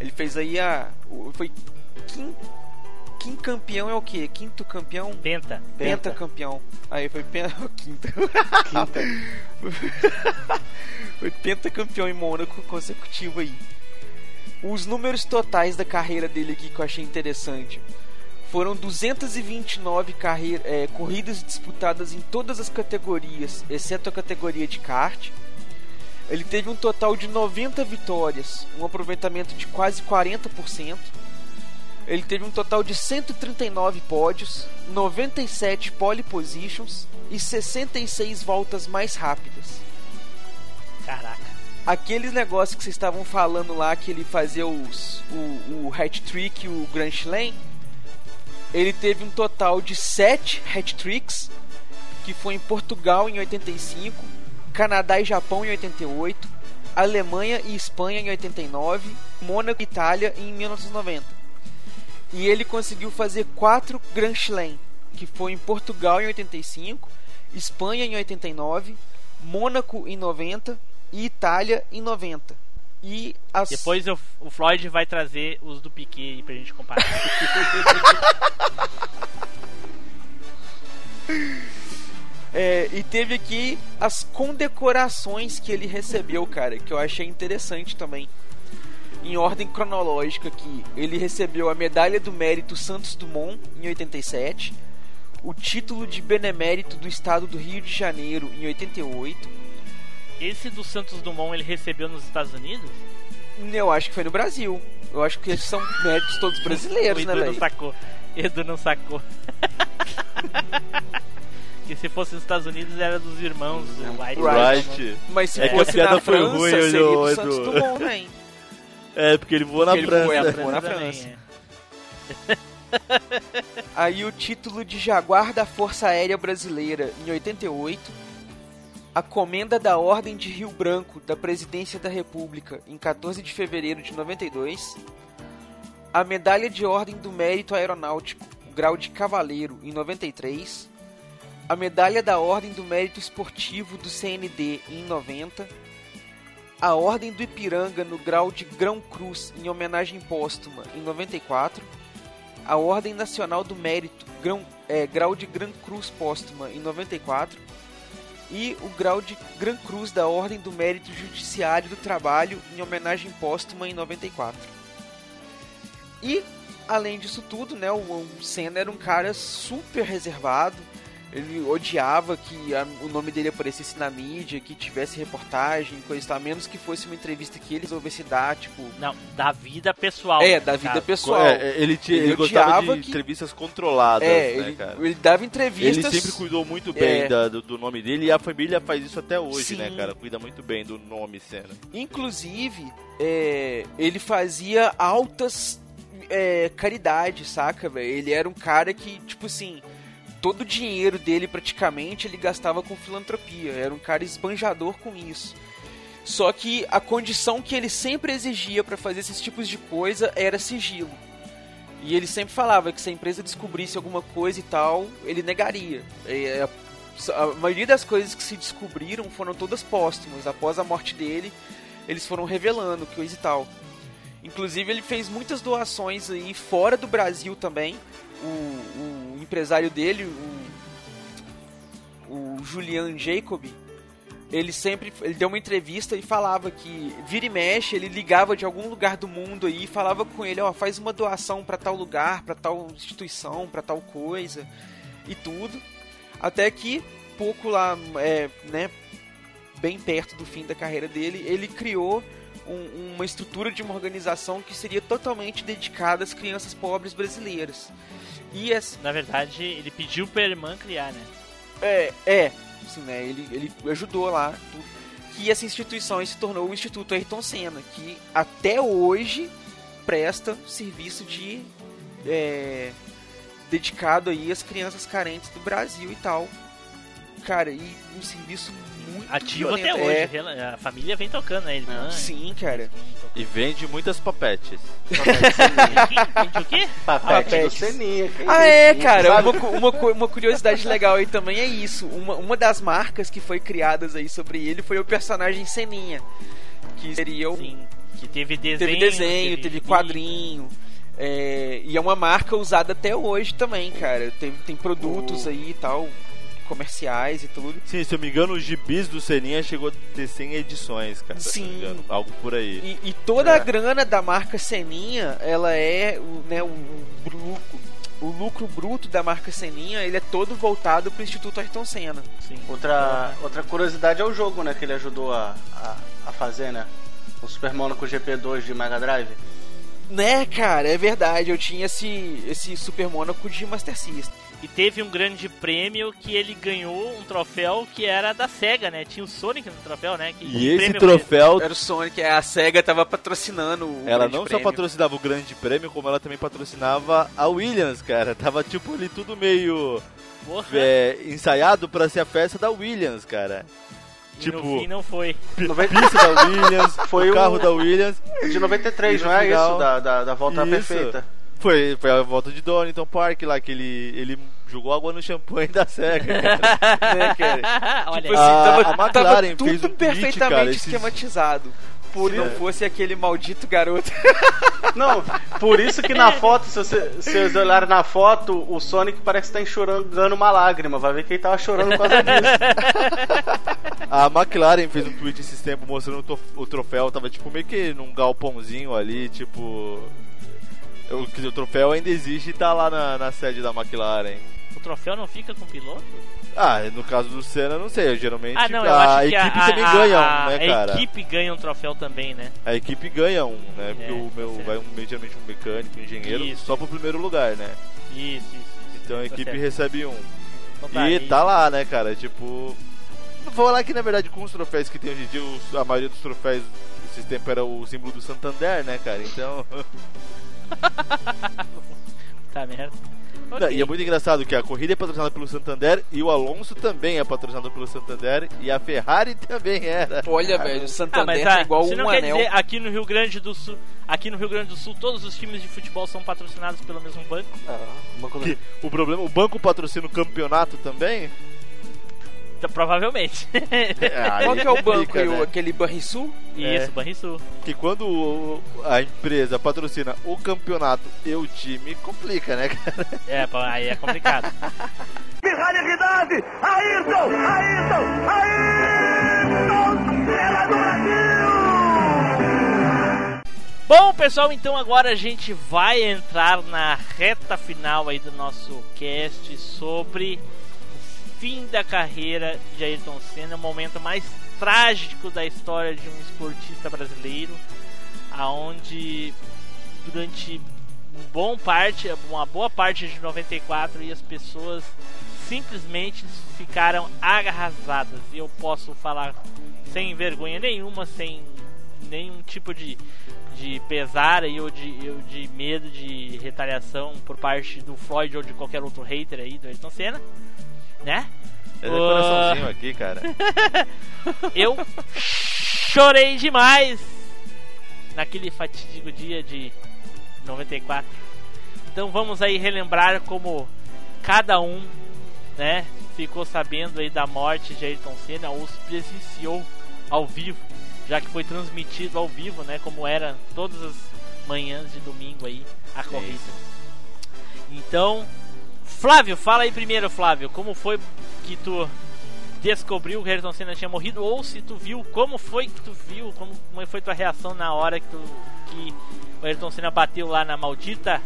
Ele fez aí a. Foi quin, quin campeão é o que? Quinto campeão? Penta. Penta campeão. Aí foi penta. Quinta. Quinta. foi pentacampeão em Mônaco consecutivo aí. Os números totais da carreira dele aqui que eu achei interessante foram 229 carreira, é, corridas disputadas em todas as categorias, exceto a categoria de kart. Ele teve um total de 90 vitórias, um aproveitamento de quase 40%. Ele teve um total de 139 pódios, 97 pole positions e 66 voltas mais rápidas. Caraca. Aqueles negócios que vocês estavam falando lá que ele fazia os, o, o hat-trick e o Grand Slam, ele teve um total de 7 hat-tricks, que foi em Portugal em 85, Canadá e Japão em 88, Alemanha e Espanha em 89, Mônaco e Itália em 1990. E ele conseguiu fazer 4 Grand Slam, que foi em Portugal em 85, Espanha em 89, Mônaco em 90 e Itália em 90. E as... Depois o, o Floyd vai trazer os do Piquet aí pra gente comparar. É, e teve aqui as condecorações que ele recebeu, cara, que eu achei interessante também. Em ordem cronológica aqui, ele recebeu a Medalha do Mérito Santos Dumont em 87, o título de Benemérito do Estado do Rio de Janeiro em 88. Esse do Santos Dumont ele recebeu nos Estados Unidos? Eu acho que foi no Brasil. Eu acho que esses são méritos todos O brasileiros, né, Edu não velho? sacou. Edu não sacou. que se fosse nos Estados Unidos era dos irmãos do White. Right. Mas se É que a fosse piada na foi França, ruim, seria do Edu. Santos Dumont, velho. É, porque ele voou na ele voou França. na- voou na também, França. é. Aí o título de Jaguar da Força Aérea Brasileira em 88, a Comenda da Ordem de Rio Branco da Presidência da República em 14 de fevereiro de 92, a Medalha de Ordem do Mérito Aeronáutico, grau de Cavaleiro em 93, a Medalha da Ordem do Mérito Esportivo do CND em 90, a Ordem do Ipiranga no grau de Grão Cruz em homenagem póstuma em 94, a Ordem Nacional do Mérito, grão, é, grau de Gran Cruz póstuma em 94, e o grau de Gran Cruz da Ordem do Mérito Judiciário do Trabalho em homenagem póstuma em 94. E, além disso tudo, né, o, Senna era um cara super reservado, ele odiava que a- o nome dele aparecesse na mídia, que tivesse reportagem, coisa e tal, a menos que fosse uma entrevista que ele resolvesse dar, tipo... Não, da vida pessoal. É, no da vida caso. pessoal. É, ele, tinha, Ele ele, gostava odiava de que- entrevistas controladas, É, né, ele, cara? ele dava Ele entrevistas... sempre cuidou muito bem É. da- do, do nome dele e a família faz isso até hoje, Sim. né, cara? Cuida muito bem do nome Senna. Inclusive, é, ele fazia altas é, caridades, saca, velho? Ele era um cara que, tipo assim, todo o dinheiro dele praticamente ele gastava com filantropia. Era um cara esbanjador com isso. Só que a condição que ele sempre exigia pra fazer esses tipos de coisa era sigilo. E ele sempre falava que se a empresa descobrisse alguma coisa e tal, ele negaria. A maioria das coisas que se descobriram foram todas póstumas. Após a morte dele, eles foram revelando coisa e tal. Inclusive ele fez muitas doações aí fora do Brasil também. O empresário dele, o, o Julian Jacob, ele sempre ele deu uma entrevista e falava que vira e mexe, ele ligava de algum lugar do mundo aí e falava com ele, ó, faz uma doação pra tal lugar, pra tal instituição, pra tal coisa e tudo. Até que pouco lá, é, né, bem perto do fim da carreira dele, ele criou um- uma estrutura de uma organização que seria totalmente dedicada às crianças pobres brasileiras. Essa, Na verdade, ele pediu pra irmã criar, né? é, é, assim, né, ele, ele ajudou lá, que essa instituição se tornou o Instituto Ayrton Senna, que até hoje presta serviço de é, dedicado aí às crianças carentes do Brasil e tal. Cara, e um serviço muito Ativo até hoje. É, A família vem tocando, né? Irmã. sim, cara. E vende muitas papetes. Vende o quê? Papete do Papetes. Seninha. Ah, é, cara. Uma, uma, uma curiosidade legal aí também é isso. Uma, uma das marcas que foi criadas aí sobre ele foi o personagem Seninha. Que seria o. Sim. Que teve desenho. Teve desenho, teve gibi. quadrinho. é, e é uma marca usada até hoje também, cara. Tem, tem produtos aí e tal, comerciais e tudo. Sim, se eu me engano, os gibis do Seninha chegou a ter 100 edições, cara. se eu não me Sim. engano. Algo por aí. E, e toda É. a grana da marca Seninha, ela é o, né, o, o lucro, o lucro bruto da marca Seninha, ele é todo voltado pro Instituto Ayrton Senna. Sim. Outra, outra curiosidade é o jogo, né? Que ele ajudou a, a, a fazer, né? O Super Monaco GP2 de Mega Drive. Né, cara, é verdade. Eu tinha esse, esse Super Monaco de Master System. E teve um grande prêmio que ele ganhou um troféu que era da SEGA, né? Tinha o Sonic no troféu, né? Que E esse troféu, Era o Sonic, a SEGA tava patrocinando o ela não só Prêmio. patrocinava o Grande Prêmio, como ela também patrocinava a Williams, cara. Tava tipo ali tudo meio Porra, é, ensaiado pra ser a festa da Williams, cara. e tipo- no fim não foi. Pista da Williams, Foi o carro da Williams. De 93, E no não é final- isso? Da, da, da volta Isso. perfeita. Foi, foi a volta de Donington Park lá, que ele, ele jogou água no champanhe da SEGA, cara. né, cara? Olha Tipo aí. assim, A- tava, a McLaren tava fez tudo um tweet, perfeitamente cara, esses- esquematizado. Por Se não isso- fosse aquele maldito garoto. Não, por isso que na foto, se, você, se vocês olharem na foto, o Sonic parece que tá enxurrando uma lágrima. Vai ver que ele tava chorando por causa disso. A McLaren fez um tweet esses tempos mostrando o troféu, tava tipo meio que num galpãozinho ali, tipo. O, o troféu ainda existe e tá lá na, na sede da McLaren. O troféu não fica com o piloto? Ah, no caso do Senna, não sei. Geralmente Ah, não, a equipe a, também a, ganha a, um, né, a cara? equipe ganha um troféu também, né? A equipe ganha um, né? Porque É, o meu tá vai um, geralmente um mecânico, um engenheiro, Isso. só pro primeiro lugar, né? Isso, isso. isso. Então a Tá equipe certo. recebe um. Então tá, e tá lá, né, cara? Tipo. Vou falar que na verdade com os troféus que tem hoje em dia, os- a maioria dos troféus esses tempos era o símbolo do Santander, né, cara? Então. Tá merda. Não, Ok. E é muito engraçado que a corrida é patrocinada pelo Santander e o Alonso também é patrocinado pelo Santander e a Ferrari também era. Olha, velho, o Ah, Santander mas tá ah, igual um não quer anel. dizer aqui no Rio Grande do Sul, aqui no Rio Grande do Sul todos os times de futebol são patrocinados pelo mesmo banco? Ah, uma coisa- Que o problema, o banco patrocina o campeonato também? Então, provavelmente. Aí Qual que é o banco fica, né? Aquele Banrisul? Isso, É. Banrisul. Que quando o- a empresa patrocina o campeonato e o time, complica, né, cara? É, aí é complicado. Rádio Ayrton, Ayrton, Ayrton, Senna do Brasil! Bom, pessoal, então agora a gente vai entrar na reta final aí do nosso cast sobre fim da carreira de Ayrton Senna, o momento mais trágico da história de um esportista brasileiro, aonde durante um bom parte, uma boa parte de 94 e as pessoas simplesmente ficaram arrasadas. E eu posso falar sem vergonha nenhuma, sem nenhum tipo de, de pesar ou, de, ou de medo de retaliação por parte do Floyd ou de qualquer outro hater aí do Ayrton Senna, né? É Ô. coraçãozinho aqui, cara. Eu chorei demais naquele fatídico dia de 94. Então vamos aí relembrar como cada um, né, ficou sabendo aí da morte de Ayrton Senna ou se presenciou ao vivo, já que foi transmitido ao vivo, né, como era todas as manhãs de domingo aí a corrida. Então, Flávio, fala aí primeiro, Flávio, como foi que tu descobriu que o Ayrton Senna tinha morrido ou se tu viu como foi que tu viu, como, como foi tua reação na hora que, tu, que o Ayrton Senna bateu lá na maldita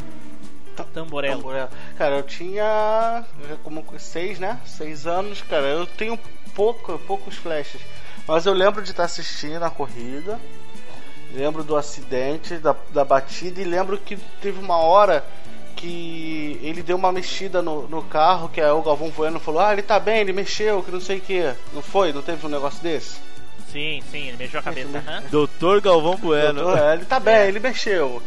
tamborela. Tamborela. Cara, eu tinha como seis, né? Seis anos, cara. Eu tenho pouco, poucos flashes. Mas eu lembro de estar assistindo a corrida. Lembro do acidente, da, da batida. E lembro que teve uma hora que ele deu uma mexida no, no carro. Que aí o Galvão Bueno falou: Ah, ele tá bem, ele mexeu, que não sei o que. Não foi? Não teve um negócio desse? Sim, sim, ele mexeu a cabeça. Doutor Galvão Bueno. Doutor, é, ele tá bem, É. ele mexeu.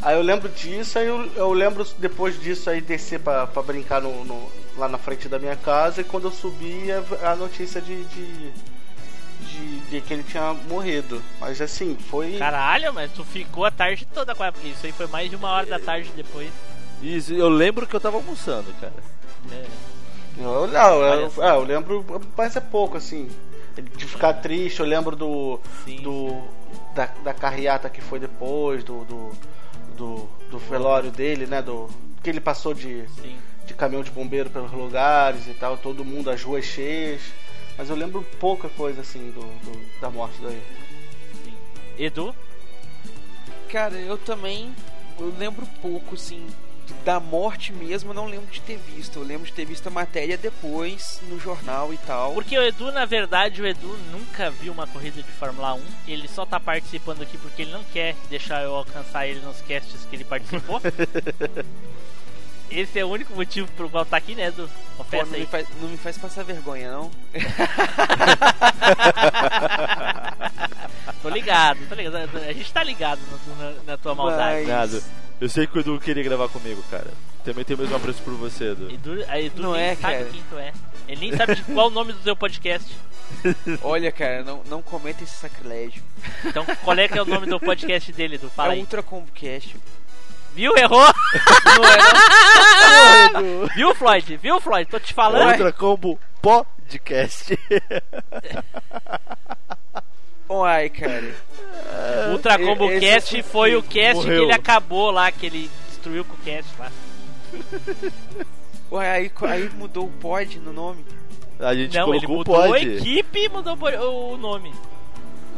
Aí eu lembro disso, aí eu, eu lembro depois disso aí descer pra, pra brincar no, no- lá na frente da minha casa e quando eu subi a, a notícia de, de, de, de que ele tinha morrido. Mas assim, foi. Caralho, mas tu ficou a tarde toda com a... Isso aí foi mais de uma hora da tarde depois. Isso, eu lembro que eu tava almoçando, cara. É. Eu, não, eu, é, eu lembro, mas é pouco, assim. De ficar triste, eu lembro do. Sim. do da, da carreata que foi depois, do. do, do, do velório dele, né? Do. Que ele passou de, Sim. de caminhão de bombeiro pelos lugares e tal, todo mundo, as ruas cheias. Mas eu lembro pouca coisa assim do, do- da morte daí. Sim. Edu? Cara, eu também eu lembro pouco, assim, da morte mesmo, eu não lembro de ter visto. Eu lembro de ter visto a matéria depois no jornal e tal. Porque o Edu, na verdade, o Edu nunca viu uma corrida de Fórmula 1. Ele só tá participando aqui porque ele não quer deixar eu alcançar ele nos casts que ele participou. Esse é o único motivo pro qual tá aqui, né, Edu? Pô, Confessa não, aí. me faz, não me faz passar vergonha, não. Tô ligado, tô ligado. A gente tá ligado no- na, na tua maldade. Mas-. Eu sei que o Edu queria gravar comigo, cara. Também tenho o mesmo apreço por você, Edu. Edu, a Edu Não nem é, sabe cara. quem tu é. Ele nem sabe de qual o nome do teu podcast. Olha, cara, não, não cometa esse sacrilégio. Então, qual é que é o nome do podcast dele, Edu? Fala é aí. Ultra Combocast. Viu? Errou! Não é, não? Viu, Floyd? Viu, Floyd? Tô te falando. Ultra Combo Podcast. Uai, cara. Ultra Combo Esse Cast foi o cast Morreu. que ele acabou lá, que ele destruiu com o cast lá. Uai, aí, aí mudou o pod no nome. A gente Não, ele mudou o a pod. equipe e mudou o nome.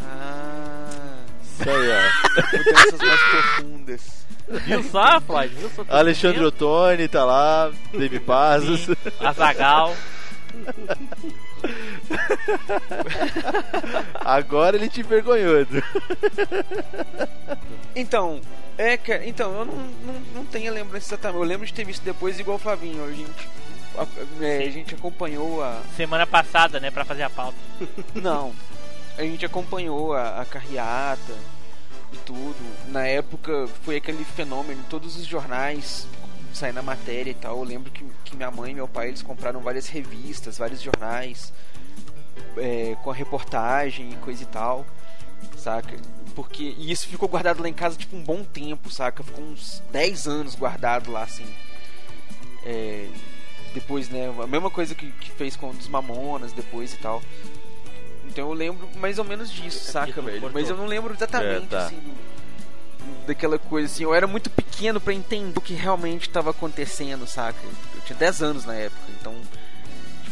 Ah. Isso aí, ó. Mudanças mais profundas. Viu só, Floyd? Viu só? Alexandre? Ottoni tá lá, David Pazos. Sim, Azagal. Agora ele te envergonhou. Edu. Então, é, cara, então, eu não, não, não tenho a lembrança exatamente. Eu lembro de ter visto depois igual o Flavinho. A gente, a, é, a gente acompanhou a. Semana passada, né, pra fazer a pauta. Não. A gente acompanhou a, a carreata e tudo. Na época foi aquele fenômeno, todos os jornais saindo na matéria e tal. Eu lembro que, que minha mãe e meu pai eles compraram várias revistas, vários jornais é, com a reportagem e coisa e tal, saca? Porque e isso ficou guardado lá em casa tipo um bom tempo, saca? Ficou uns 10 anos guardado lá assim. É, depois, né, a mesma coisa que, que fez com os Mamonas depois e tal. Então eu lembro mais ou menos disso, saca, tu velho? Mas eu não lembro exatamente É, tá. assim do- daquela coisa assim. Eu era muito pequeno pra entender o que realmente tava acontecendo, saca? Eu tinha 10 anos na época, então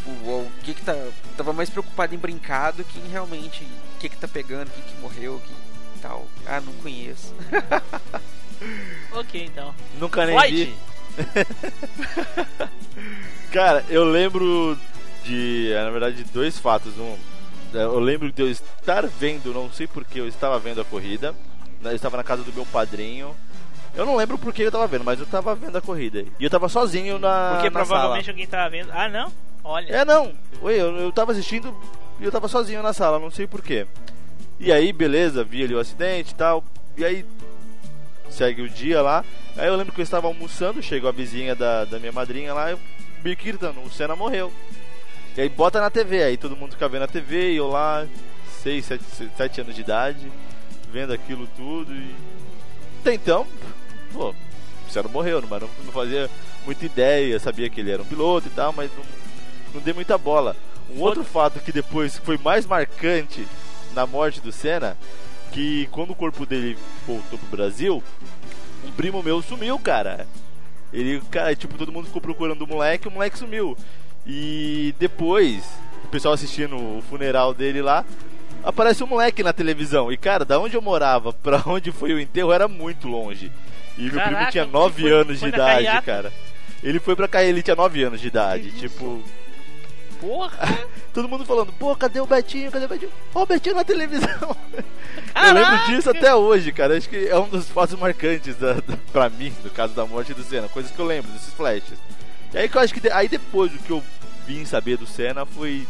tipo, o que que tá tava mais preocupado em brincar do que em realmente o que que tá pegando, quem que morreu, que tal. Ah, não conheço. Ok, então. Nunca nem vi. Cara, eu lembro de, eh, na verdade, de dois fatos. Um, eh, eu lembro de eu estar vendo, não sei porque eu estava vendo a corrida. né, Eu estava na casa do meu padrinho. Eu não lembro por que eu estava vendo, mas eu estava vendo a corrida. E eu estava sozinho na. porque na provavelmente sala. alguém tava vendo. Ah, não? Olha. É, não. Oi, eu, eu tava assistindo e eu tava sozinho na sala, não sei porquê. E aí, beleza, vi ali o acidente e tal. E aí, segue o dia lá. Aí eu lembro que eu estava almoçando, chegou a vizinha da, da minha madrinha lá, eu Birkirtan, o Senna morreu. E aí bota na TV, aí todo mundo fica vendo a TV e eu lá, 6, 7, anos de idade, vendo aquilo tudo e. Até então, pô, o Senna morreu, mas não, não fazia muita ideia, sabia que ele era um piloto e tal, mas não, não dei muita bola. Um outro fato que depois foi mais marcante na morte do Senna, que quando o corpo dele voltou pro Brasil, um primo meu sumiu, cara. Ele, cara, tipo, todo mundo ficou procurando o moleque, o moleque sumiu. E depois, o pessoal assistindo o funeral dele lá, aparece um moleque na televisão. E, cara, da onde eu morava pra onde foi o enterro era muito longe. E meu primo tinha ele 9 foi- anos de foi idade, cara. Ele foi pra cair, ele tinha 9 anos de idade. Tipo, Porra! todo mundo falando, pô, cadê o Betinho? Cadê o Betinho? Ó, o Betinho na televisão. Eu Caraca! lembro disso até hoje, cara. Acho que é um dos fatos marcantes da, da, pra mim, do caso da morte do Senna. Coisas que eu lembro, desses flashes. E aí que eu acho que aí depois o que eu vim saber do Senna foi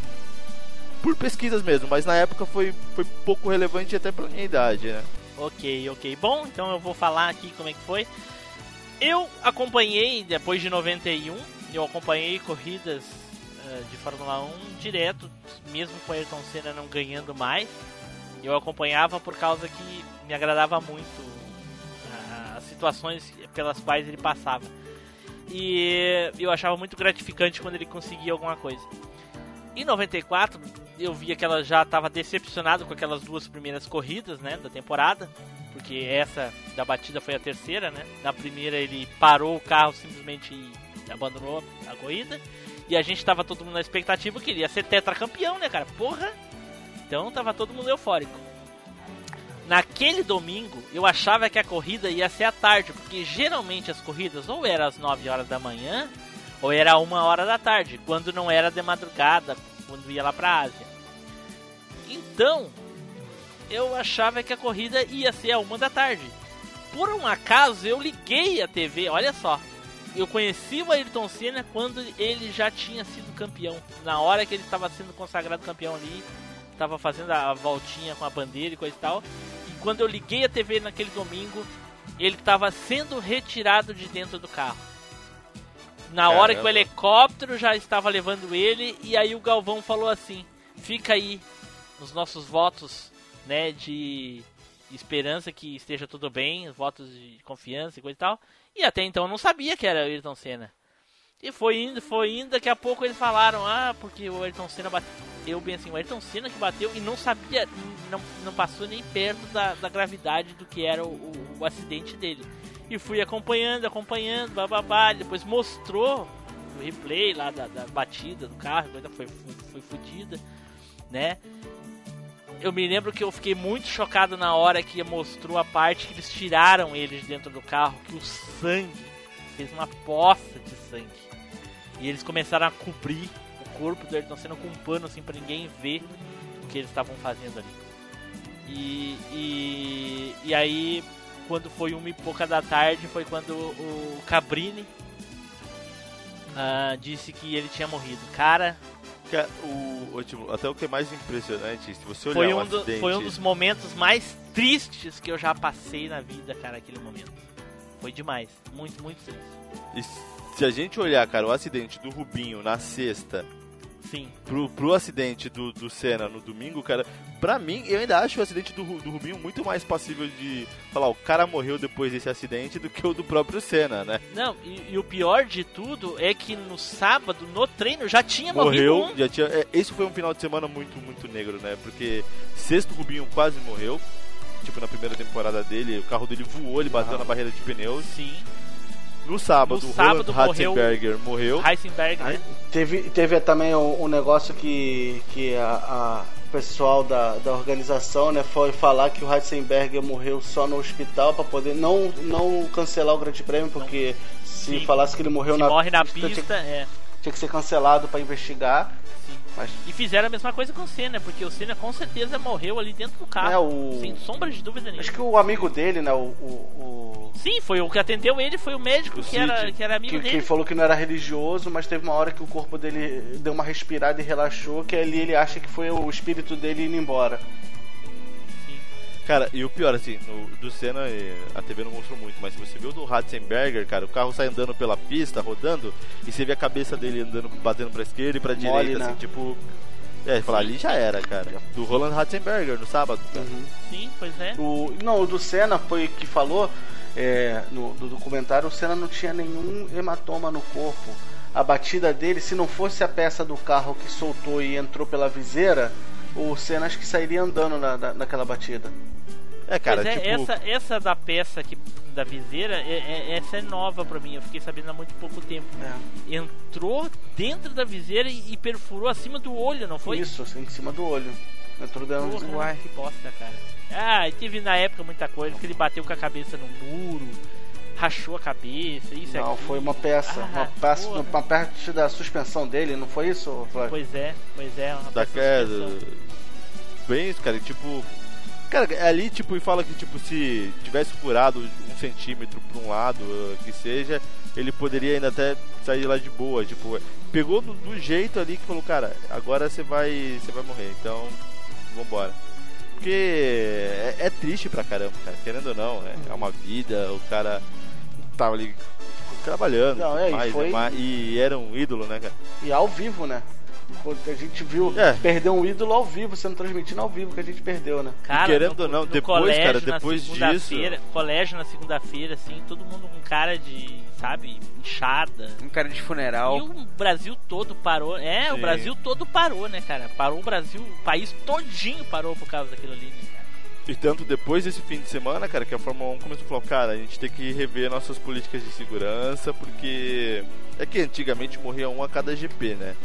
por pesquisas mesmo, mas na época foi, foi pouco relevante até pra minha idade, né? Ok, ok. Bom, então eu vou falar aqui como é que foi. Eu acompanhei, depois de 91, eu acompanhei corridas de Fórmula 1 direto, mesmo com o Ayrton Senna não ganhando mais. Eu acompanhava por causa que me agradava muito ah, as situações pelas quais ele passava. E eu achava muito gratificante quando ele conseguia alguma coisa. Em 94, eu via que ela já estava decepcionado com aquelas duas primeiras corridas, né, da temporada, porque essa da batida foi a terceira, né? Na primeira ele parou o carro simplesmente e abandonou a corrida. E a gente tava todo mundo na expectativa que ele ia ser tetracampeão, né, cara? Porra! Então tava todo mundo eufórico. Naquele domingo, eu achava que a corrida ia ser à tarde, porque geralmente as corridas ou eram às 9 horas da manhã, ou era uma hora da tarde, quando não era de madrugada, quando ia lá pra Ásia. Então, eu achava que a corrida ia ser a uma da tarde. Por um acaso, eu liguei a TV, olha só. Eu conheci o Ayrton Senna quando ele já tinha sido campeão. Na hora que ele estava sendo consagrado campeão ali, estava fazendo a voltinha com a bandeira e coisa e tal. E quando eu liguei a TV naquele domingo, ele estava sendo retirado de dentro do carro. Na hora que o Caramba. helicóptero já estava levando ele, e aí o Galvão falou assim: fica aí os nossos votos, né, de esperança que esteja tudo bem, os votos de confiança e coisa e tal. E até então eu não sabia que era o Ayrton Senna. E foi indo, foi indo, daqui a pouco eles falaram, ah, porque o Ayrton Senna bateu bem assim, o Ayrton Senna que bateu e não sabia, não, não passou nem perto da, da gravidade do que era o, o- o acidente dele. E fui acompanhando, acompanhando, bababá, depois mostrou o replay lá da, da batida do carro, coisa foi, foi, foi fodida, né? Eu me lembro que eu fiquei muito chocado na hora que mostrou a parte que eles tiraram ele de dentro do carro, que o sangue fez uma poça de sangue. E eles começaram a cobrir o corpo do Ayrton Senna com um pano assim pra ninguém ver o que eles estavam fazendo ali. E, e, e aí, quando foi uma e pouca da tarde, foi quando o Cabrini ah, disse que ele tinha morrido. Cara, Cara, o, o, tipo, até o que é mais impressionante, se você olhar foi um um, do- acidente... foi um dos momentos mais tristes que eu já passei na vida, cara, aquele momento. Foi demais. Muito, muito triste. E se a gente olhar, cara, o acidente do Rubinho na sexta Sim. pro, pro acidente do, do Senna no domingo, cara, pra mim, eu ainda acho o acidente do, do Rubinho muito mais passível de falar, o cara morreu depois desse acidente do que o do próprio Senna, né? Não, e, e o pior de tudo é que no sábado, no treino, já tinha Morreu, morrido um. já tinha. é, esse foi um final de semana muito, muito negro, né? Porque sexto Rubinho quase morreu. Tipo, na primeira temporada dele, o carro dele voou, ele bateu Ah. na barreira de pneus. Sim. No sábado, No o sábado Roland morreu- Ratzenberger morreu. Heisenberg, né? Teve, teve também um, um negócio que, que a, a- o pessoal da, da organização né, foi falar que o Heisenberger morreu só no hospital para poder não, não cancelar o Grande Prêmio, porque se Sim. falasse que ele morreu Se na morre na tinha- pista, é. tinha que ser cancelado para investigar. Mas E fizeram a mesma coisa com o Senna, porque o Senna com certeza morreu ali dentro do carro. É, o- Sem sombra de dúvida nenhuma. acho que o amigo dele, né, o, o, o- Sim, foi o que atendeu ele, foi o médico O que Cid. era, que era amigo que, dele. que falou que não era religioso, mas teve uma hora que o corpo dele deu uma respirada e relaxou, que ali ele acha que foi o espírito dele indo embora. Cara, e o pior, assim, no, do Senna, a TV não mostrou muito, mas se você viu do Ratzenberger, cara, o carro sai andando pela pista, rodando, e você vê a cabeça dele andando, batendo pra esquerda e pra Mole, direita, né? assim, tipo. É, falar ali já era, cara. Do Roland Ratzenberger no sábado. cara. Sim, pois é. O, não, o do Senna foi que falou é, no do documentário, o Senna não tinha nenhum hematoma no corpo. A batida dele, se não fosse a peça do carro que soltou e entrou pela viseira, o Senna acho que sairia andando na, na- naquela batida. É, cara, pois é, tipo. essa, essa da peça aqui, da viseira, é- é- essa é nova pra mim. Eu fiquei sabendo há muito pouco tempo. É. Entrou dentro da viseira e, e perfurou acima do olho, não foi? Isso, assim, em cima do olho. Entrou dentro do Uai. que bosta, cara. Ah, e teve na época muita coisa, que ele bateu com a cabeça no muro, rachou a cabeça, isso Não, aqui. foi uma peça. Ah, uma, peça porra. uma parte da suspensão dele, não foi isso, Flávio? Pois é, pois é. Uma da peça de queda. suspensão. Bem isso, cara, e, tipo. Cara, é ali, tipo, e fala que, tipo, se tivesse furado um centímetro pra um lado, eh, que seja, ele poderia ainda até sair lá de boa. Tipo, pegou do, do jeito ali que falou, cara, agora você vai. você vai morrer, então vambora. Porque é, é triste pra caramba, cara, querendo ou não, é, é uma vida, o cara tava ali trabalhando Não, é, e mais, foi- né, mas- e era um ídolo, né, cara? E ao vivo, né? A gente viu É. perder um ídolo ao vivo, sendo transmitido ao vivo que a gente perdeu, né? Cara, querendo ou não, no depois, colégio, cara, na depois segunda-feira- Colégio na segunda-feira, assim, todo mundo com cara de, sabe, inchada. Um cara de E funeral. o Brasil todo parou. É, o Sim. Brasil todo parou, né, cara? Parou o Brasil, o país todinho parou por causa daquilo ali, né, cara? E tanto depois desse fim de semana, cara, que a Fórmula 1 começou a falar, cara, a gente tem que rever nossas políticas de segurança, porque é que antigamente morria um a cada GP, né?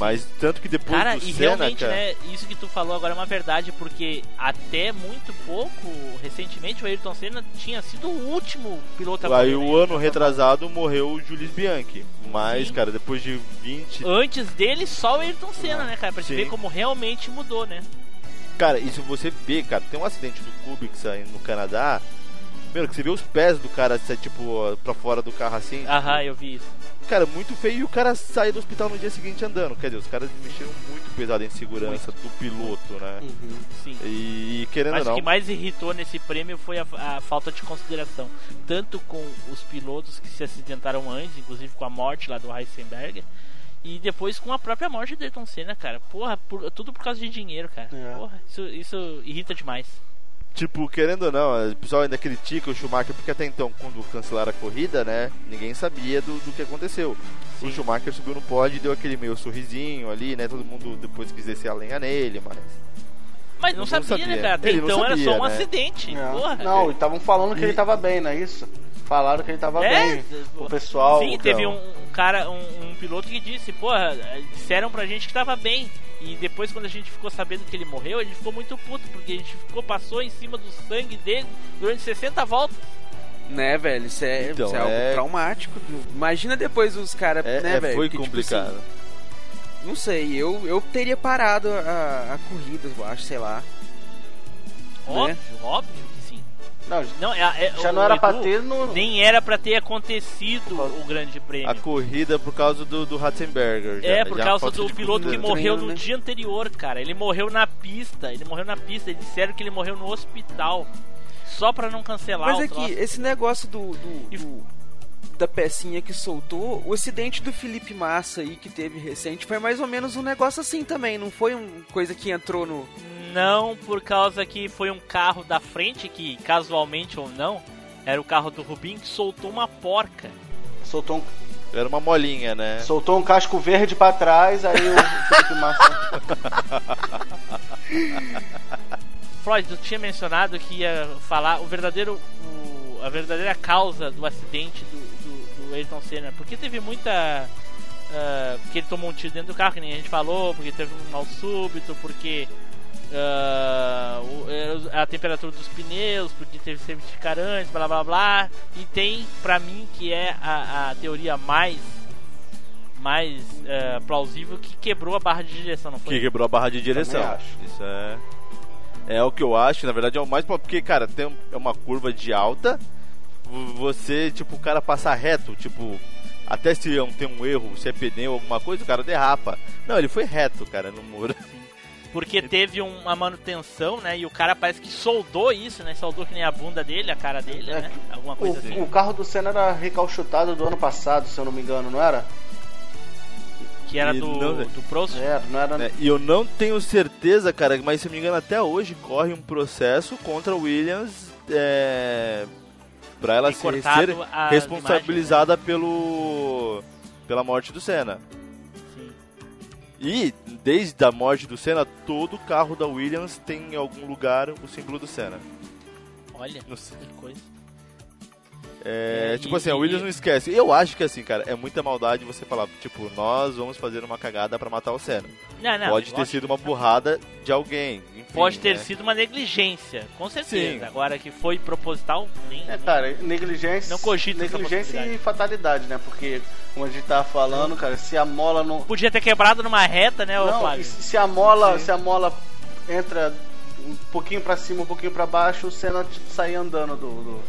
Mas tanto que depois Cara, do e Senna, realmente, cara, né, isso que tu falou agora é uma verdade, porque até muito pouco, recentemente, o Ayrton Senna tinha sido o último piloto a aí o né? ano retrasado morreu o Julius Bianchi. Mas, Sim. cara, depois de 20... Antes dele, só o Ayrton Senna, né, cara? Pra Sim. te ver como realmente mudou, né? Cara, e se você vê, cara, tem um acidente do Kubica aí no Canadá, meu, que você vê os pés do cara, assim, tipo, pra fora do carro assim, Aham, eu vi isso. Cara, muito feio e o cara saiu do hospital no dia seguinte andando. Quer dizer, os caras mexeram muito pesado em segurança do piloto, né? Sim. E querendo Mas ou o não, que mais irritou nesse prêmio foi a, a falta de consideração. Tanto com os pilotos que se acidentaram antes, inclusive com a morte lá do Heisenberg, e depois com a própria morte do Ayrton Senna, cara. Porra, por- tudo por causa de dinheiro, cara. É. Porra, isso, isso irrita demais. Tipo, querendo ou não, o pessoal ainda critica o Schumacher porque até então, quando cancelaram a corrida, né, ninguém sabia do, do que aconteceu. O Sim. Schumacher subiu no pódio e deu aquele meio sorrisinho ali, né, todo mundo depois quis descer a lenha nele, mas... Mas não, Não sabia, sabia. né, cara? Até Ele não então era sabia, só um né? acidente. É. Porra. Não, e estavam falando que E- ele tava bem, não é isso? Falaram que ele tava É, bem. O pessoal. Sim, teve então. um, cara, um, um piloto que disse, porra, disseram pra gente que tava bem. E depois quando a gente ficou sabendo que ele morreu, a gente ficou muito puto, porque a gente ficou, passou em cima do sangue dele durante 60 voltas. Né, velho? Isso é, Então, isso é algo é- traumático. Imagina depois os caras, É, né, é, velho? foi Porque, tipo complicado. assim, não sei, eu, eu teria parado a, a corrida, eu acho, sei lá. Óbvio, óbvio que sim. Não, Não, é, é- já não era Edu pra ter no. Nem era pra ter acontecido o grande prêmio. A corrida por causa do, do Ratzenberger. já- É, por causa do piloto que treino, morreu no né? dia anterior, cara. Ele morreu na pista. Ele morreu na pista. Eles disseram que ele morreu no hospital. Só pra não cancelar Mas o é que esse negócio do, do- E- do- da pecinha que soltou, o acidente do Felipe Massa aí que teve recente foi mais ou menos um negócio assim também, não foi uma coisa que entrou no. Não, por causa que foi um carro da frente que, casualmente ou não, era o carro do Rubinho que soltou uma porca. Soltou um, Era uma molinha, né? soltou um casco verde pra trás, aí o Felipe Massa. Floyd, tu tinha mencionado que ia falar o verdadeiro. o- a verdadeira causa do acidente do, do, do Ayrton Senna. Porque teve muita. ah, porque ele tomou um tiro dentro do carro, que nem a gente falou, porque teve um mal súbito, porque. O- a temperatura dos pneus, porque teve safety car antes, blá blá blá. E tem, pra mim, que é a, a teoria mais. mais ah, plausível que quebrou a barra de direção, não foi? Que quebrou a barra de direção. Isso é. É o que eu acho, na verdade é o mais. Porque, cara, tem é uma curva de alta. Você, tipo, o cara passar reto, tipo. Até se não tem um erro, se é pneu, alguma coisa, o cara derrapa. Não, ele foi reto, cara, no muro. Porque teve um- uma manutenção, né? E o cara parece que soldou isso, né? Soldou que nem a bunda dele, a cara dele, É, né? Alguma coisa assim. O, o carro do Senna era recalchutado do ano passado, se eu não me engano, não era? Que era E do, não- do Prost. Era, não era. né? E eu não tenho certeza, cara, mas se eu me engano, até hoje corre um processo contra a Williams é, pra ela ser, ser as responsabilizada pelo pela morte do Senna. E desde a morte do Senna, todo carro da Williams tem em algum lugar o símbolo do Senna. Olha, Não sei. que coisa. É, É, tipo e- assim, a e- Williams não esquece. Eu acho que assim, cara, é muita maldade você falar, tipo, nós vamos fazer uma cagada pra matar o Senna. Não, não, Pode ter sido uma burrada de alguém. Pode ter né? sido uma negligência, com certeza. Sim. Agora que foi proposital, nem. É, cara, negligência. Não cogita Negligência e fatalidade, né? Porque, como a gente tava falando, cara, se a mola não. Podia ter quebrado numa reta, né, ô Não, Flávio? e se a mola, Sim. se a mola entra um pouquinho pra cima, um pouquinho pra baixo, o Senna sair andando do. do-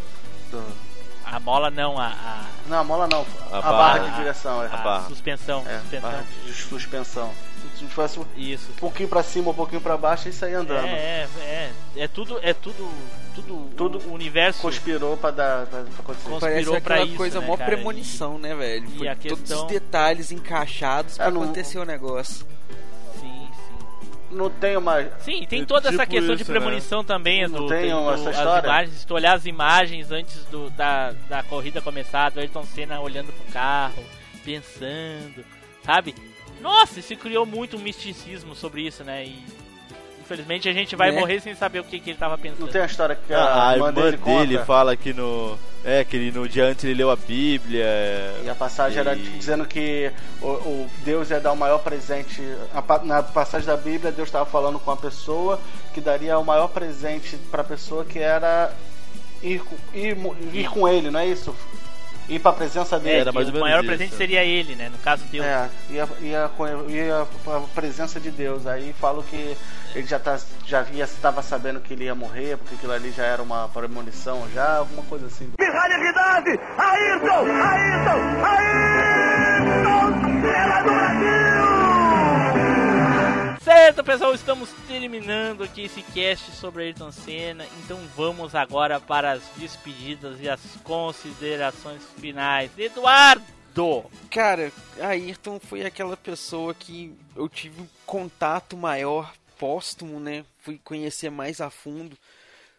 do- A mola não, a, a, Não, a mola não, a, A barra, barra. de direção, é. a barra. suspensão. É, suspensão. barra de suspensão. Se fosse um Isso. pouquinho pra cima, um pouquinho pra baixo e sair andando. É, é, é. É tudo, é tudo, tudo, Tudo o universo Conspirou pra dar pra, pra acontecer. Conspirou aquela isso, coisa né, mó cara? premonição, né, velho? e Foi a Todos questão- os detalhes encaixados pra É, não- acontecer o negócio. Sim, sim. Não tenho mais. Sim, tem toda essa tipo questão de isso, premonição também, Não do, tem do- essa as história? imagens, se tu olhar as imagens antes do, da, da corrida começar, do Ayrton Senna olhando pro carro, pensando, sabe? Nossa, se criou muito um misticismo sobre isso, né? E infelizmente a gente vai Né? morrer sem saber o que, que ele tava pensando. Não tem a história que Ah, a, a irmã irmã dele, dele fala que no. É, que ele, no dia antes ele leu a Bíblia. E a passagem era E- dizendo que o, o Deus ia dar o maior presente. a na passagem da Bíblia, Deus estava falando com a pessoa que daria o maior presente para a pessoa que era ir, com- ir, ir com ele, não é isso? Ir para a presença É, dele. Era que mais ou o maior isso. presente seria ele, né? No caso, Deus. É, ia, ia, com- ia pra presença de Deus. Aí falo que ele já, tá, já ia, estava sabendo que ele ia morrer, porque aquilo ali já era uma premonição, já, alguma coisa assim. Rádio Ayrton! Ayrton! Ayrton! Senna do Brasil! Certo, pessoal, estamos terminando aqui esse cast sobre Ayrton Senna. Então vamos agora para as despedidas e as considerações finais. Eduardo! Cara, Ayrton foi aquela pessoa que eu tive um contato maior póstumo, né? Fui conhecer mais a fundo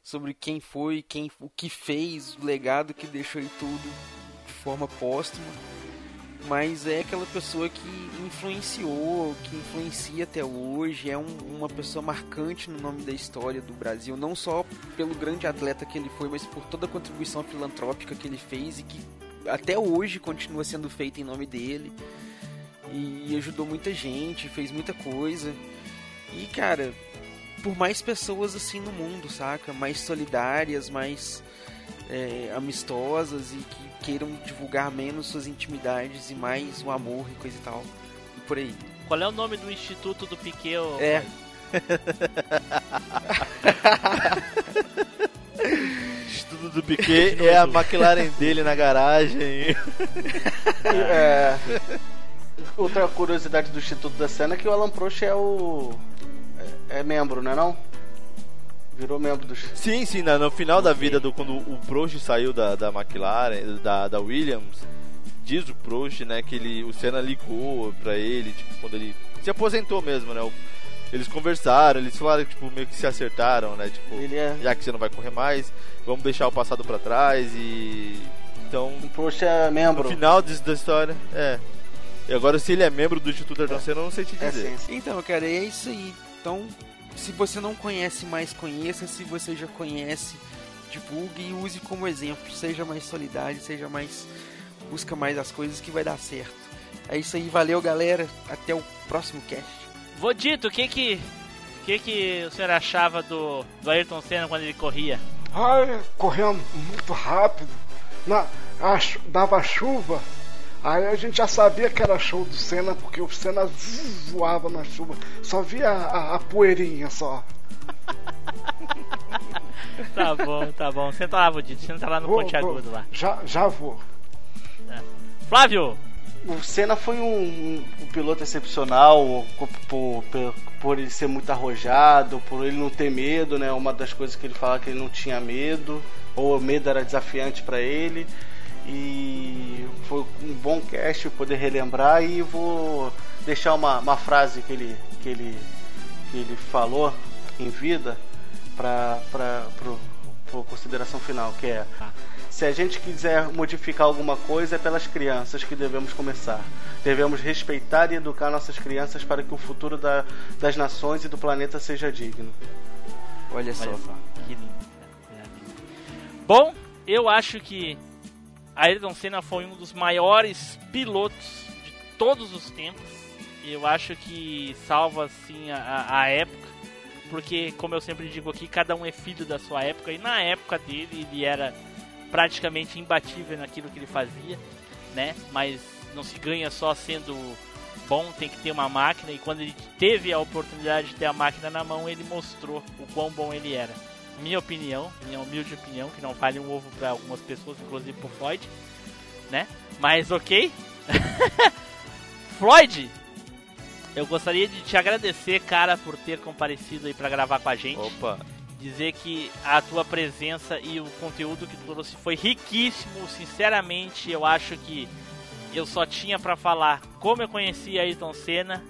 sobre quem foi, quem, o que fez, o legado que deixou e tudo de forma póstuma. Mas é aquela pessoa que influenciou, que influencia até hoje, é um- uma pessoa marcante no nome da história do Brasil, não só pelo grande atleta que ele foi, mas por toda a contribuição filantrópica que ele fez e que até hoje continua sendo feita em nome dele. E ajudou muita gente, fez muita coisa. E, cara, por mais pessoas assim no mundo, saca? Mais solidárias, mais é, amistosas e que queiram divulgar menos suas intimidades e mais o amor e coisa e tal. E por aí. Qual é o nome do Instituto do Piquet? É. Estudo do Piquet é a McLaren dele na garagem. É, outra curiosidade do Instituto da Cena é que o Alan Prost é o. É, é membro, não é não? Virou membro dos. Sim, sim, no final da vida do quando o Prost saiu da, da McLaren, da, da Williams, diz o Prost, né, que ele, o Senna ligou pra ele, tipo, quando ele se aposentou mesmo, né? o- eles conversaram, eles falaram, tipo, meio que se acertaram, né? Tipo, Ele é. já que você não vai correr mais, vamos deixar o passado pra trás e então O Prost é no membro. final disso da história, é. E agora se ele é membro do Instituto Ayrton Senna, eu não sei te É dizer. sim, sim. Então, cara, é isso aí. Então, se você não conhece mais, conheça. Se você já conhece, divulgue e use como exemplo. Seja mais solidário, seja mais. Busca mais as coisas que vai dar certo. É isso aí, valeu galera. Até o próximo cast. Vou dito, o que que. O que que o senhor achava do, do Ayrton Senna quando ele corria? Ai, correndo muito rápido. Na, a dava chuva. Aí a gente já sabia que era show do Senna, porque o Senna voava na chuva. Só via a, a poeirinha só. Tá bom, tá bom. Senta lá, Vodito. Senta lá no Vou- Ponte Agudo lá. Já, já vou. Flávio! O Senna foi um, um- um piloto excepcional por, por, por- por ele ser muito arrojado, por ele não ter medo, né? Uma das coisas que ele fala que ele não tinha medo, ou o medo era desafiante para ele. E foi um bom cast poder relembrar e vou deixar uma, uma frase que ele, que ele, que ele falou em vida para consideração final, que é se a gente quiser modificar alguma coisa, é pelas crianças que devemos começar. Devemos respeitar e educar nossas crianças para que o futuro da- das nações e do planeta seja digno. Olha só. Olha só, que lindo. cara. Bom, eu acho que Ayrton Senna foi um dos maiores pilotos de todos os tempos. Eu acho que salva assim a- a, época, porque como eu sempre digo aqui, cada um é filho da sua época e na época dele ele era praticamente imbatível naquilo que ele fazia, né? Mas não se ganha só sendo bom, tem que ter uma máquina e quando ele teve a oportunidade de ter a máquina na mão, ele mostrou o quão bom ele era. Minha opinião, minha humilde opinião, que não vale um ovo para algumas pessoas, inclusive pro Floyd, né? Mas ok. Floyd, eu gostaria de te agradecer, cara, por ter comparecido aí para gravar com a gente Opa, dizer que a tua presença e o conteúdo que tu trouxe foi riquíssimo. Sinceramente, eu acho que eu só tinha pra falar como eu conheci Ayrton Senna,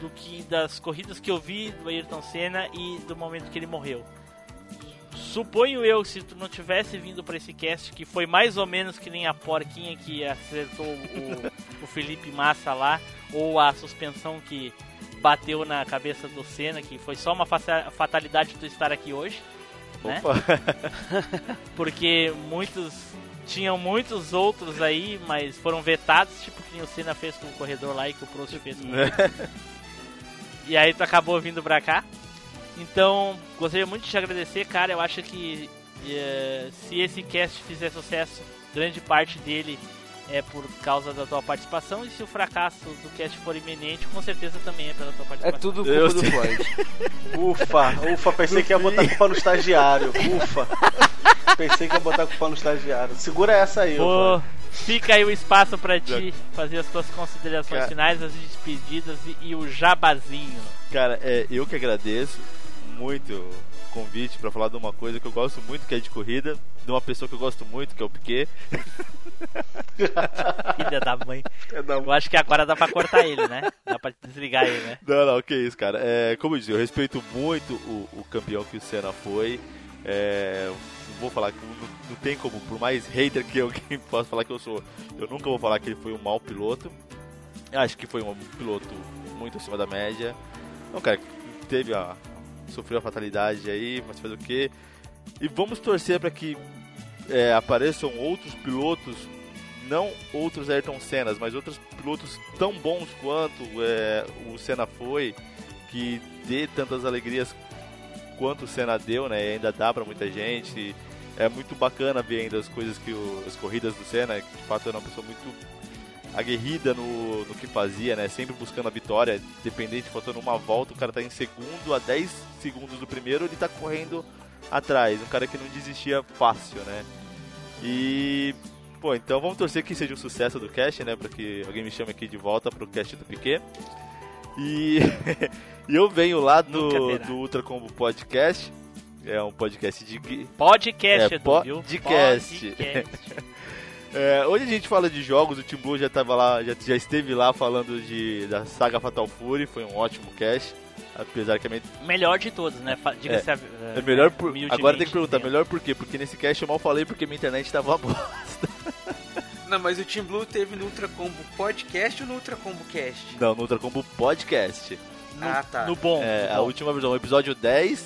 do que das corridas que eu vi do Ayrton Senna e do momento que ele morreu. Suponho eu, se tu não tivesse vindo pra esse cast, que foi mais ou menos que nem a porquinha que acertou o, o Felipe Massa lá, ou a suspensão que bateu na cabeça do Senna, que foi só uma fatalidade tu estar aqui hoje, né? opa. Porque muitos tinham muitos outros aí, mas foram vetados, tipo que o Senna fez com o corredor lá e que o Prost fez com Né? E aí tu acabou vindo pra cá. Então, gostaria muito de te agradecer, cara. Eu acho que eh, se esse cast fizer sucesso, grande parte dele é por causa da tua participação. E se o fracasso do cast for iminente, com certeza também é pela tua É participação. tudo culpa do. Floyd. Ufa, ufa, pensei que ia botar a culpa no estagiário. Ufa. Pensei que ia botar a culpa no estagiário. Segura essa aí, Pô, ufa. fica aí o espaço pra ti fazer as tuas considerações Cara. finais, as despedidas e, e o jabazinho. Cara, é, eu que agradeço muito o convite pra falar de uma coisa que eu gosto muito, que é de corrida, de uma pessoa que eu gosto muito, que é o Piquet. Filha da mãe. É da- Eu acho que agora dá pra cortar ele, né? Dá pra desligar ele, né? Não, não, que isso, cara. É, como eu disse, eu respeito muito o, o campeão que o Senna foi. É, não vou falar que não, não tem como, por mais hater que alguém possa falar que eu sou, eu nunca vou falar que ele foi um mau piloto. Eu acho que foi um piloto muito acima da média. Não, cara, teve a. sofreu a fatalidade aí, mas faz o quê? E vamos torcer para que é, apareçam outros pilotos não outros Ayrton Sennas, mas outros pilotos tão bons quanto é, o Senna foi, que dê tantas alegrias quanto o Senna deu, né? E ainda dá pra muita gente. É muito bacana ver ainda as coisas que o, as corridas do Senna, que de fato era uma pessoa muito aguerrida no, no que fazia, né? Sempre buscando a vitória, dependente, faltando uma volta, o cara tá em segundo a 10 segundos do primeiro, ele tá correndo atrás, um cara que não desistia fácil, né? E pô, então vamos torcer que seja um sucesso do cast, né, para que alguém me chame aqui de volta pro cast do Piquet. E, eu venho lá do, do Ultra Combo Podcast. É um podcast de Podcast, É, Edu, podcast. Podcast. É, hoje a gente fala de jogos, o Team Blue já tava lá, já, já esteve lá falando de, da saga Fatal Fury, foi um ótimo cast. Apesar que a minha, melhor de todos, né? Diga-se a- é melhor por, agora tem que perguntar, dizendo. melhor por quê? Porque nesse cast eu mal falei porque minha internet tava uma bosta. Não, mas o Team Blue teve no Ultra Combo Podcast ou no Ultra Combo Cast? Não, no Ultra Combo Podcast. No, Ah, tá. no bom. É, no a bom. última versão, o episódio 10,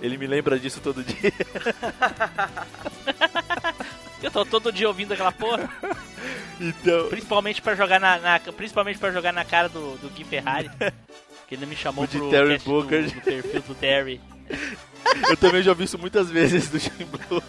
ele me lembra disso todo dia. Eu tô todo dia ouvindo aquela porra. Então, Principalmente pra jogar na, na- principalmente para jogar na cara do, do Gui Ferrari. que ele me chamou O de pro Terry cast do, Booker. do perfil do Terry. eu também já ouvi isso muitas vezes do Blue.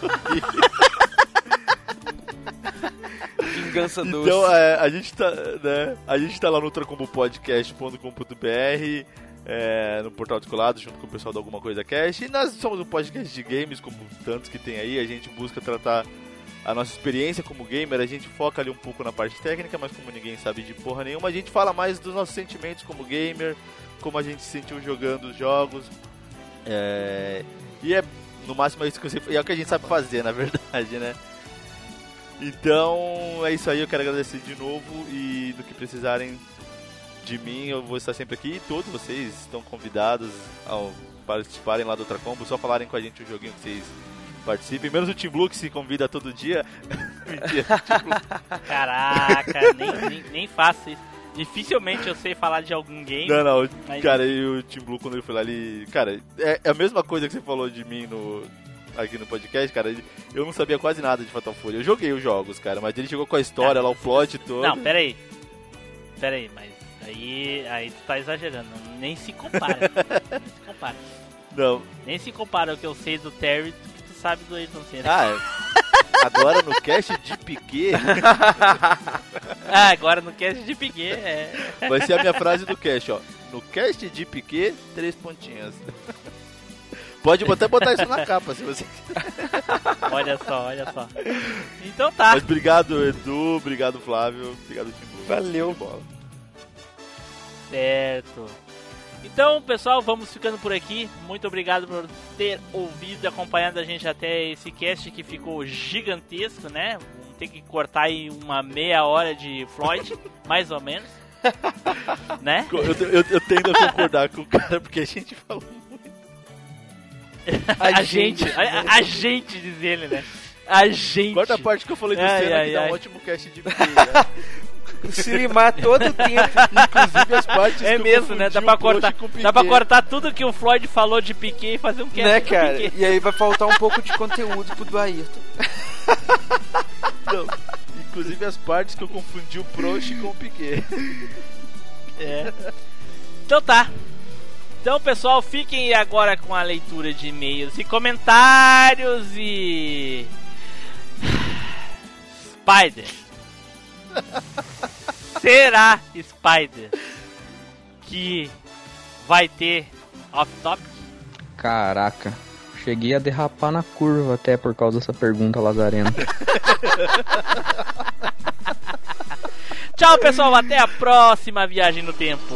Vingança doce. Então, é, a gente tá, né, a gente tá lá no ultracombopodcast.com.br, é, no Portal Descolado, junto com o pessoal da Alguma Coisa Cast. E nós somos um podcast de games, como tantos que tem aí. A gente busca tratar a nossa experiência como gamer. A gente foca ali um pouco na parte técnica, mas como ninguém sabe de porra nenhuma, a gente fala mais dos nossos sentimentos como gamer, como a gente se sentiu jogando os jogos. É, e é no máximo é isso que você, é o que a gente sabe fazer, na verdade, né? Então é isso aí, eu quero agradecer de novo e no que precisarem de mim, eu vou estar sempre aqui. E todos vocês estão convidados ao participarem lá do Ultra Combo, só falarem com a gente o joguinho que vocês participem. Menos o Team Blue que se convida todo dia. Mentira. Caraca, nem, nem, nem faço isso. Dificilmente eu sei falar de algum game. Não, não, Mas- cara, e o Team Blue quando ele foi lá, ele. Cara, é, é a mesma coisa que você falou de mim no. Aqui no podcast, cara, eu não sabia quase nada de Fatal Fury. Eu joguei os jogos, cara, mas ele chegou com a história lá, o plot todo. Não, pera aí. Pera aí, mas aí, aí tu tá exagerando. Nem se compara. nem se compara. Não. Nem se compara o que eu sei do Terry sabe do Ayrton Senna. Ah, é. agora no cast de Piquet. Ah, agora no cast de Piquet, é. Vai ser a minha frase do cast, ó. No cast de Piquet, três pontinhas. Pode até botar isso na capa, se você Olha só, olha só. Então tá. Mas obrigado, Edu. Obrigado, Flávio. Obrigado, Tim Blue. Valeu. Bola. Certo. Então, pessoal, vamos ficando por aqui. Muito obrigado por ter ouvido e acompanhado a gente até esse cast que ficou gigantesco, né? Vamos ter que cortar aí uma meia hora de Floyd, mais ou menos. né? Eu, eu, eu tendo a concordar com o cara, porque a gente falou muito. A, gente, a, a gente diz ele, né? A gente. Corta a parte que eu falei do Ai, Senna, ai, que dá ai. um ótimo cast de. Se limar todo o tempo. Inclusive as partes É que eu mesmo, né? Dá pra cortar, dá pra cortar tudo que o Floyd falou de Piquet e fazer um cast né, cara? Piquet. E aí vai faltar um pouco de conteúdo pro do Ayrton. Não, Inclusive as partes que eu confundi o Prost com o Piquet. É. Então tá. Então, pessoal, fiquem agora com a leitura de e-mails e comentários e. Spider. Será Spider que vai ter off-topic? Caraca, cheguei a derrapar na curva até por causa dessa pergunta lazarena. Tchau, pessoal. Até a próxima viagem no tempo.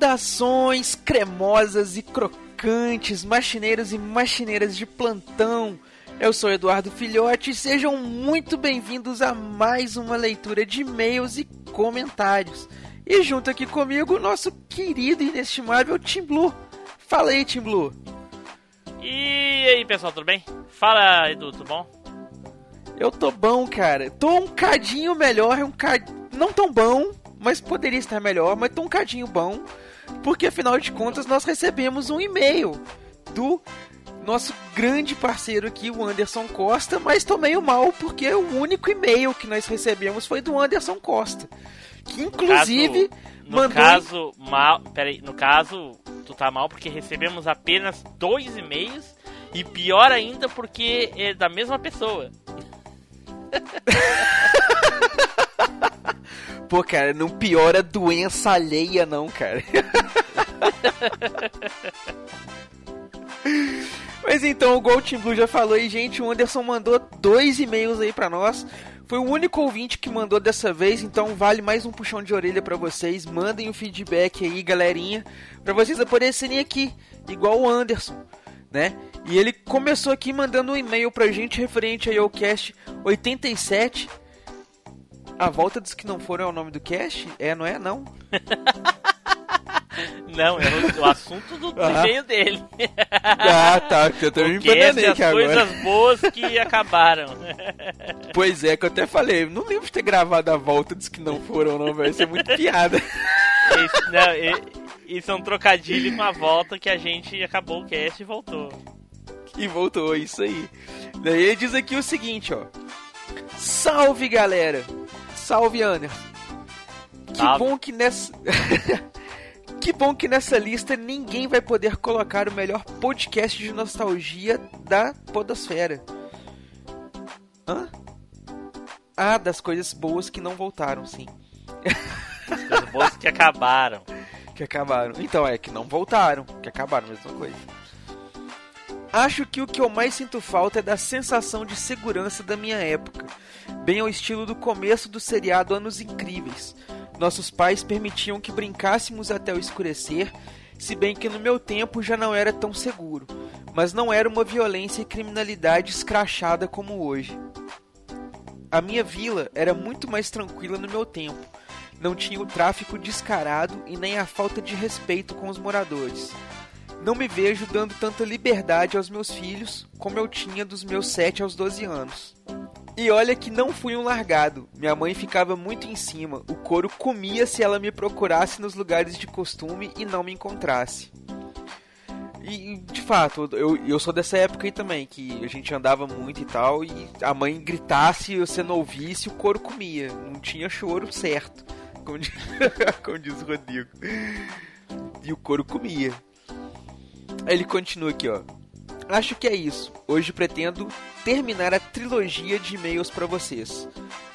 Saudações cremosas e crocantes, machineiros e machineiras de plantão. Eu sou Eduardo Filhote e sejam muito bem-vindos a mais uma leitura de e-mails e comentários. E junto aqui comigo, nosso querido e inestimável Tim Blue. Fala aí, Tim Blue. E aí, pessoal, tudo bem? Fala, Edu, tudo bom? Eu tô bom, cara. Tô um cadinho melhor, um cad... não tão bom, mas poderia estar melhor, mas tô um cadinho bom, porque afinal de contas nós recebemos um e-mail do nosso grande parceiro aqui, o Anderson Costa, mas tô meio mal porque o único e-mail que nós recebemos foi do Anderson Costa, que inclusive no mandou caso, mal. Peraí, no caso, tu tá mal porque recebemos apenas dois e-mails e pior ainda porque é da mesma pessoa. Pô, cara, não piora doença alheia, não, cara. Mas então, o Gold Blue já falou aí, gente. O Anderson mandou dois e-mails aí pra nós. Foi o único ouvinte que mandou dessa vez, então vale mais um puxão de orelha pra vocês. Mandem o feedback aí, galerinha, pra vocês aparecerem aqui, igual o Anderson, né? E ele começou aqui mandando um e-mail pra gente referente aí ao cast 87. A volta dos que não foram é o nome do cast? É, não é? Não. Não, é o, assunto do, Ah. e-mail dele. Ah, tá. Eu também me e aqui as agora. coisas boas que acabaram. Pois é, que eu até falei. Não lembro de ter gravado a volta dos que não foram, não, velho. Isso é muito piada. Esse- não, isso é um trocadilho com a volta que a gente acabou o cast e voltou. E voltou, isso aí. Daí ele diz aqui o seguinte, ó. Salve, galera! Salve, Anderson! Que Salve. bom que nessa... que bom que nessa lista ninguém vai poder colocar o melhor podcast de nostalgia da podosfera. Hã? Ah, das coisas boas que não voltaram, sim. As coisas boas que acabaram. Que acabaram. Então, é que não voltaram, que acabaram, mesma coisa. Acho que o que eu mais sinto falta é da sensação de segurança da minha época, bem ao estilo do começo do seriado Anos Incríveis. Nossos pais permitiam que brincássemos até o escurecer, se bem que no meu tempo já não era tão seguro, mas não era uma violência e criminalidade escrachada como hoje. A minha vila era muito mais tranquila no meu tempo. Não tinha o tráfico descarado e nem a falta de respeito com os moradores. Não me vejo dando tanta liberdade aos meus filhos como eu tinha dos meus 7 aos 12 anos. E olha que não fui um largado. Minha mãe ficava muito em cima. O couro comia se ela me procurasse nos lugares de costume e não me encontrasse. E, de fato, eu, eu sou dessa época aí também, que a gente andava muito e tal, e a mãe gritasse você não ouvisse, o couro comia. Não tinha choro certo, como diz, como diz o Rodrigo. E o couro comia. Ele continua aqui, ó. Acho que é isso. Hoje pretendo terminar a trilogia de e-mails para vocês.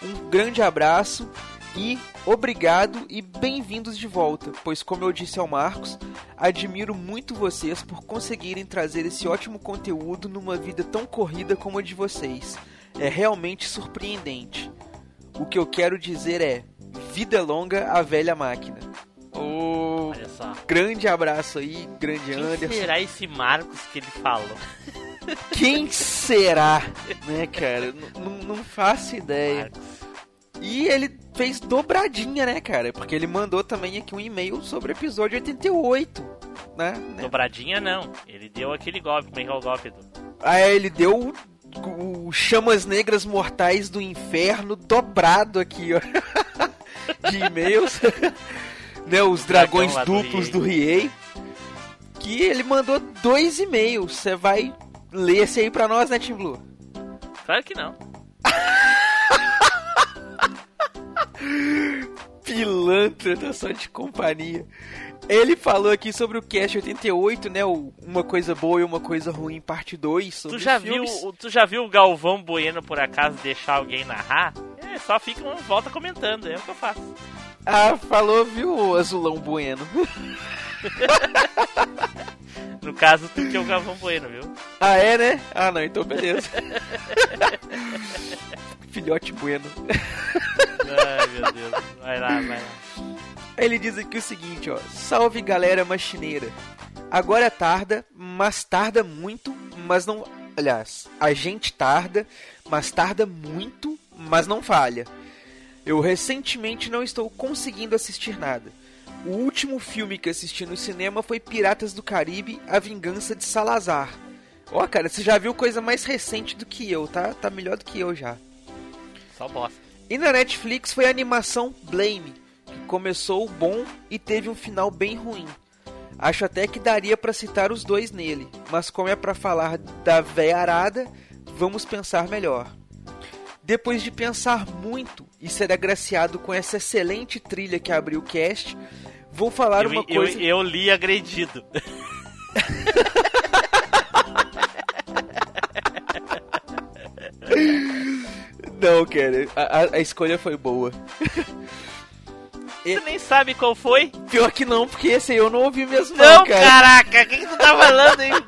Um grande abraço e obrigado e bem-vindos de volta, pois como eu disse ao Marcos, admiro muito vocês por conseguirem trazer esse ótimo conteúdo numa vida tão corrida como a de vocês. É realmente surpreendente. O que eu quero dizer é: vida longa à velha máquina. Ô, Olha só. grande abraço aí, grande Quem Anderson. será esse Marcos que ele falou? Quem será? né, cara? N- não faço ideia. Marcos. E ele fez dobradinha, né, cara? Porque ele mandou também aqui um e-mail sobre o episódio 88, né? né? Dobradinha não. Ele deu aquele golpe. É é o golpe do. Aí ele deu o, o Chamas Negras Mortais do Inferno dobrado aqui, ó. De e-mails. né, os dragões Dragão duplos do Riei. Que ele mandou dois e-mails. Você vai ler esse aí pra nós, né, Tim Blue? Claro que não. Pilantra da só de companhia. Ele falou aqui sobre o Cast 88, né? o Uma coisa boa e uma coisa ruim, parte 2. sobre Tu já, viu, tu já viu o Galvão Bueno por acaso deixar alguém narrar? É, só fica uma volta comentando, é o que eu faço. Ah, falou, viu, Azulão Bueno. No caso, tu que é o Galvão Bueno, viu? ah, é, né? Ah, não, então beleza. Filhote Bueno. Ai, meu Deus. Vai lá, vai lá. Ele diz aqui o seguinte, ó. Salve galera machineira. Agora é tarda, mas tarda muito, mas não. Aliás, a gente tarda, mas tarda muito, mas não falha. Eu recentemente não estou conseguindo assistir nada. O último filme que assisti no cinema foi Piratas do Caribe: A Vingança de Salazar. Ó, cara, você já viu coisa mais recente do que eu, tá? Tá melhor do que eu já. Só bosta. E na Netflix foi a animação Blame, que começou bom e teve um final bem ruim. Acho até que daria pra citar os dois nele, mas como é pra falar da véia arada, vamos pensar melhor. Depois de pensar muito e ser agraciado com essa excelente trilha que abriu o cast, vou falar Eu, uma eu- coisa. eu li agredido. Não, cara, a, a- escolha foi boa. Você nem sabe qual foi? Pior que não, porque esse aí eu não ouvi mesmo, Não, não, cara. caraca, o que, que tu tá falando aí?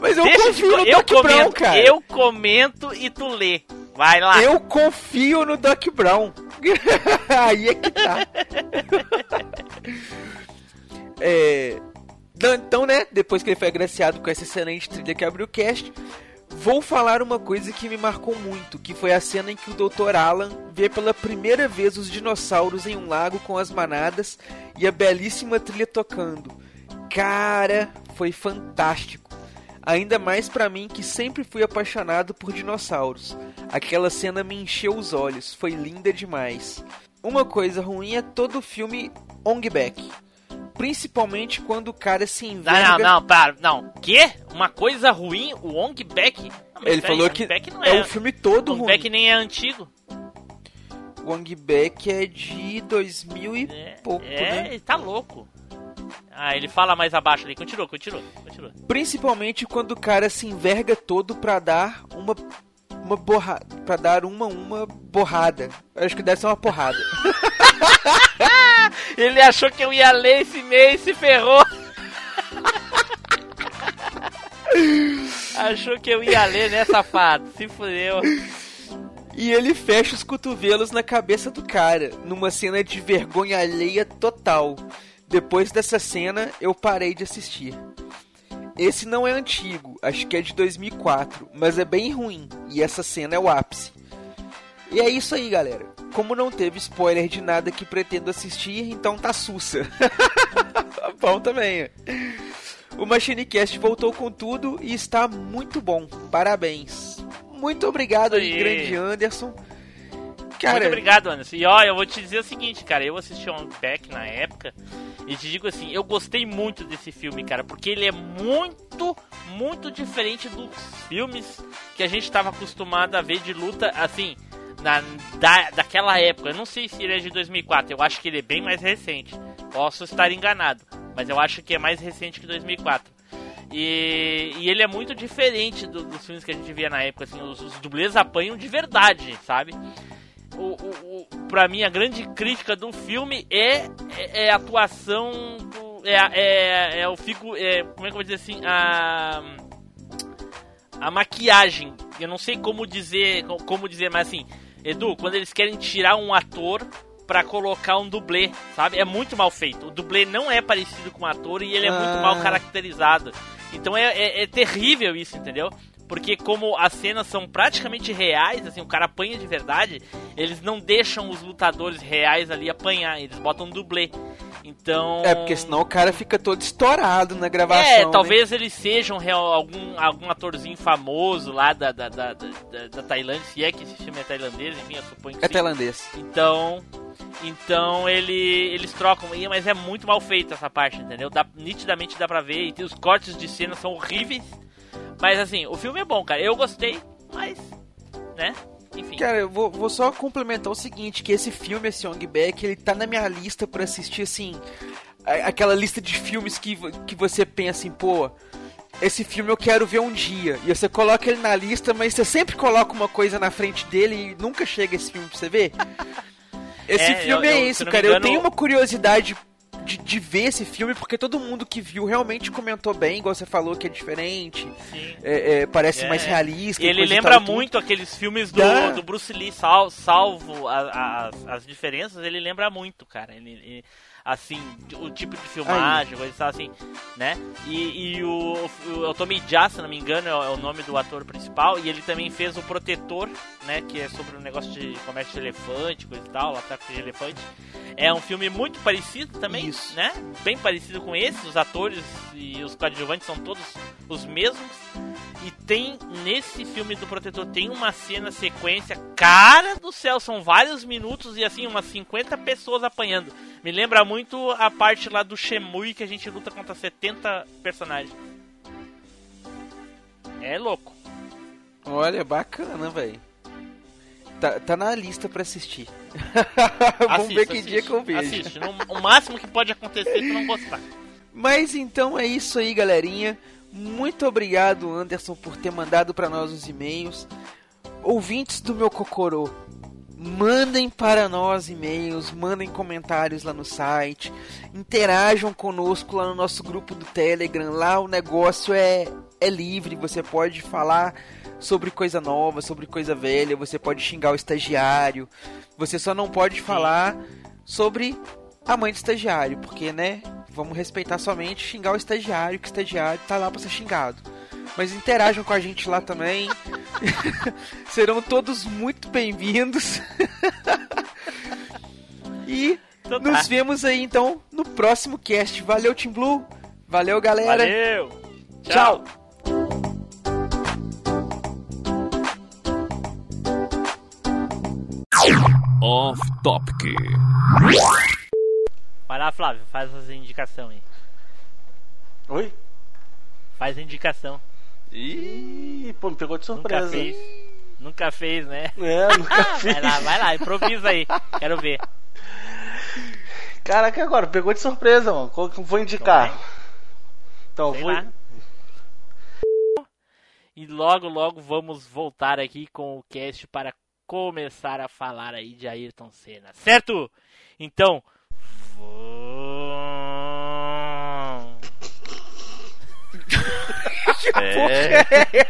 Mas eu Deixa confio de- no eu Doc comento, Brown, cara. Eu comento e tu lê. Vai lá. Eu confio no Doc Brown. Aí é que tá. É, Então, né, depois que ele foi agraciado com essa excelente trilha que abriu o cast, vou falar uma coisa que me marcou muito, que foi a cena em que o Dr. Alan vê pela primeira vez os dinossauros em um lago com as manadas e a belíssima trilha tocando. Cara, foi fantástico. Ainda mais pra mim que sempre fui apaixonado por dinossauros. Aquela cena me encheu os olhos, foi linda demais. Uma coisa ruim é todo o filme Ong Bak. Principalmente quando o cara se Não, enverga... não, não, para, não. Quê? Uma coisa ruim? O Ong Back? Não, Ele falou Ong que não é o filme todo o Ong ruim. Back nem é antigo. O Ong Bak é de 2000 e É, pouco, é, né? ele tá louco. Ah, ele fala mais abaixo ali. Continua, continua, continua. Principalmente quando o cara se enverga todo pra dar uma uma borrada, para dar uma uma borrada. Eu acho que deve ser uma porrada. Ele achou que eu ia ler esse mês e se ferrou. achou que eu ia ler, né, safado? Se fudeu. E ele fecha os cotovelos na cabeça do cara, numa cena de vergonha alheia total. Depois dessa cena, eu parei de assistir. Esse não é antigo, acho que é de 2004, mas é bem ruim, e essa cena é o ápice. E é isso aí, galera. Como não teve spoiler de nada que pretendo assistir, então tá sussa. bom também. O MachineCast voltou com tudo e está muito bom. Parabéns. Muito obrigado grande Anderson. Cara, Muito obrigado, Anderson. E ó, eu vou te dizer o seguinte, cara. Eu assisti On Back na época e te digo assim, eu gostei muito desse filme, cara, porque ele é muito, muito diferente dos filmes que a gente tava acostumado a ver de luta, assim, na, da, daquela época. Eu não sei se ele é de 2004, eu acho que ele é bem mais recente. Posso estar enganado, mas eu acho que é mais recente que 2004. E, e ele é muito diferente do- dos filmes que a gente via na época, assim, os, os dublês apanham de verdade, sabe? O, o, o, pra mim, a grande crítica do filme é, é, é a atuação. Do, é, é, é o fico. É, como é que eu vou dizer assim? A. A maquiagem. Eu não sei como dizer. Como dizer, mas assim. Edu, quando eles querem tirar um ator pra colocar um dublê, sabe? É muito mal feito. O dublê não é parecido com o ator e ele é muito Ah. mal caracterizado. Então é, é- é terrível isso, entendeu? Porque como as cenas são praticamente reais, assim, o cara apanha de verdade, eles não deixam os lutadores reais ali apanhar, eles botam um dublê. Então. É, porque senão o cara fica todo estourado na gravação. É, né? talvez eles sejam real- algum, algum atorzinho famoso lá da, da, da, da, da- Tailândia, se é que esse filme é tailandês, enfim, eu suponho que É sim. tailandês. Então, então ele, eles trocam, mas é muito mal feito essa parte, entendeu? Dá, nitidamente dá pra ver, e os cortes de cena são horríveis. Mas assim, o filme é bom, cara. Eu gostei, mas, né? Enfim. Cara, eu vou, vou só complementar o seguinte, que esse filme, esse Young Back, ele tá na minha lista pra assistir, assim, aquela lista de filmes que, que você pensa assim, pô, esse filme eu quero ver um dia. E você coloca ele na lista, mas você sempre coloca uma coisa na frente dele e nunca chega esse filme pra você ver. Esse É, filme eu- é eu, se isso, cara. Eu engano- tenho uma curiosidade de, de ver esse filme, porque todo mundo que viu realmente comentou bem, igual você falou, que é diferente, Sim. é, é, parece É. mais realista. E ele coisa lembra muito aqueles filmes do, do Bruce Lee, sal- salvo a- a- as, as diferenças, ele lembra muito, cara. Ele, ele- assim, o tipo de filmagem, coisa e tal, assim, né? E, e o, o, o Tommy Jaa, se não me engano, é o, é o nome do ator principal, e ele também fez o Protetor, né? Que é sobre o negócio de comércio de elefante, coisa e tal, lá tráfico de elefante. É um filme muito parecido também, Isso. né? Bem parecido com esse, os atores e os coadjuvantes são todos os mesmos. E tem nesse filme do Protetor tem uma cena sequência, cara do céu, são vários minutos e assim umas 50 pessoas apanhando. Me lembra muito a parte lá do Shemui que a gente luta contra 70 personagens. É louco. Olha, bacana, velho. Tá, tá na lista pra assistir. Vamos Assiste, ver que assiste, dia que eu vejo. Assiste. O máximo que pode acontecer é tu não gostar. Mas então é isso aí, galerinha. Muito obrigado, Anderson, por ter mandado para nós os e-mails. Ouvintes do meu Cocorô, mandem para nós e-mails, mandem comentários lá no site, interajam conosco lá no nosso grupo do Telegram. Lá o negócio é, é livre, você pode falar sobre coisa nova, sobre coisa velha, você pode xingar o estagiário, você só não pode falar sobre a mãe do estagiário, porque, né, vamos respeitar somente xingar o estagiário, que o estagiário tá lá pra ser xingado. Mas interajam com a gente lá também. Serão todos muito bem-vindos. e Então tá. nos vemos aí então no próximo cast. Valeu, Team Blue. Valeu, galera. Valeu! Tchau. Off Topic. Vai lá, Flávio, faz as indicação aí. Oi? Faz a indicação. Ih, pô, me pegou de Nunca surpresa. fez. Nunca fez, né? É, nunca fiz. Vai lá, vai lá, improvisa aí. Quero ver. Caraca, agora, pegou de surpresa, mano. Qual que eu vou indicar? Então, Sei vou. lá. E logo, logo vamos voltar aqui com o cast para começar a falar aí de Ayrton Senna, certo? Então, vamos. É,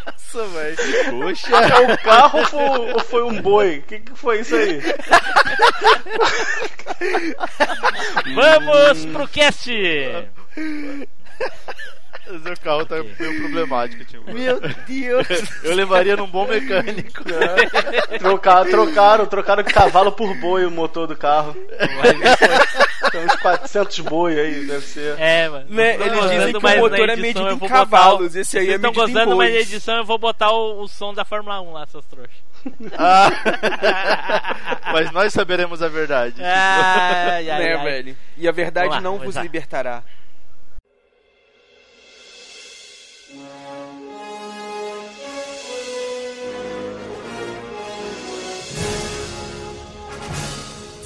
Essa, velho. puxa. É o carro ou foi, ou foi um boi? O que, que foi isso aí? Vamos pro cast! O seu carro tá meio problemático, tio. Meu Deus. Eu levaria num bom mecânico. Trocaram, trocaram, trocaram de cavalo por boi o motor do carro. Tem uns 400 boi aí, deve ser. É, mano. Né, eles dizem que o motor é medido em o- cavalos, esse aí Vocês é estão medido em gostando, mas na edição eu vou botar o, o som da Fórmula 1 lá, seus trouxas. Ah. Mas nós saberemos a verdade. Ai, ai, né, ai. velho? E a verdade lá, não vos lá. libertará.